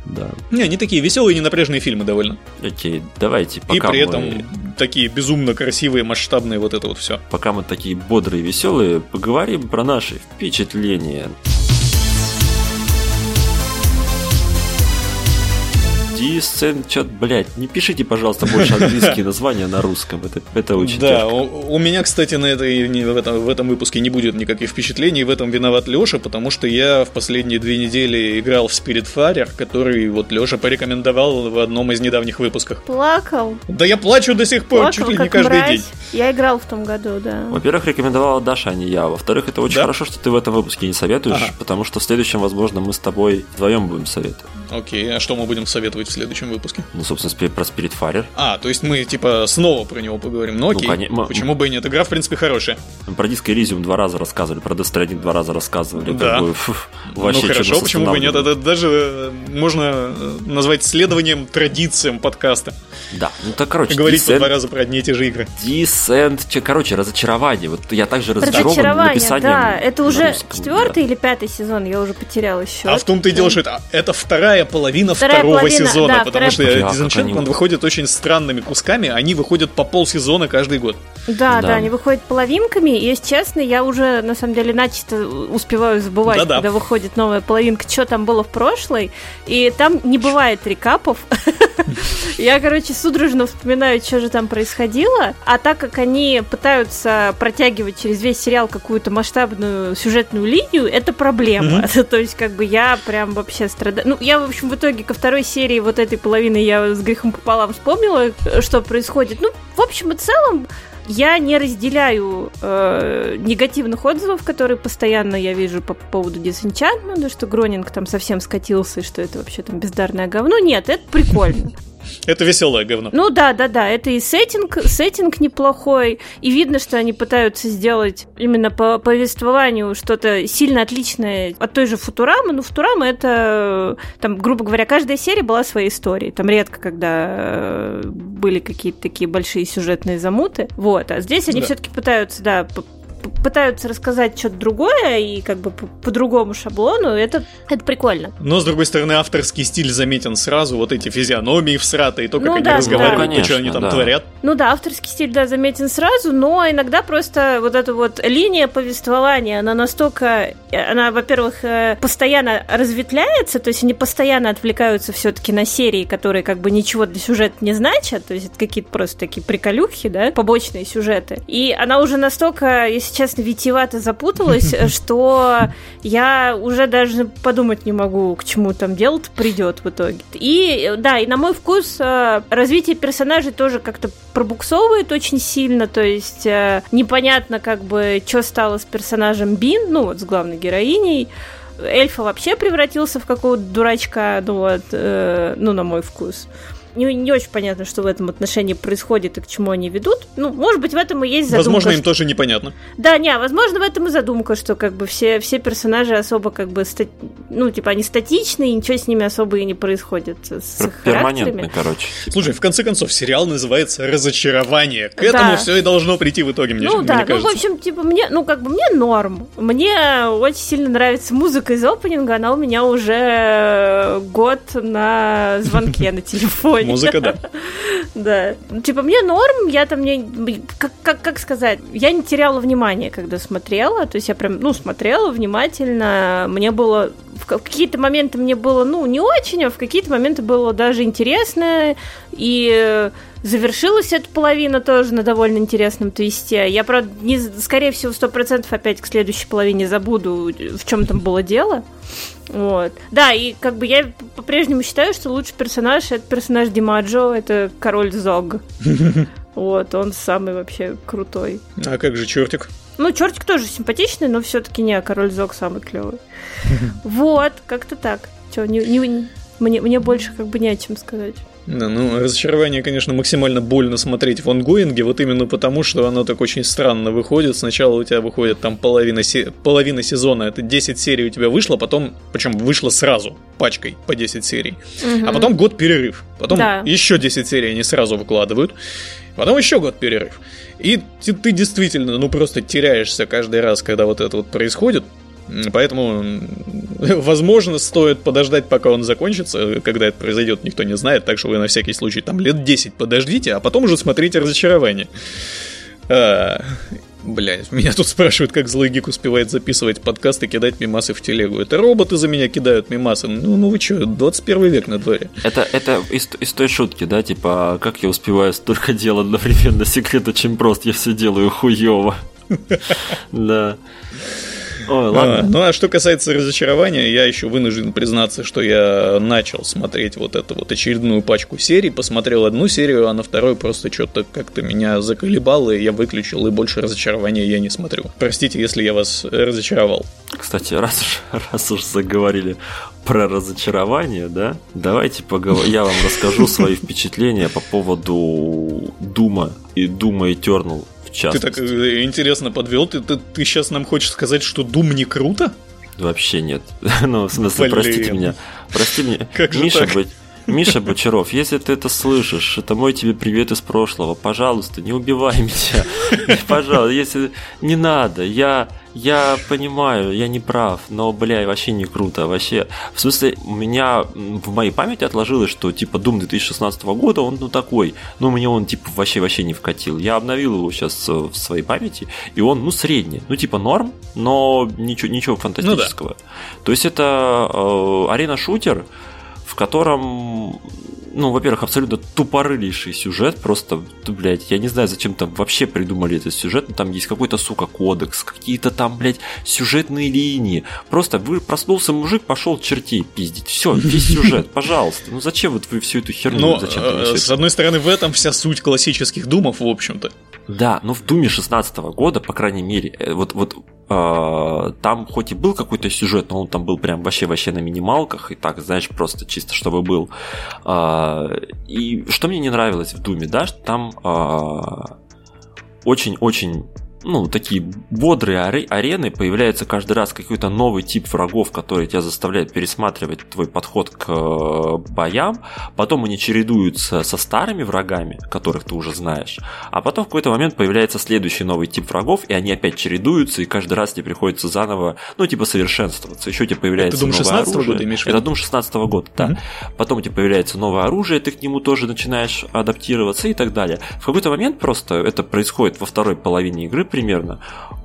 Да. Не, они такие веселые, ненапряжные фильмы довольно. Окей, давайте. Пока и при мы... этом такие безумно красивые, масштабные, вот это вот все. Пока мы такие бодрые, веселые, поговорим про наши впечатления. Descent, блядь, не пишите, пожалуйста, больше английские названия на русском. Это, это очень Да, тяжко. У, у меня, кстати, на этой, в, этом, в этом выпуске не будет никаких впечатлений. В этом виноват Леша, потому что я в последние две недели играл в Spirit Spiritfarer, который вот Леша порекомендовал в одном из недавних выпусков. Плакал. Да я плачу до сих пор, Плакал, чуть ли не каждый мразь. день. Я играл в том году, да. Во-первых, рекомендовала Даша, а не я. Во-вторых, это очень Да? хорошо, что ты в этом выпуске не советуешь, Ага. потому что в следующем, возможно, мы с тобой вдвоем будем советовать. Окей, а что мы будем советовать в следующем выпуске? Ну, собственно, спи- про Spiritfarer. А, то есть мы, типа, снова про него поговорим. Ну окей, коне- м- почему бы и нет? Игра, в принципе, хорошая. Про Disco Elysium два раза рассказывали, про Death Stranding два раза рассказывали. как Да. бы, фу, вообще ну хорошо, почему бы и нет? Это даже э, можно э, назвать следованием традициям подкаста. Да, ну так, короче, Говорить по Descent, два раза про одни и те же игры. Descent, че- короче, разочарование. Вот я также разочарован Разочарование, написанием да. Это уже четвертый да. или пятый сезон, я уже потеряла счет. А в том-то и дело, что это, это вторая половина Вторая второго половина, сезона, да, потому вторая- что Disenchantment они- выходит очень странными кусками, они выходят по полсезона каждый год. Да, да, Да. они выходят половинками, и, если честно, я уже, на самом деле, начисто успеваю забывать, Да-да. когда выходит новая половинка, что там было в прошлой, и там не бывает рекапов. Я, короче, судорожно вспоминаю, что же там происходило, а так как они пытаются протягивать через весь сериал какую-то масштабную сюжетную линию, это проблема. То есть, как бы, я прям вообще страдаю. Ну, я, в общем, в итоге ко второй серии вот этой половины я с грехом пополам вспомнила, что происходит. Ну, в общем и целом, я не разделяю э, негативных отзывов, которые постоянно я вижу по поводу Disenchantment, что Гронинг там совсем скатился, и что это вообще там бездарное говно. Нет, это прикольно. Это веселое говно. Ну да, да, да, это и сеттинг, сеттинг неплохой, и видно, что они пытаются сделать именно по повествованию что-то сильно отличное от той же Футурамы. Ну, Футурама это, там, грубо говоря, каждая серия была своей историей. Там редко, когда э, были какие-то такие большие сюжетные замуты. Вот, а здесь они Да. все-таки пытаются, да, пытаются рассказать что-то другое и как бы по, по другому шаблону. Это, это прикольно. Но, с другой стороны, авторский стиль заметен сразу, вот эти физиономии всратые, то, как Ну они да, разговаривают, да. то, что они Конечно, там да. творят. Ну да, авторский стиль, да, заметен сразу, но иногда просто вот эта вот линия повествования, она настолько, э, она, во-первых, э, постоянно разветвляется, то есть они постоянно отвлекаются все-таки на серии, которые как бы ничего для сюжета не значат, то есть это какие-то просто такие приколюхи, да, побочные сюжеты. И она уже настолько, если если честно, витиевато запуталась, что я уже даже подумать не могу, к чему там дело-то придет в итоге. И да, и на мой вкус э, развитие персонажей тоже как-то пробуксовывает очень сильно, то есть э, непонятно как бы, что стало с персонажем Бин, ну вот с главной героиней, эльфа вообще превратился в какого-то дурачка, ну вот, э, ну на мой вкус не, не очень понятно, что в этом отношении происходит и к чему они ведут. Ну, может быть, в этом и есть задумка. Возможно, им что... тоже непонятно. Да, не, возможно, в этом и задумка, что как бы все, все персонажи особо как бы, ста... ну, типа, они статичные, и ничего с ними особо и не происходит. С их Перманентно, короче. Слушай, в конце концов, сериал называется «Разочарование». К этому да. все и должно прийти в итоге, мне, ну, мне да, кажется. Ну, в общем, типа, мне, ну, как бы, мне норм. Мне очень сильно нравится музыка из опенинга, она у меня уже год на звонке на телефоне. Музыка, да. Да. Типа, мне норм, я там не... Как, как, сказать? Я не теряла внимания, когда смотрела. То есть я прям, ну, смотрела внимательно. Мне было... В какие-то моменты мне было, ну, не очень, а в какие-то моменты было даже интересно. И завершилась эта половина тоже на довольно интересном твисте. Я, правда, не, скорее всего, сто процентов опять к следующей половине забуду, в чем там было дело. Вот. Да, и как бы я по-прежнему считаю, что лучший персонаж это персонаж Димаджо, это король Зог. Вот, он самый вообще крутой. А как же чертик? Ну, чертик тоже симпатичный, но все-таки не, король Зог самый клевый. Вот, как-то так. Че, не, не, мне, мне больше как бы не о чем сказать. Да, ну, разочарование, конечно, максимально больно смотреть в онгоинге, вот именно потому, что оно так очень странно выходит. Сначала у тебя выходит там половина, се... половина сезона, это 10 серий у тебя вышло, потом, причем вышло сразу, пачкой по 10 серий. Угу. А потом год перерыв. Потом да. еще 10 серий они сразу выкладывают. Потом еще год перерыв. И ты, ты действительно, ну, просто теряешься каждый раз, когда вот это вот происходит. Поэтому, возможно, стоит подождать, пока он закончится. Когда это произойдет, никто не знает. Так что вы на всякий случай там лет 10 подождите, а потом уже смотрите разочарование. А, Блять, меня тут спрашивают, как злой гик успевает записывать подкаст и кидать мимасы в телегу. Это роботы за меня кидают мимасы. Ну, ну вы что, 21 век на дворе. Это, это из, из той шутки, да, типа, «А как я успеваю столько дел одновременно, секрет очень прост, я все делаю хуево. Да. Ой, ладно. А, ну а что касается разочарования, я еще вынужден признаться, что я начал смотреть вот эту вот очередную пачку серий, посмотрел одну серию, а на второй просто что-то как-то меня заколебало, и я выключил, и больше разочарования я не смотрю. Простите, если я вас разочаровал. Кстати, раз уж, раз уж заговорили про разочарование, да, давайте поговорим. Я вам расскажу свои впечатления по поводу Дума и Дума Eternal. Ты так э, интересно подвел. Ты, ты, ты сейчас нам хочешь сказать, что Doom не круто? Вообще нет. ну, в смысле, Блин. простите меня. Прости меня. Как же Миша, так? быть. Миша Бочаров, если ты это слышишь, это мой тебе привет из прошлого. Пожалуйста, не убивай меня. Пожалуйста, если не надо, я я понимаю, я не прав, но, бля, вообще не круто, вообще. В смысле, у меня в моей памяти отложилось, что, типа, Doom 2016 года, он, ну, такой, ну, мне он, типа, вообще-вообще не вкатил. Я обновил его сейчас в своей памяти, и он, ну, средний. Ну, типа, норм, но ничего, ничего фантастического. Ну, да. То есть, это э, арена-шутер, в котором ну, во-первых, абсолютно тупорылейший сюжет, просто, блядь, я не знаю, зачем там вообще придумали этот сюжет, но там есть какой-то, сука, кодекс, какие-то там, блядь, сюжетные линии. Просто вы проснулся мужик, пошел чертей пиздить. Все, весь сюжет, пожалуйста. Ну зачем вот вы всю эту херню но, зачем э, С одной стороны, в этом вся суть классических думов, в общем-то. Да, но в Думе 16 года, по крайней мере, э, вот, вот там хоть и был какой-то сюжет, но он там был прям вообще-вообще на минималках, и так, знаешь, просто чисто чтобы был. Э, и что мне не нравилось в Думе, да, что там очень-очень ну, такие бодрые арены, появляется каждый раз какой-то новый тип врагов, который тебя заставляет пересматривать твой подход к э, боям, потом они чередуются со старыми врагами, которых ты уже знаешь, а потом в какой-то момент появляется следующий новый тип врагов, и они опять чередуются, и каждый раз тебе приходится заново, ну, типа, совершенствоваться. Еще тебе появляется Это Doom 16 оружие. года имеешь в виду? Это Doom 16 года, да. Mm-hmm. Потом у тебя появляется новое оружие, ты к нему тоже начинаешь адаптироваться и так далее. В какой-то момент просто это происходит во второй половине игры, примерно,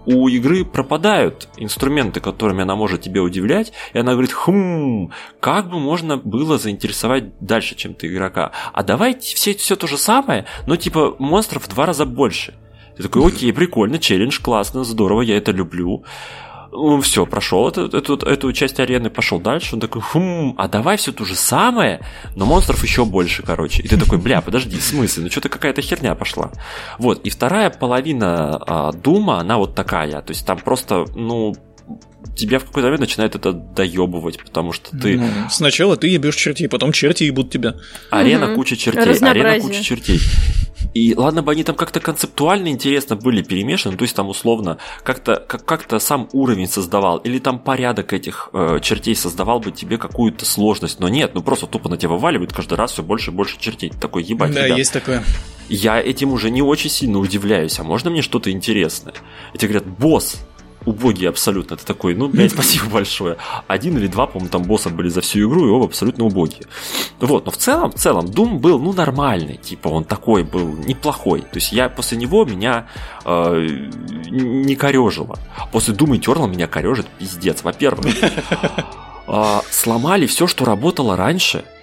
у игры пропадают инструменты, которыми она может тебя удивлять, и она говорит, хм, как бы можно было заинтересовать дальше, чем ты игрока. А давайте все, все то же самое, но типа монстров в два раза больше. Я такой, окей, прикольно, челлендж, классно, здорово, я это люблю. Ну, все, прошел эту, эту, эту часть арены, пошел дальше. Он такой, хм, а давай все то же самое, но монстров еще больше, короче. И ты такой, бля, подожди, в смысле? Ну, что-то какая-то херня пошла. Вот, и вторая половина а, Дума, она вот такая. То есть там просто, ну, тебя в какой-то момент начинает это доебывать, потому что ты... Ну, сначала ты ебешь чертей, потом черти ебут тебя. Арена угу. куча чертей, арена куча чертей. И ладно бы они там как-то концептуально интересно были перемешаны, то есть там условно как-то как, как-то сам уровень создавал, или там порядок этих э, чертей создавал бы тебе какую-то сложность, но нет, ну просто тупо на тебя вываливают каждый раз все больше и больше чертей. Ты такой, ебать, Да, ребят, есть такое. Я этим уже не очень сильно удивляюсь, а можно мне что-то интересное? И тебе говорят, босс, убогие абсолютно. Ты такой, ну, блядь, спасибо большое. Один или два, по-моему, там босса были за всю игру, и оба абсолютно убогие. Вот, но в целом, в целом, Doom был, ну, нормальный. Типа, он такой был неплохой. То есть я после него меня э, не корежило. После Doom Eternal меня корежит пиздец. Во-первых, э, сломали все, что работало раньше –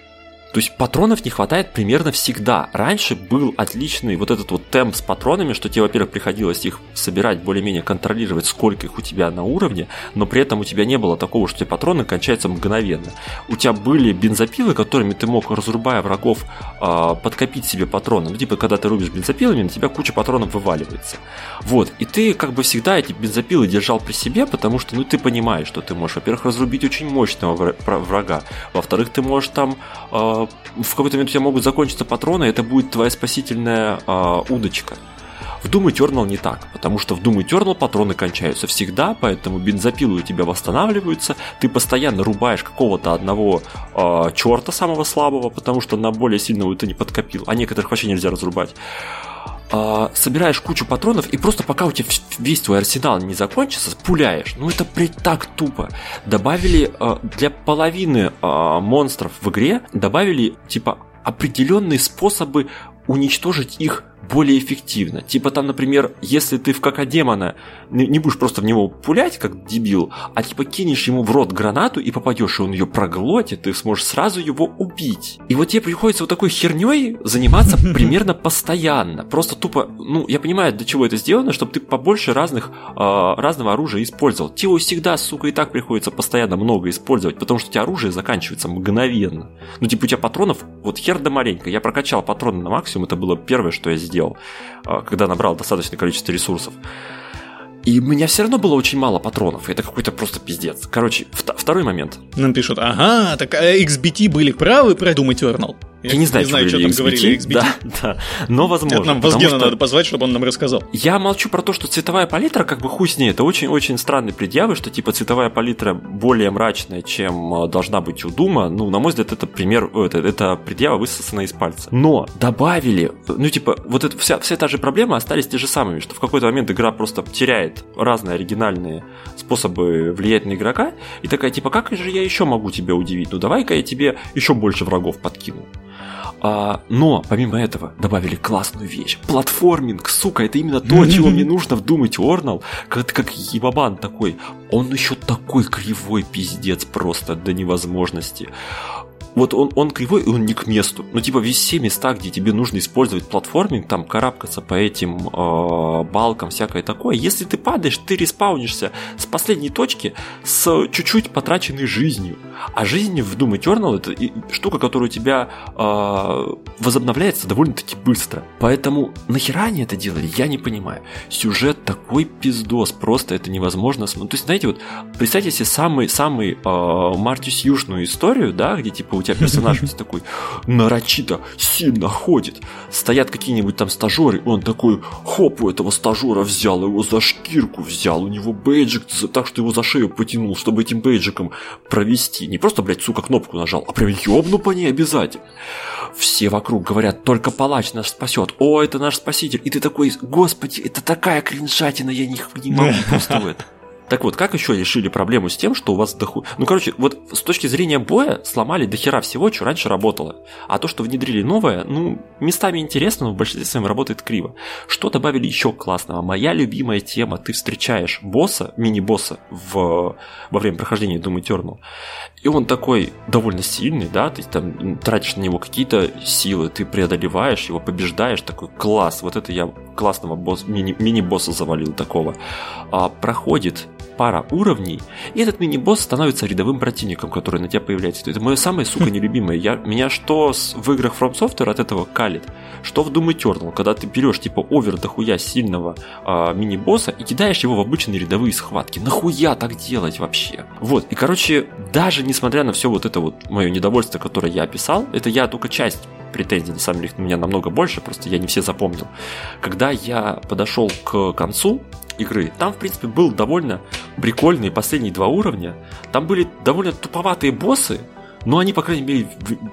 то есть патронов не хватает примерно всегда. Раньше был отличный вот этот вот темп с патронами, что тебе, во-первых, приходилось их собирать, более-менее контролировать, сколько их у тебя на уровне, но при этом у тебя не было такого, что у тебя патроны кончаются мгновенно. У тебя были бензопилы, которыми ты мог, разрубая врагов, э, подкопить себе патроны. Ну, типа, когда ты рубишь бензопилами, на тебя куча патронов вываливается. Вот, и ты как бы всегда эти бензопилы держал при себе, потому что, ну, ты понимаешь, что ты можешь, во-первых, разрубить очень мощного врага, во-вторых, ты можешь там э, в какой-то момент у тебя могут закончиться патроны, это будет твоя спасительная э, удочка. В Doom Eternal не так, потому что в Doom Eternal патроны кончаются всегда, поэтому бензопилы у тебя восстанавливаются, ты постоянно рубаешь какого-то одного э, черта самого слабого, потому что на более сильного ты не подкопил, а некоторых вообще нельзя разрубать э, собираешь кучу патронов и просто пока у тебя весь твой арсенал не закончится, пуляешь. Ну это при так тупо. Добавили э, для половины э, монстров в игре добавили типа определенные способы уничтожить их более эффективно. Типа там, например, если ты в кака демона не будешь просто в него пулять, как дебил, а типа кинешь ему в рот гранату и попадешь, и он ее проглотит, ты сможешь сразу его убить. И вот тебе приходится вот такой херней заниматься примерно постоянно. Просто тупо, ну, я понимаю, для чего это сделано, чтобы ты побольше разных, э, разного оружия использовал. Тебе всегда, сука, и так приходится постоянно много использовать, потому что у тебя оружие заканчивается мгновенно. Ну, типа, у тебя патронов, вот хер да маленько. Я прокачал патроны на максимум, это было первое, что я сделал, э, когда набрал достаточное количество ресурсов. И у меня все равно было очень мало патронов. Это какой-то просто пиздец. Короче, второй момент. Нам пишут, ага, так а XBT были правы про Doom? Я, я не знаю, не знаю что там XBT. говорили XBT. Да, да, но возможно. Это нам Возгена что... надо позвать, чтобы он нам рассказал. Я молчу про то, что цветовая палитра, как бы хуй с ней, это очень-очень странные предъявы, что типа цветовая палитра более мрачная, чем э, должна быть у Дума. Ну, на мой взгляд, это пример, это, это предъява высосана из пальца. Но добавили, ну типа, вот это, вся, вся та же проблема остались те же самыми, что в какой-то момент игра просто теряет разные оригинальные способы влиять на игрока, и такая, типа, как же я еще могу тебя удивить? Ну давай-ка я тебе еще больше врагов подкину. А, но, помимо этого, добавили классную вещь. Платформинг, сука, это именно то, чего мне нужно в Doom Eternal. Как, как ебабан такой. Он еще такой кривой пиздец просто до невозможности вот он, он кривой, и он не к месту. Ну, типа, все места, где тебе нужно использовать платформинг, там, карабкаться по этим э, балкам, всякое такое, если ты падаешь, ты респаунишься с последней точки с чуть-чуть потраченной жизнью. А жизнь в Doom Eternal это штука, которая у тебя э, возобновляется довольно-таки быстро. Поэтому нахера они это делали, я не понимаю. Сюжет такой пиздос, просто это невозможно. Ну, то есть, знаете, вот представьте себе самый, самый э, Мартис Южную историю, да, где типа у тебя персонаж весь такой нарочито сильно ходит. Стоят какие-нибудь там стажеры, он такой, хоп, у этого стажера взял, его за шкирку взял, у него бейджик так, что его за шею потянул, чтобы этим бейджиком провести. Не просто, блядь, сука, кнопку нажал, а прям ёбну по ней обязательно. Все вокруг говорят, только палач нас спасет. О, это наш спаситель. И ты такой, господи, это такая кринжатина, я не, не могу просто в это. Так вот, как еще решили проблему с тем, что у вас доху... Ну, короче, вот с точки зрения боя сломали дохера всего, что раньше работало. А то, что внедрили новое, ну, местами интересно, но в большинстве своем работает криво. Что добавили еще классного? Моя любимая тема. Ты встречаешь босса, мини-босса в... во время прохождения Doom Eternal. И он такой довольно сильный, да, ты там тратишь на него какие-то силы, ты преодолеваешь его, побеждаешь, такой класс, вот это я классного босс, мини, мини-босса завалил такого, а, проходит пара уровней, и этот мини-босс становится рядовым противником, который на тебя появляется. Это мое самое, сука, нелюбимое. Я, меня что с, в играх From Software от этого калит, что в Doom Eternal, когда ты берешь типа овер дохуя сильного а, мини-босса и кидаешь его в обычные рядовые схватки. Нахуя так делать вообще? Вот, и короче, даже несмотря на все вот это вот мое недовольство, которое я описал, это я только часть претензий, на самом деле, у меня намного больше, просто я не все запомнил. Когда я подошел к концу, игры. Там, в принципе, был довольно прикольные последние два уровня. Там были довольно туповатые боссы, но они, по крайней мере,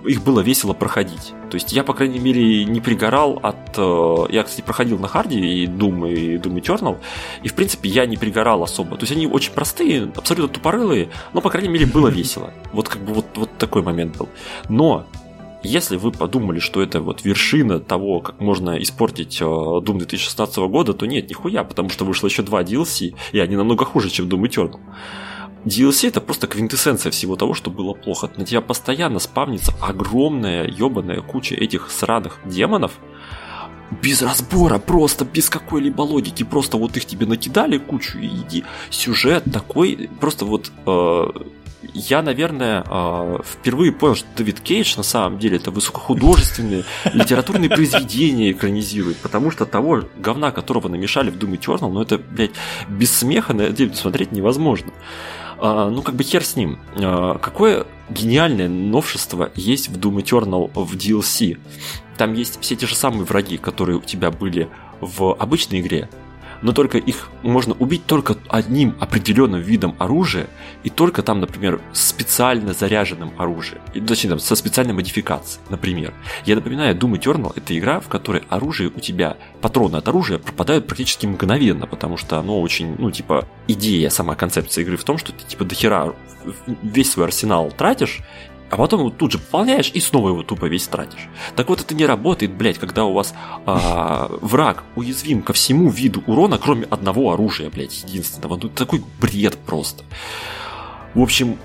их было весело проходить. То есть я, по крайней мере, не пригорал от... Э, я, кстати, проходил на харде и Doom, и Doom Eternal, и, в принципе, я не пригорал особо. То есть они очень простые, абсолютно тупорылые, но, по крайней мере, было весело. Вот как бы вот, вот такой момент был. Но если вы подумали, что это вот вершина того, как можно испортить э, Doom 2016 года, то нет, нихуя, потому что вышло еще два DLC, и они намного хуже, чем Doom Eternal. DLC это просто квинтэссенция всего того, что было плохо. На тебя постоянно спавнится огромная ебаная куча этих сраных демонов, без разбора, просто без какой-либо логики, просто вот их тебе накидали кучу и иди. Сюжет такой, просто вот э, я, наверное, а, впервые понял, что Дэвид Кейдж на самом деле это высокохудожественные литературные произведения экранизирует, потому что того говна, которого намешали в Doom Eternal, ну это, блядь, без смеха на это смотреть невозможно. А, ну, как бы хер с ним. А, какое гениальное новшество есть в Doom Eternal в DLC? Там есть все те же самые враги, которые у тебя были в обычной игре, но только их можно убить только одним определенным видом оружия и только там, например, специально заряженным оружием. И, точнее, там, со специальной модификацией, например. Я напоминаю, Doom Eternal — это игра, в которой оружие у тебя, патроны от оружия пропадают практически мгновенно, потому что оно очень, ну, типа, идея, сама концепция игры в том, что ты, типа, дохера весь свой арсенал тратишь, а потом его тут же пополняешь и снова его тупо весь тратишь. Так вот, это не работает, блядь, когда у вас а, враг уязвим ко всему виду урона, кроме одного оружия, блядь, единственного. Ну, такой бред просто. В общем,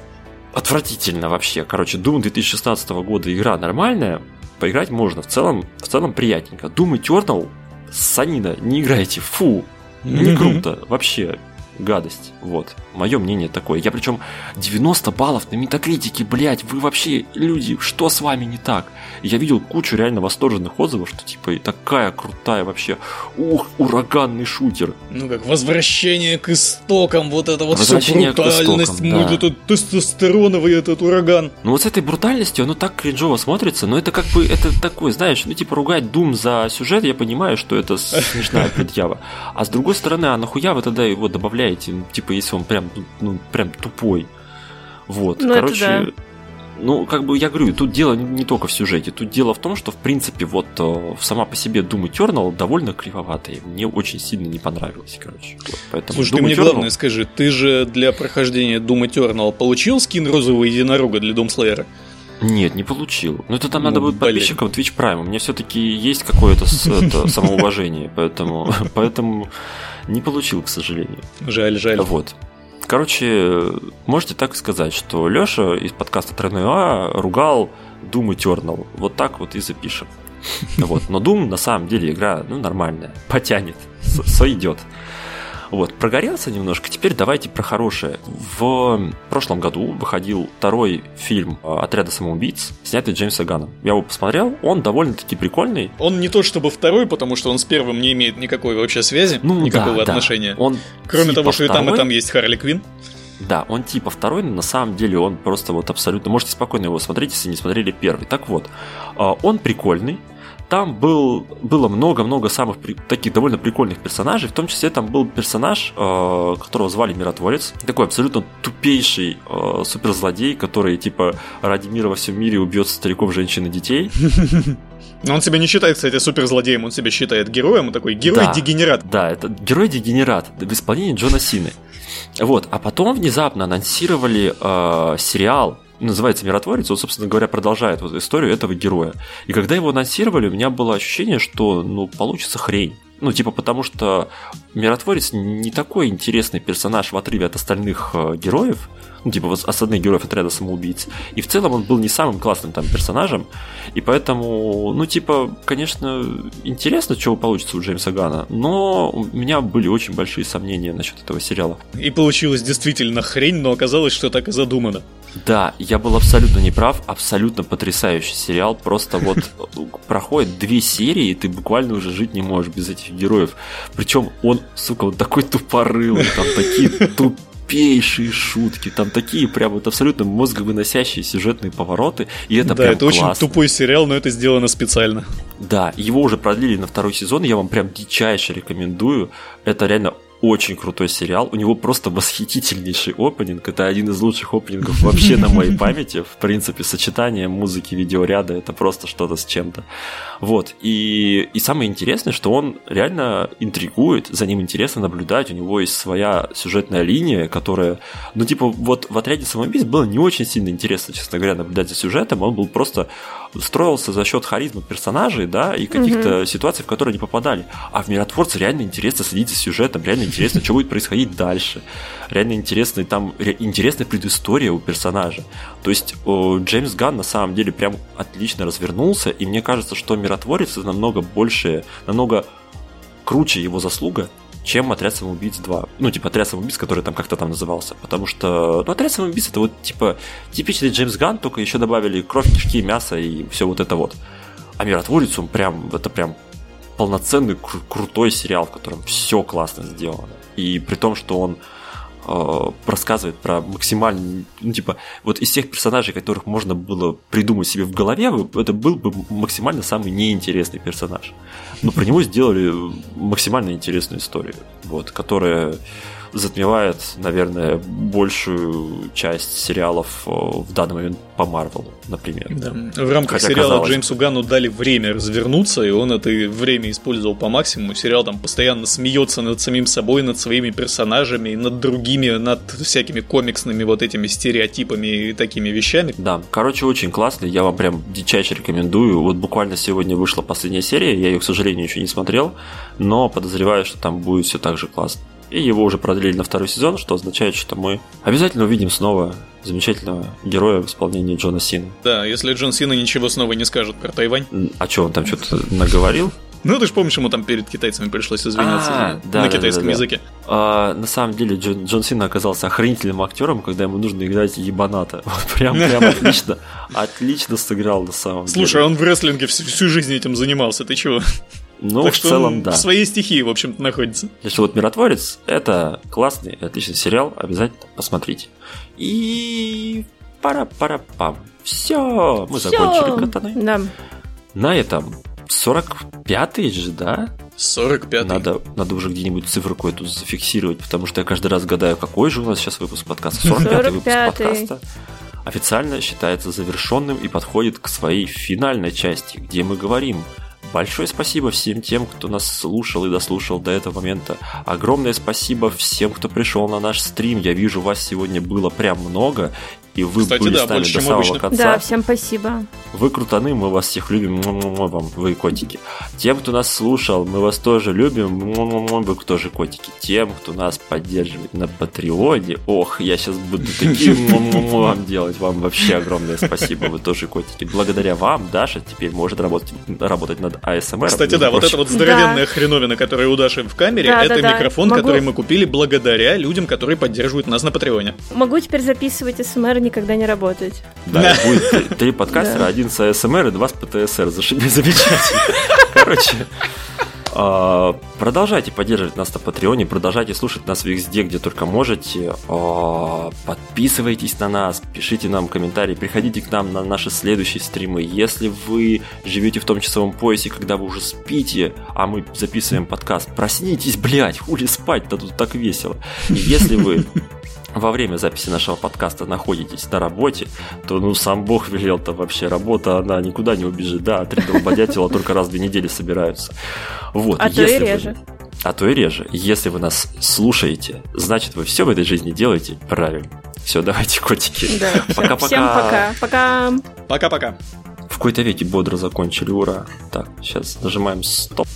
отвратительно вообще. Короче, Doom 2016 года игра нормальная, поиграть можно. В целом, в целом приятненько. Doom Eternal, санина, не играйте, фу, не круто, вообще гадость. Вот. Мое мнение такое. Я причем 90 баллов на метакритике, блять, вы вообще, люди, что с вами не так? Я видел кучу реально восторженных отзывов, что типа такая крутая вообще, ух, ураганный шутер. Ну как, возвращение к истокам, вот это вот все брутальность, истокам, да. этот тестостероновый этот ураган. Ну вот с этой брутальностью оно так кринжово смотрится, но это как бы, это такое, знаешь, ну типа ругать Doom за сюжет, я понимаю, что это смешная предъява. А с другой стороны, а нахуя вы тогда его добавляете, ну, типа если он прям, ну, прям тупой. Вот, ну, короче, да. ну, как бы я говорю, тут дело не только в сюжете, тут дело в том, что, в принципе, вот э, сама по себе Doom Eternal довольно кривоватая, мне очень сильно не понравилось, короче. Вот, поэтому Слушай, Doom ты мне Eternal... главное скажи, ты же для прохождения Doom Eternal получил скин розового единорога для Slayer? Нет, не получил. Но это там ну, надо будет подписчикам Twitch Prime. У меня все-таки есть какое-то самоуважение, поэтому, поэтому не получил, к сожалению. Жаль, жаль. Вот. Короче, можете так сказать, что Лёша из подкаста Тройной А ругал Doom Eternal. Вот так вот и запишем. Вот. Но Doom на самом деле игра ну, нормальная, потянет, сойдет. Вот, прогорелся немножко, теперь давайте про хорошее. В прошлом году выходил второй фильм э, «Отряда самоубийц», снятый Джеймсом Ганом. Я его посмотрел, он довольно-таки прикольный. Он не то чтобы второй, потому что он с первым не имеет никакой вообще связи, ну, никакого да, отношения. Да. Он Кроме типа того, что второй... и там, и там есть Харли Квин. Да, он типа второй, но на самом деле он просто вот абсолютно... Можете спокойно его смотреть, если не смотрели первый. Так вот, э, он прикольный, там был, было много-много самых при, таких довольно прикольных персонажей, в том числе там был персонаж, э, которого звали Миротворец, такой абсолютно тупейший э, суперзлодей, который типа ради мира во всем мире убьет стариков, женщин и детей. Но он себя не считает, кстати, суперзлодеем, он себя считает героем, он такой герой-дегенерат. Да, да, это герой-дегенерат в исполнении Джона Сины. Вот, а потом внезапно анонсировали э, сериал называется «Миротворец», он, собственно говоря, продолжает вот историю этого героя. И когда его анонсировали, у меня было ощущение, что, ну, получится хрень. Ну, типа, потому что миротворец не такой интересный персонаж в отрыве от остальных э, героев, ну, типа, вот остальных героев отряда самоубийц. И в целом он был не самым классным там персонажем. И поэтому, ну, типа, конечно, интересно, что получится у Джеймса Гана, но у меня были очень большие сомнения насчет этого сериала. И получилось действительно хрень, но оказалось, что так и задумано. Да, я был абсолютно неправ, абсолютно потрясающий сериал. Просто вот проходит две серии, и ты буквально уже жить не можешь без этих героев. Причем он, сука, вот такой тупорылый, там такие тупейшие шутки, там такие прям вот абсолютно мозговыносящие сюжетные повороты, и это да, прям это классно. очень тупой сериал, но это сделано специально. Да, его уже продлили на второй сезон, я вам прям дичайше рекомендую. Это реально очень крутой сериал. У него просто восхитительнейший опенинг. Это один из лучших опенингов вообще на моей памяти. В принципе, сочетание музыки, видеоряда это просто что-то с чем-то. Вот. И, и самое интересное, что он реально интригует, за ним интересно наблюдать. У него есть своя сюжетная линия, которая... Ну, типа, вот в отряде самоубийц было не очень сильно интересно, честно говоря, наблюдать за сюжетом. Он был просто строился за счет харизмы персонажей, да, и каких-то ситуаций, в которые они попадали. А в миротворце реально интересно следить за сюжетом, реально интересно, что будет происходить дальше. Реально интересно, там ре- интересная предыстория у персонажа. То есть Джеймс Ганн на самом деле прям отлично развернулся, и мне кажется, что миротворец намного больше, намного круче его заслуга, чем отряд самоубийц 2. Ну, типа отряд самоубийц, который там как-то там назывался. Потому что, ну, отряд самоубийц это вот типа типичный Джеймс Ганн, только еще добавили кровь, кишки, мясо и все вот это вот. А миротворец, он прям, это прям полноценный кру- крутой сериал, в котором все классно сделано. И при том, что он рассказывает про максимально, ну, типа, вот из тех персонажей, которых можно было придумать себе в голове, это был бы максимально самый неинтересный персонаж. Но про него сделали максимально интересную историю, вот, которая затмевает, наверное, большую часть сериалов э, в данный момент по Марвелу, например. Да. В рамках Хотя, сериала казалось. Джеймсу Ганну дали время развернуться, и он это время использовал по максимуму. Сериал там постоянно смеется над самим собой, над своими персонажами, над другими, над всякими комиксными вот этими стереотипами и такими вещами. Да, короче, очень классный, я вам прям дичайше рекомендую. Вот буквально сегодня вышла последняя серия, я ее, к сожалению, еще не смотрел, но подозреваю, что там будет все так же классно. И его уже продлили на второй сезон, что означает, что мы обязательно увидим снова замечательного героя в исполнении Джона Сина. Да, если Джон Сина ничего снова не скажет про Тайвань. А что, он там что-то наговорил? Ну, ты же помнишь, ему там перед китайцами пришлось извиняться А, да, на да, китайском да, языке. А, на самом деле Джон, Джон Сина оказался охранительным актером, когда ему нужно играть ебаната. Вот прям, прям отлично, отлично сыграл на самом Слушай, деле. он в рестлинге всю, всю жизнь этим занимался, ты чего? Ну, так в что целом, он да. в своей стихии, в общем-то, находится. Если вот «Миротворец» — это классный, отличный сериал, обязательно посмотрите. И пара-пара-пам. Все, мы закончили катаны. Да. На этом 45-й же, да? 45-й. Надо, надо уже где-нибудь циферку эту зафиксировать, потому что я каждый раз гадаю, какой же у нас сейчас выпуск подкаста. 45-й выпуск 45-й. подкаста официально считается завершенным и подходит к своей финальной части, где мы говорим Большое спасибо всем тем, кто нас слушал и дослушал до этого момента. Огромное спасибо всем, кто пришел на наш стрим. Я вижу, вас сегодня было прям много. И вы Кстати, были да, с нами больше, до самого обычно. конца. Да, всем спасибо. Вы крутаны, мы вас всех любим, вам, вы котики. Тем, кто нас слушал, мы вас тоже любим, вы тоже котики. Тем, кто нас поддерживает на Патреоне, ох, я сейчас буду такие вам делать, вам вообще огромное спасибо, вы тоже котики. Благодаря вам Даша теперь может работать, работать над АСМР. Кстати, да, вот эта вот здоровенная хреновина, которая у Даши в камере, Да, это да, да. микрофон, Могу- который мы купили благодаря людям, которые поддерживают нас на Патреоне. Могу теперь записывать СМР и никогда не работать. Да, и будет три- подкастера, Да. один с АСМР и два с ПТСР. Замечательно. Короче, а, продолжайте поддерживать нас на Патреоне, продолжайте слушать нас везде, где только можете. А, Подписывайтесь на нас, пишите нам комментарии, приходите к нам на наши следующие стримы. Если вы живете в том часовом поясе, когда вы уже спите, а мы записываем подкаст, проснитесь, блядь, хули спать-то тут так весело. Если вы во время записи нашего подкаста находитесь на работе, то ну сам Бог велел-то вообще. Работа, она никуда не убежит. Да, три долбодятела только раз в две недели собираются. Вот, А то и если вы- реже. а то и реже. Если вы нас слушаете, значит вы все в этой жизни делаете правильно. Все, давайте, котики. Да. Пока-пока. Всем пока. Пока. Пока-пока. В какой-то веке бодро закончили, ура. Так, сейчас нажимаем стоп.